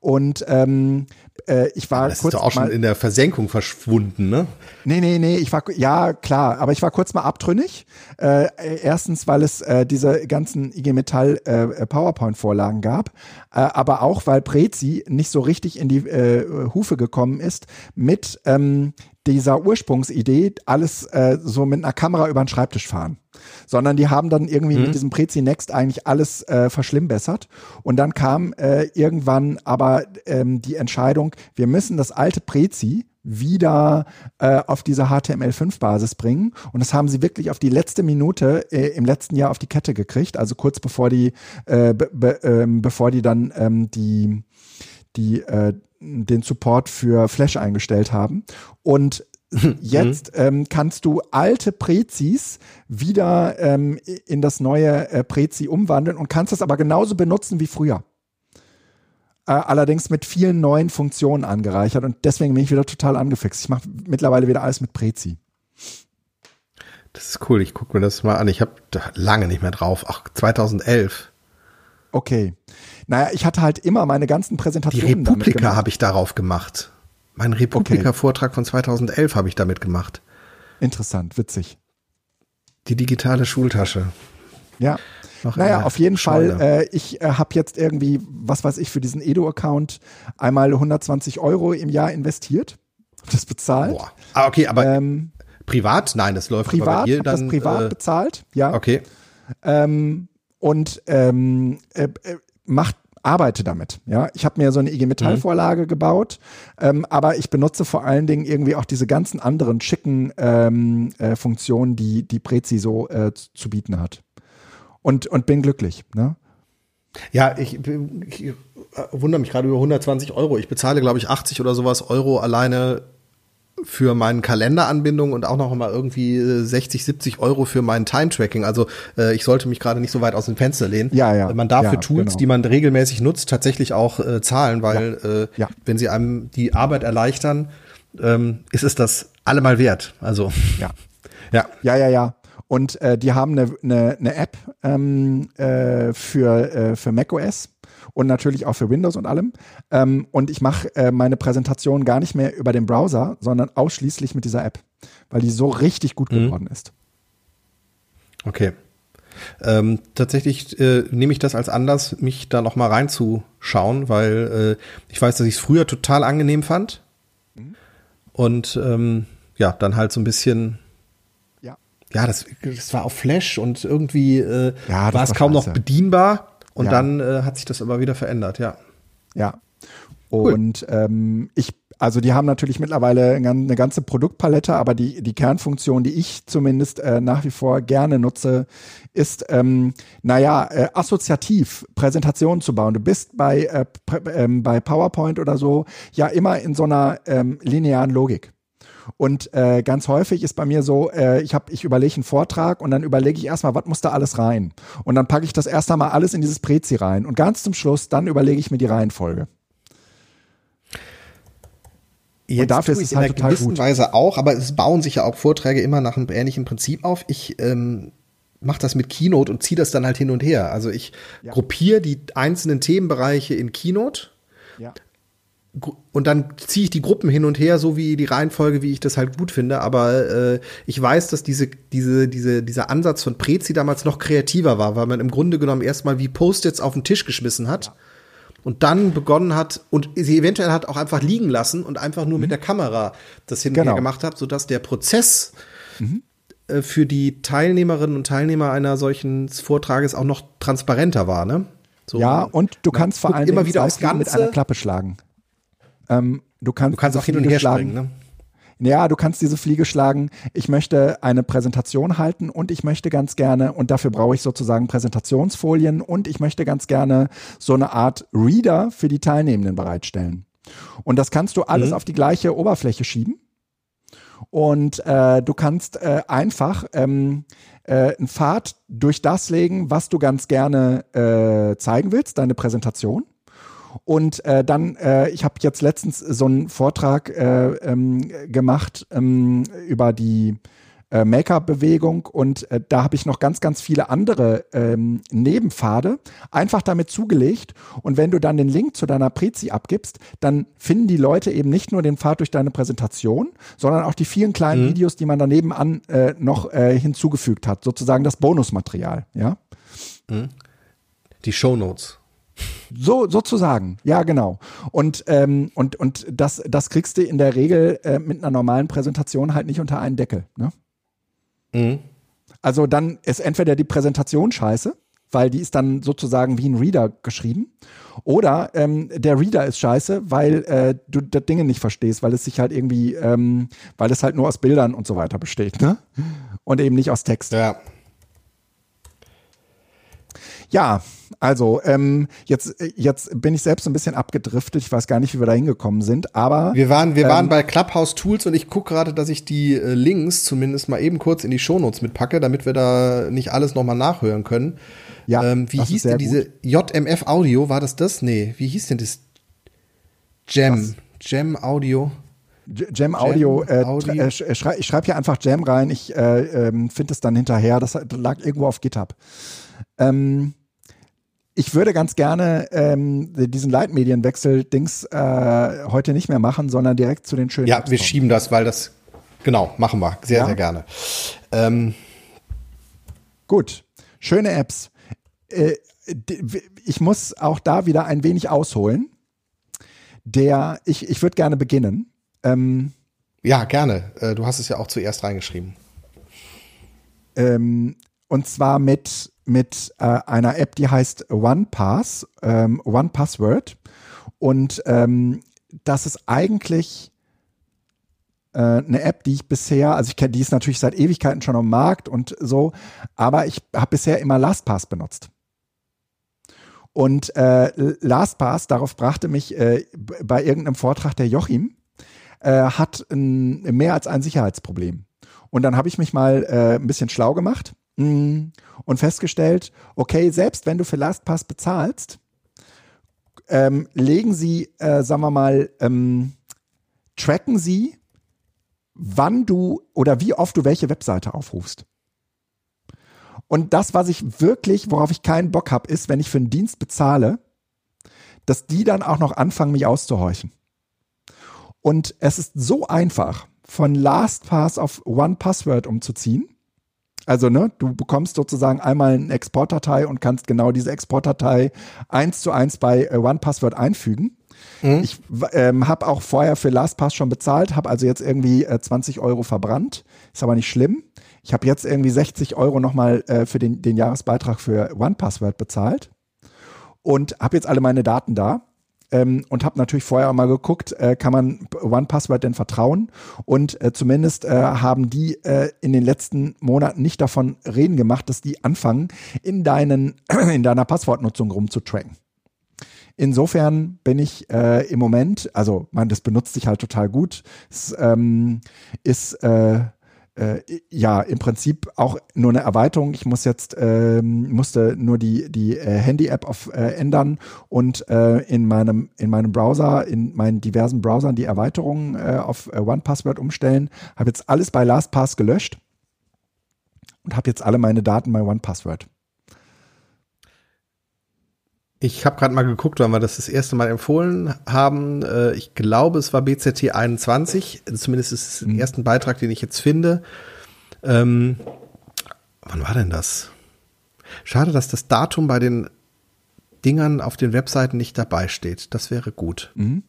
Und ähm, äh, ich war das kurz ist doch auch schon in der Versenkung verschwunden, ne? Nee, nee, nee, ich war ja klar, aber ich war kurz mal abtrünnig. Äh, erstens, weil es äh, diese ganzen IG Metall äh, PowerPoint Vorlagen gab, äh, aber auch weil Prezi nicht so richtig in die äh, Hufe gekommen ist mit ähm, dieser Ursprungsidee, alles äh, so mit einer Kamera über den Schreibtisch fahren. Sondern die haben dann irgendwie mhm. mit diesem Prezi Next eigentlich alles äh, verschlimmbessert. Und dann kam äh, irgendwann aber ähm, die Entscheidung, wir müssen das alte Prezi wieder äh, auf diese HTML5-Basis bringen. Und das haben sie wirklich auf die letzte Minute äh, im letzten Jahr auf die Kette gekriegt, also kurz bevor die, äh, be, be, ähm, bevor die dann ähm, die, die äh, den Support für Flash eingestellt haben. Und jetzt ähm, kannst du alte Prezis wieder ähm, in das neue äh, Prezi umwandeln und kannst das aber genauso benutzen wie früher. Äh, allerdings mit vielen neuen Funktionen angereichert und deswegen bin ich wieder total angefixt. Ich mache mittlerweile wieder alles mit Prezi. Das ist cool, ich gucke mir das mal an. Ich habe lange nicht mehr drauf. Ach, 2011. Okay. Naja, ich hatte halt immer meine ganzen Präsentationen. Die Republika habe ich darauf gemacht. Mein Republika-Vortrag von 2011 habe ich damit gemacht. Interessant, witzig. Die digitale Schultasche. Ja. Noch naja, auf jeden Fall. Äh, ich äh, habe jetzt irgendwie, was weiß ich, für diesen Edo-Account einmal 120 Euro im Jahr investiert. Das bezahlt. Boah. Ah, okay, aber ähm, privat? Nein, das läuft privat. Bei dann, das privat äh, bezahlt, ja. Okay. Ähm, und ähm, äh, äh macht arbeite damit. Ja, ich habe mir so eine IG Metall Vorlage mhm. gebaut, ähm, aber ich benutze vor allen Dingen irgendwie auch diese ganzen anderen schicken ähm, äh, Funktionen, die die Prezi so äh, zu bieten hat. Und und bin glücklich. Ne? Ja, ich, ich äh, wundere mich gerade über 120 Euro. Ich bezahle, glaube ich, 80 oder sowas Euro alleine für meinen Kalenderanbindung und auch noch mal irgendwie 60, äh, 70 Euro für mein Time-Tracking. Also äh, ich sollte mich gerade nicht so weit aus dem Fenster lehnen. Ja, ja. Man darf ja, für Tools, genau. die man regelmäßig nutzt, tatsächlich auch äh, zahlen, weil ja. Äh, ja. wenn sie einem die Arbeit erleichtern, ähm, ist es das allemal wert. Also ja, ja, ja, ja, ja. Und äh, die haben eine, eine, eine App ähm, äh, für, äh, für macOS und natürlich auch für Windows und allem. Ähm, und ich mache äh, meine Präsentation gar nicht mehr über den Browser, sondern ausschließlich mit dieser App, weil die so richtig gut mhm. geworden ist. Okay. Ähm, tatsächlich äh, nehme ich das als Anlass, mich da noch mal reinzuschauen, weil äh, ich weiß, dass ich es früher total angenehm fand mhm. und ähm, ja, dann halt so ein bisschen ja, ja das, das war auf Flash und irgendwie äh, ja, war es kaum noch bedienbar und ja. dann äh, hat sich das aber wieder verändert, ja. Ja. Und cool. ähm, ich, also die haben natürlich mittlerweile eine ganze Produktpalette, aber die, die Kernfunktion, die ich zumindest äh, nach wie vor gerne nutze, ist, ähm, naja, äh, assoziativ Präsentationen zu bauen. Du bist bei, äh, ähm, bei PowerPoint oder so ja immer in so einer ähm, linearen Logik. Und äh, ganz häufig ist bei mir so, äh, ich habe, ich überlege einen Vortrag und dann überlege ich erstmal, was muss da alles rein? Und dann packe ich das erst einmal alles in dieses Prezi rein. Und ganz zum Schluss, dann überlege ich mir die Reihenfolge. Jetzt und dafür ist es halt in einer gewissen gut. Weise auch, aber es bauen sich ja auch Vorträge immer nach einem ähnlichen Prinzip auf. Ich ähm, mache das mit Keynote und ziehe das dann halt hin und her. Also ich ja. gruppiere die einzelnen Themenbereiche in Keynote. Ja und dann ziehe ich die Gruppen hin und her, so wie die Reihenfolge, wie ich das halt gut finde. Aber äh, ich weiß, dass diese, diese, diese, dieser Ansatz von Prezi damals noch kreativer war, weil man im Grunde genommen erstmal wie Post-its auf den Tisch geschmissen hat ja. und dann begonnen hat und sie eventuell hat auch einfach liegen lassen und einfach nur mhm. mit der Kamera das hin und genau. her gemacht hat, sodass der Prozess mhm. äh, für die Teilnehmerinnen und Teilnehmer einer solchen Vortrages auch noch transparenter war, ne? So, ja, und du kannst vor allem immer wieder aufs Ganze mit einer Klappe schlagen. Ähm, du kannst, du kannst auch hin und her schlagen, ne? Ja, du kannst diese Fliege schlagen. Ich möchte eine Präsentation halten und ich möchte ganz gerne, und dafür brauche ich sozusagen Präsentationsfolien und ich möchte ganz gerne so eine Art Reader für die Teilnehmenden bereitstellen. Und das kannst du alles mhm. auf die gleiche Oberfläche schieben. Und äh, du kannst äh, einfach ähm, äh, einen Pfad durch das legen, was du ganz gerne äh, zeigen willst, deine Präsentation. Und äh, dann, äh, ich habe jetzt letztens so einen Vortrag äh, ähm, gemacht ähm, über die äh, Make-up-Bewegung und äh, da habe ich noch ganz, ganz viele andere ähm, Nebenpfade einfach damit zugelegt. Und wenn du dann den Link zu deiner Prezi abgibst, dann finden die Leute eben nicht nur den Pfad durch deine Präsentation, sondern auch die vielen kleinen mhm. Videos, die man daneben an äh, noch äh, hinzugefügt hat, sozusagen das Bonusmaterial, ja. Mhm. Die Show Notes. So, sozusagen, ja, genau. Und, ähm, und, und das, das kriegst du in der Regel äh, mit einer normalen Präsentation halt nicht unter einen Deckel. Ne? Mhm. Also dann ist entweder die Präsentation scheiße, weil die ist dann sozusagen wie ein Reader geschrieben. Oder ähm, der Reader ist scheiße, weil äh, du das Ding nicht verstehst, weil es sich halt irgendwie, ähm, weil es halt nur aus Bildern und so weiter besteht, ne? Und eben nicht aus Text. Ja. Ja, also ähm, jetzt, jetzt bin ich selbst ein bisschen abgedriftet. Ich weiß gar nicht, wie wir da hingekommen sind, aber. Wir waren, wir ähm, waren bei Clubhouse Tools und ich gucke gerade, dass ich die äh, Links zumindest mal eben kurz in die Shownotes mitpacke, damit wir da nicht alles nochmal nachhören können. Ja, ähm, wie hieß denn diese gut. JMF Audio? War das das? Nee, wie hieß denn das? Jam. Jam Audio. Jam Audio, Jam äh, Audio. Äh, schrei, ich schreibe hier einfach Jam rein, ich äh, ähm, finde es dann hinterher, das, das lag irgendwo auf GitHub. Ähm, ich würde ganz gerne ähm, diesen Leitmedienwechsel-Dings äh, heute nicht mehr machen, sondern direkt zu den schönen. Ja, wir kommen. schieben das, weil das genau machen wir sehr ja? sehr gerne. Ähm. Gut, schöne Apps. Äh, ich muss auch da wieder ein wenig ausholen. Der, ich, ich würde gerne beginnen. Ähm, ja, gerne. Äh, du hast es ja auch zuerst reingeschrieben. Ähm, und zwar mit mit äh, einer App, die heißt OnePass, ähm, One Password. Und ähm, das ist eigentlich äh, eine App, die ich bisher, also ich kenne, die ist natürlich seit Ewigkeiten schon am Markt und so, aber ich habe bisher immer LastPass benutzt. Und äh, LastPass, darauf brachte mich äh, bei irgendeinem Vortrag der Joachim, äh, hat ein, mehr als ein Sicherheitsproblem. Und dann habe ich mich mal äh, ein bisschen schlau gemacht. Und festgestellt, okay, selbst wenn du für LastPass bezahlst, ähm, legen sie, äh, sagen wir mal, ähm, tracken sie, wann du oder wie oft du welche Webseite aufrufst. Und das, was ich wirklich, worauf ich keinen Bock habe, ist, wenn ich für einen Dienst bezahle, dass die dann auch noch anfangen, mich auszuhorchen. Und es ist so einfach, von LastPass auf OnePassword umzuziehen. Also, ne, du bekommst sozusagen einmal eine Exportdatei und kannst genau diese Exportdatei eins zu eins bei äh, OnePassword einfügen. Mhm. Ich ähm, habe auch vorher für LastPass schon bezahlt, habe also jetzt irgendwie äh, 20 Euro verbrannt. Ist aber nicht schlimm. Ich habe jetzt irgendwie 60 Euro nochmal äh, für den, den Jahresbeitrag für OnePassword bezahlt und habe jetzt alle meine Daten da ähm, und habe natürlich vorher mal geguckt, äh, kann man OnePassword denn vertrauen? Und äh, zumindest äh, haben die äh, in den letzten Monaten nicht davon reden gemacht, dass die anfangen, in deinen in deiner Passwortnutzung rumzutracken. Insofern bin ich äh, im Moment, also man, das benutzt sich halt total gut. Es ähm, ist äh, äh, ja im Prinzip auch nur eine Erweiterung. Ich muss jetzt ähm, musste nur die die äh, Handy-App auf äh, ändern und äh, in meinem in meinem Browser in meinen diversen Browsern die Erweiterungen äh, auf äh, OnePassword umstellen. Habe jetzt alles bei LastPass gelöscht und habe jetzt alle meine Daten bei OnePassword. Ich habe gerade mal geguckt, wann wir das das erste Mal empfohlen haben. Äh, ich glaube, es war BZT 21. Zumindest ist es mhm. den ersten Beitrag, den ich jetzt finde. Ähm, wann war denn das? Schade, dass das Datum bei den Dingern auf den Webseiten nicht dabei steht. Das wäre gut. Mhm.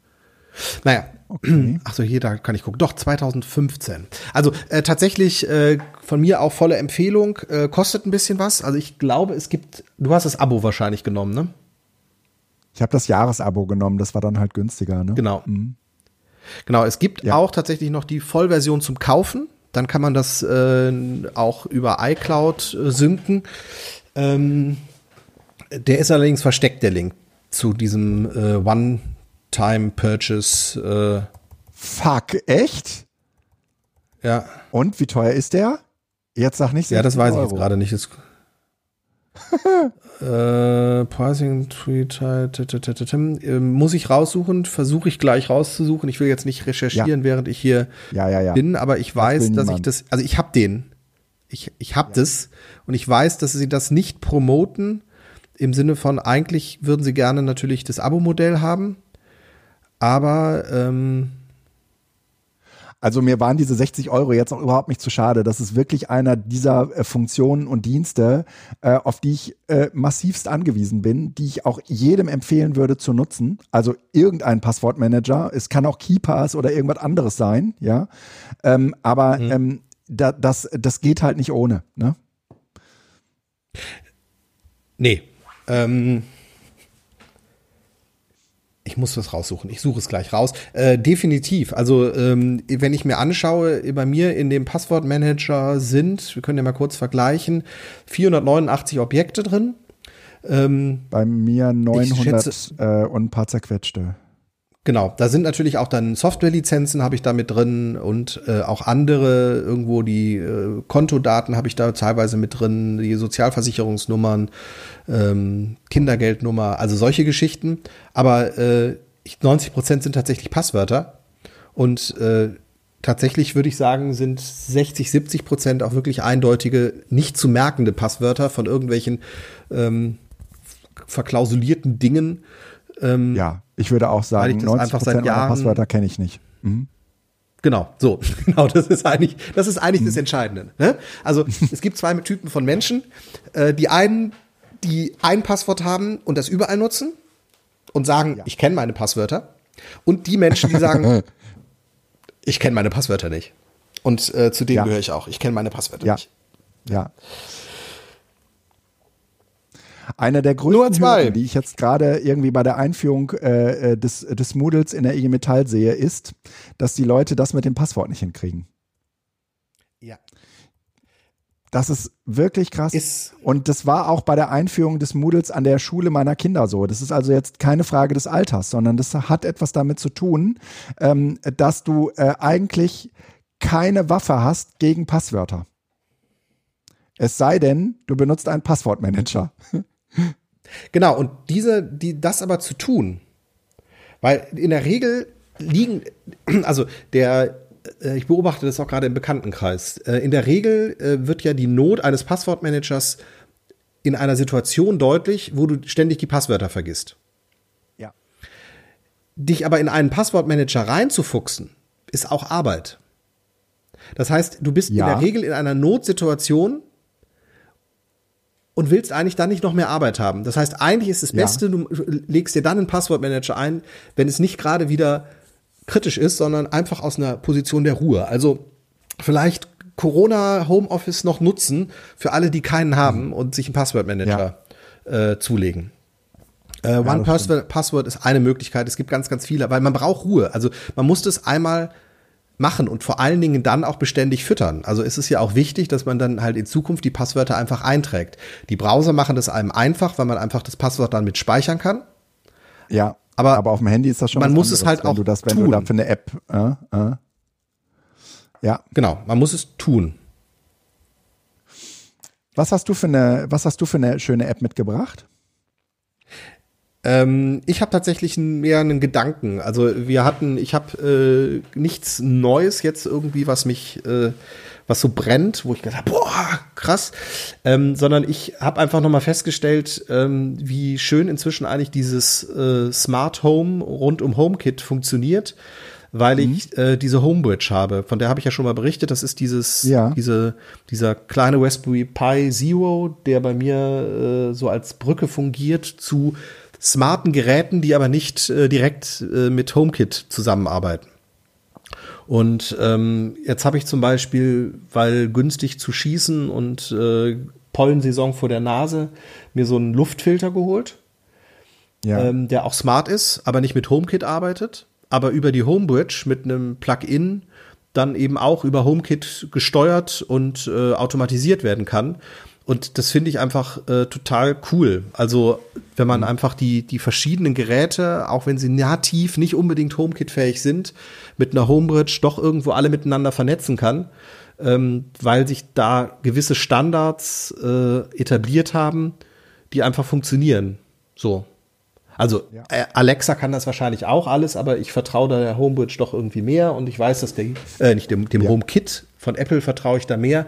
Naja, okay. ach so, hier, da kann ich gucken. Doch, 2015. Also äh, tatsächlich äh, von mir auch volle Empfehlung. Äh, kostet ein bisschen was. Also ich glaube, es gibt, du hast das Abo wahrscheinlich genommen, ne? Ich habe das Jahresabo genommen, das war dann halt günstiger, ne? Genau. Mhm. Genau, es gibt ja. auch tatsächlich noch die Vollversion zum Kaufen. Dann kann man das äh, auch über iCloud äh, synken. Ähm, der ist allerdings versteckt, der Link zu diesem äh, One-Time-Purchase. Äh. Fuck, echt? Ja. Und wie teuer ist der? Jetzt sag nicht. Ja, das weiß Euro. ich jetzt gerade nicht. äh, Pricing Tweet äh, muss ich raussuchen, versuche ich gleich rauszusuchen. Ich will jetzt nicht recherchieren, ja. während ich hier ja, ja, bin, aber ich weiß, dass ich das, also ich habe den. Ich, ich habe das. Und ich weiß, dass sie das nicht promoten im Sinne von, eigentlich würden sie gerne natürlich das Abo-Modell haben, aber ähm, also mir waren diese 60 Euro jetzt auch überhaupt nicht zu schade. Das ist wirklich einer dieser äh, Funktionen und Dienste, äh, auf die ich äh, massivst angewiesen bin, die ich auch jedem empfehlen würde zu nutzen. Also irgendein Passwortmanager. Es kann auch KeyPass oder irgendwas anderes sein, ja. Ähm, aber mhm. ähm, da, das, das geht halt nicht ohne, ne? Nee. Ähm, ich muss was raussuchen. Ich suche es gleich raus. Äh, definitiv. Also ähm, wenn ich mir anschaue, bei mir in dem Passwortmanager sind, wir können ja mal kurz vergleichen, 489 Objekte drin. Ähm, bei mir 900 schätze, äh, und ein paar zerquetschte. Genau, da sind natürlich auch dann Softwarelizenzen habe ich da mit drin und äh, auch andere irgendwo die äh, Kontodaten habe ich da teilweise mit drin, die Sozialversicherungsnummern, ähm, Kindergeldnummer, also solche Geschichten. Aber äh, 90 Prozent sind tatsächlich Passwörter und äh, tatsächlich würde ich sagen, sind 60, 70 Prozent auch wirklich eindeutige, nicht zu merkende Passwörter von irgendwelchen ähm, verklausulierten Dingen. Ähm, ja ich würde auch sagen, 90 einfach seit Jahren Passwörter kenne ich nicht. Mhm. Genau, so, genau, das ist eigentlich, das ist eigentlich mhm. das Entscheidende. Ne? Also es gibt zwei Typen von Menschen. Äh, die einen, die ein Passwort haben und das überall nutzen und sagen, ja. ich kenne meine Passwörter. Und die Menschen, die sagen, ich kenne meine Passwörter nicht. Und äh, zu denen ja. gehöre ich auch. Ich kenne meine Passwörter ja. nicht. Ja. Einer der größten Hürden, die ich jetzt gerade irgendwie bei der Einführung äh, äh, des, des Moodles in der IG Metall sehe, ist, dass die Leute das mit dem Passwort nicht hinkriegen. Ja. Das ist wirklich krass. Ist und das war auch bei der Einführung des Moodles an der Schule meiner Kinder so. Das ist also jetzt keine Frage des Alters, sondern das hat etwas damit zu tun, ähm, dass du äh, eigentlich keine Waffe hast gegen Passwörter. Es sei denn, du benutzt einen Passwortmanager. Genau, und diese, die, das aber zu tun, weil in der Regel liegen, also der, äh, ich beobachte das auch gerade im Bekanntenkreis, äh, in der Regel äh, wird ja die Not eines Passwortmanagers in einer Situation deutlich, wo du ständig die Passwörter vergisst. Ja. Dich aber in einen Passwortmanager reinzufuchsen, ist auch Arbeit. Das heißt, du bist ja. in der Regel in einer Notsituation, und willst eigentlich dann nicht noch mehr Arbeit haben. Das heißt, eigentlich ist das Beste, ja. du legst dir dann einen Passwortmanager ein, wenn es nicht gerade wieder kritisch ist, sondern einfach aus einer Position der Ruhe. Also vielleicht Corona Homeoffice noch nutzen für alle, die keinen haben mhm. und sich einen Passwortmanager ja. äh, zulegen. Äh, One Password, Password ist eine Möglichkeit. Es gibt ganz, ganz viele, weil man braucht Ruhe. Also man muss das einmal machen und vor allen Dingen dann auch beständig füttern. Also ist es ja auch wichtig, dass man dann halt in Zukunft die Passwörter einfach einträgt. Die Browser machen das einem einfach, weil man einfach das Passwort dann mit speichern kann. Ja, aber, aber auf dem Handy ist das schon man muss es halt wenn auch du das, wenn tun. du da für eine App, äh, äh. ja, genau, man muss es tun. Was hast du für eine, was hast du für eine schöne App mitgebracht? Ähm, ich habe tatsächlich mehr einen Gedanken. Also wir hatten, ich habe äh, nichts Neues jetzt irgendwie, was mich, äh, was so brennt, wo ich gesagt habe, boah, krass, ähm, sondern ich habe einfach noch mal festgestellt, ähm, wie schön inzwischen eigentlich dieses äh, Smart Home rund um HomeKit funktioniert weil mhm. ich äh, diese Homebridge habe. Von der habe ich ja schon mal berichtet. Das ist dieses, ja. diese, dieser kleine Raspberry Pi Zero, der bei mir äh, so als Brücke fungiert zu smarten Geräten, die aber nicht äh, direkt äh, mit HomeKit zusammenarbeiten. Und ähm, jetzt habe ich zum Beispiel, weil günstig zu schießen und äh, Pollensaison vor der Nase, mir so einen Luftfilter geholt, ja. ähm, der auch smart ist, aber nicht mit HomeKit arbeitet, aber über die Homebridge mit einem Plugin dann eben auch über HomeKit gesteuert und äh, automatisiert werden kann. Und das finde ich einfach äh, total cool. Also, wenn man mhm. einfach die, die verschiedenen Geräte, auch wenn sie nativ nicht unbedingt HomeKit-fähig sind, mit einer Homebridge doch irgendwo alle miteinander vernetzen kann, ähm, weil sich da gewisse Standards äh, etabliert haben, die einfach funktionieren. So. Also ja. äh, Alexa kann das wahrscheinlich auch alles, aber ich vertraue da der Homebridge doch irgendwie mehr und ich weiß, dass der, äh, nicht dem, dem ja. HomeKit von Apple vertraue ich da mehr.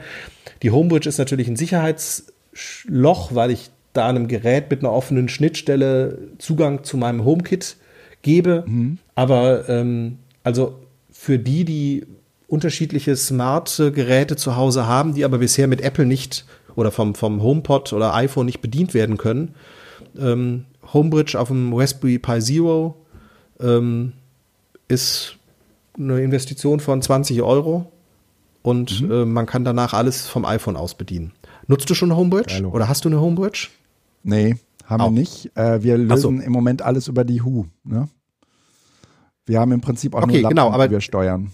Die Homebridge ist natürlich ein Sicherheitsloch, weil ich da einem Gerät mit einer offenen Schnittstelle Zugang zu meinem HomeKit gebe. Mhm. Aber ähm, also für die, die unterschiedliche smarte Geräte zu Hause haben, die aber bisher mit Apple nicht oder vom, vom HomePod oder iPhone nicht bedient werden können, ähm, Homebridge auf dem Raspberry Pi Zero ähm, ist eine Investition von 20 Euro und mhm. äh, man kann danach alles vom iPhone aus bedienen. Nutzt du schon eine Homebridge Hallo. oder hast du eine Homebridge? Nee, haben auch. wir nicht. Äh, wir lösen so. im Moment alles über die Hu. Ne? Wir haben im Prinzip auch okay, nur Lampen, genau, aber, die wir steuern.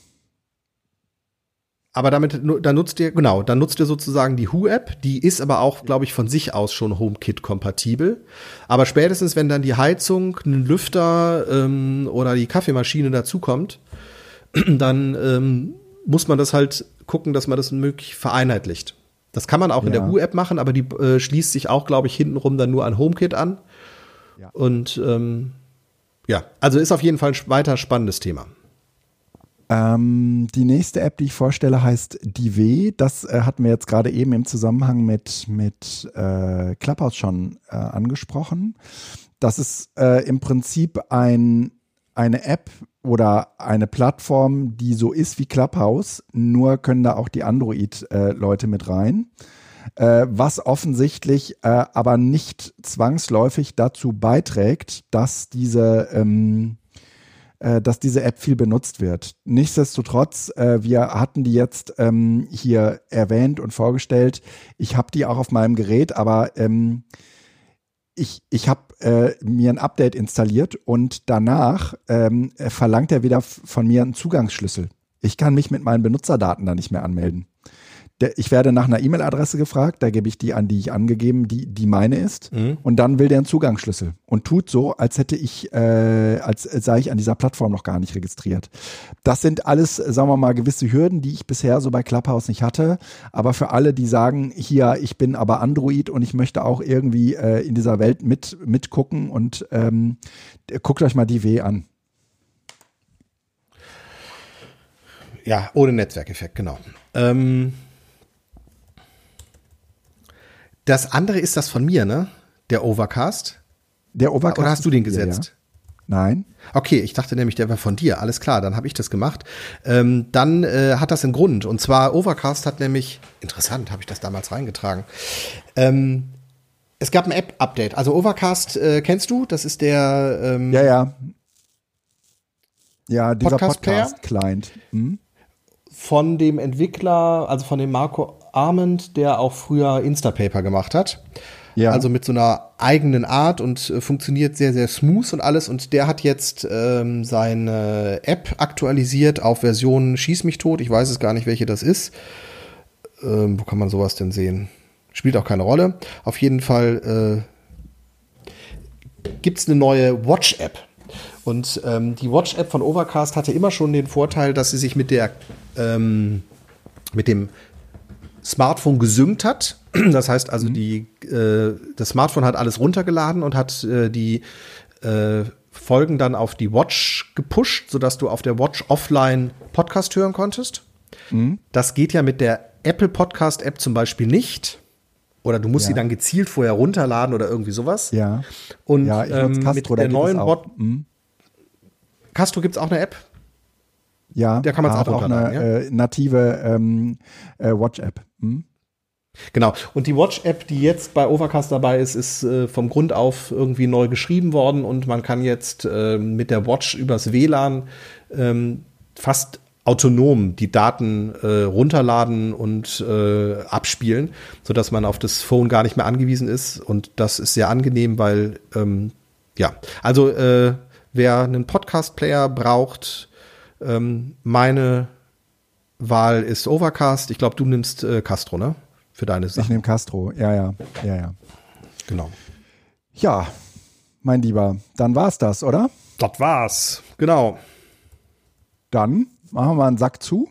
Aber damit, dann nutzt ihr, genau, dann nutzt ihr sozusagen die Who-App, die ist aber auch, glaube ich, von sich aus schon HomeKit-kompatibel. Aber spätestens, wenn dann die Heizung, ein Lüfter ähm, oder die Kaffeemaschine dazukommt, dann ähm, muss man das halt gucken, dass man das möglich vereinheitlicht. Das kann man auch ja. in der Who-App machen, aber die äh, schließt sich auch, glaube ich, hintenrum dann nur an HomeKit an. Ja. Und ähm, ja, also ist auf jeden Fall ein weiter spannendes Thema. Ähm, die nächste App, die ich vorstelle, heißt DiV. Das äh, hatten wir jetzt gerade eben im Zusammenhang mit, mit äh, Clubhouse schon äh, angesprochen. Das ist äh, im Prinzip ein, eine App oder eine Plattform, die so ist wie Clubhouse, nur können da auch die Android-Leute mit rein. Äh, was offensichtlich äh, aber nicht zwangsläufig dazu beiträgt, dass diese ähm, äh, dass diese App viel benutzt wird. Nichtsdestotrotz, äh, wir hatten die jetzt ähm, hier erwähnt und vorgestellt. Ich habe die auch auf meinem Gerät, aber ähm, ich, ich habe äh, mir ein Update installiert und danach ähm, verlangt er wieder von mir einen Zugangsschlüssel. Ich kann mich mit meinen Benutzerdaten da nicht mehr anmelden der, ich werde nach einer E-Mail-Adresse gefragt, da gebe ich die an, die ich angegeben, die, die meine ist. Mhm. Und dann will der einen Zugangsschlüssel und tut so, als hätte ich, äh, als sei ich an dieser Plattform noch gar nicht registriert. Das sind alles, sagen wir mal, gewisse Hürden, die ich bisher so bei Clubhouse nicht hatte. Aber für alle, die sagen, hier, ich bin aber Android und ich möchte auch irgendwie äh, in dieser Welt mit, mitgucken und ähm, guckt euch mal die W an. Ja, ohne Netzwerkeffekt, genau. Ähm das andere ist das von mir, ne? Der Overcast. Der Overcast. Oder hast du den gesetzt? ja. Nein. Okay, ich dachte nämlich, der war von dir. Alles klar, dann habe ich das gemacht. Ähm, dann äh, hat das einen Grund. Und zwar Overcast hat nämlich, interessant, habe ich das damals reingetragen. Ähm, es gab ein App-Update. Also Overcast äh, kennst du? Das ist der ähm, Ja, ja. Ja, dieser Podcast-Client. Podcast hm? Von dem Entwickler, also von dem Marco Armand, der auch früher Instapaper gemacht hat. Ja. Also mit so einer eigenen Art und äh, funktioniert sehr, sehr smooth und alles. Und der hat jetzt ähm, seine App aktualisiert auf Version Schieß mich tot. Ich weiß es gar nicht, welche das ist. Ähm, wo kann man sowas denn sehen? Spielt auch keine Rolle. Auf jeden Fall äh, gibt es eine neue Watch-App. Und ähm, die Watch-App von Overcast hatte immer schon den Vorteil, dass sie sich mit der ähm, mit dem Smartphone gesynkt hat. Das heißt also, mhm. die, äh, das Smartphone hat alles runtergeladen und hat äh, die äh, Folgen dann auf die Watch gepusht, sodass du auf der Watch offline Podcast hören konntest. Mhm. Das geht ja mit der Apple Podcast App zum Beispiel nicht. Oder du musst ja. sie dann gezielt vorher runterladen oder irgendwie sowas. Ja. Und ja, ähm, mit der neuen Watch. Mhm. Castro gibt es auch eine App? Ja, der kann man auch, auch eine äh, native ähm, äh, Watch-App. Hm? Genau. Und die Watch-App, die jetzt bei Overcast dabei ist, ist äh, vom Grund auf irgendwie neu geschrieben worden und man kann jetzt äh, mit der Watch übers WLAN ähm, fast autonom die Daten äh, runterladen und äh, abspielen, sodass man auf das Phone gar nicht mehr angewiesen ist. Und das ist sehr angenehm, weil ähm, ja, also äh, wer einen Podcast-Player braucht, ähm, meine Wahl ist Overcast. Ich glaube, du nimmst äh, Castro, ne? Für deine Sache. Ich nehme Castro, ja, ja, ja, ja. Genau. Ja, mein Lieber, dann war's das, oder? Das war's, genau. Dann machen wir mal einen Sack zu.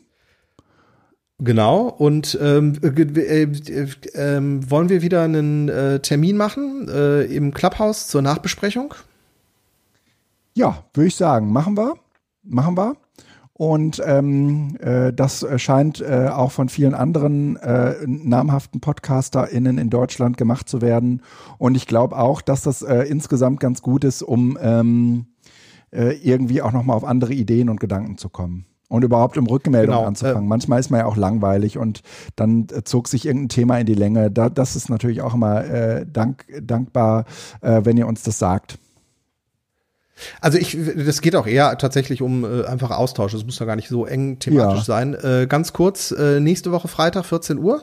Genau, und ähm, äh, äh, äh, wollen wir wieder einen äh, Termin machen äh, im Clubhouse zur Nachbesprechung? ja, würde ich sagen, machen wir. Machen wir. Und ähm, äh, das scheint äh, auch von vielen anderen äh, namhaften PodcasterInnen in Deutschland gemacht zu werden. Und ich glaube auch, dass das äh, insgesamt ganz gut ist, um ähm, äh, irgendwie auch nochmal auf andere Ideen und Gedanken zu kommen. Und überhaupt um Rückmeldungen genau, anzufangen. Äh, Manchmal ist man ja auch langweilig und dann äh, zog sich irgendein Thema in die Länge. Da, das ist natürlich auch immer äh, dank, dankbar, äh, wenn ihr uns das sagt. Also ich, das geht auch eher tatsächlich um äh, einfach Austausch. Es muss da gar nicht so eng thematisch ja. sein. Äh, ganz kurz, äh, nächste Woche Freitag, 14 Uhr.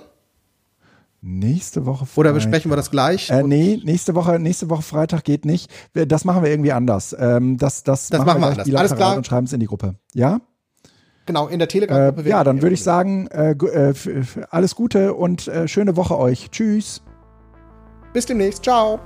Nächste Woche Freitag. Oder besprechen wir das gleich? Äh, nee, nächste Woche, nächste Woche Freitag geht nicht. Das machen wir irgendwie anders. Ähm, das, das, das machen wir, wir anders. Alles klar. Und schreiben es in die Gruppe. Ja? Genau, in der Telegram-Gruppe. Äh, ja, dann würde ich sagen, äh, äh alles Gute und äh, schöne Woche euch. Tschüss. Bis demnächst. Ciao.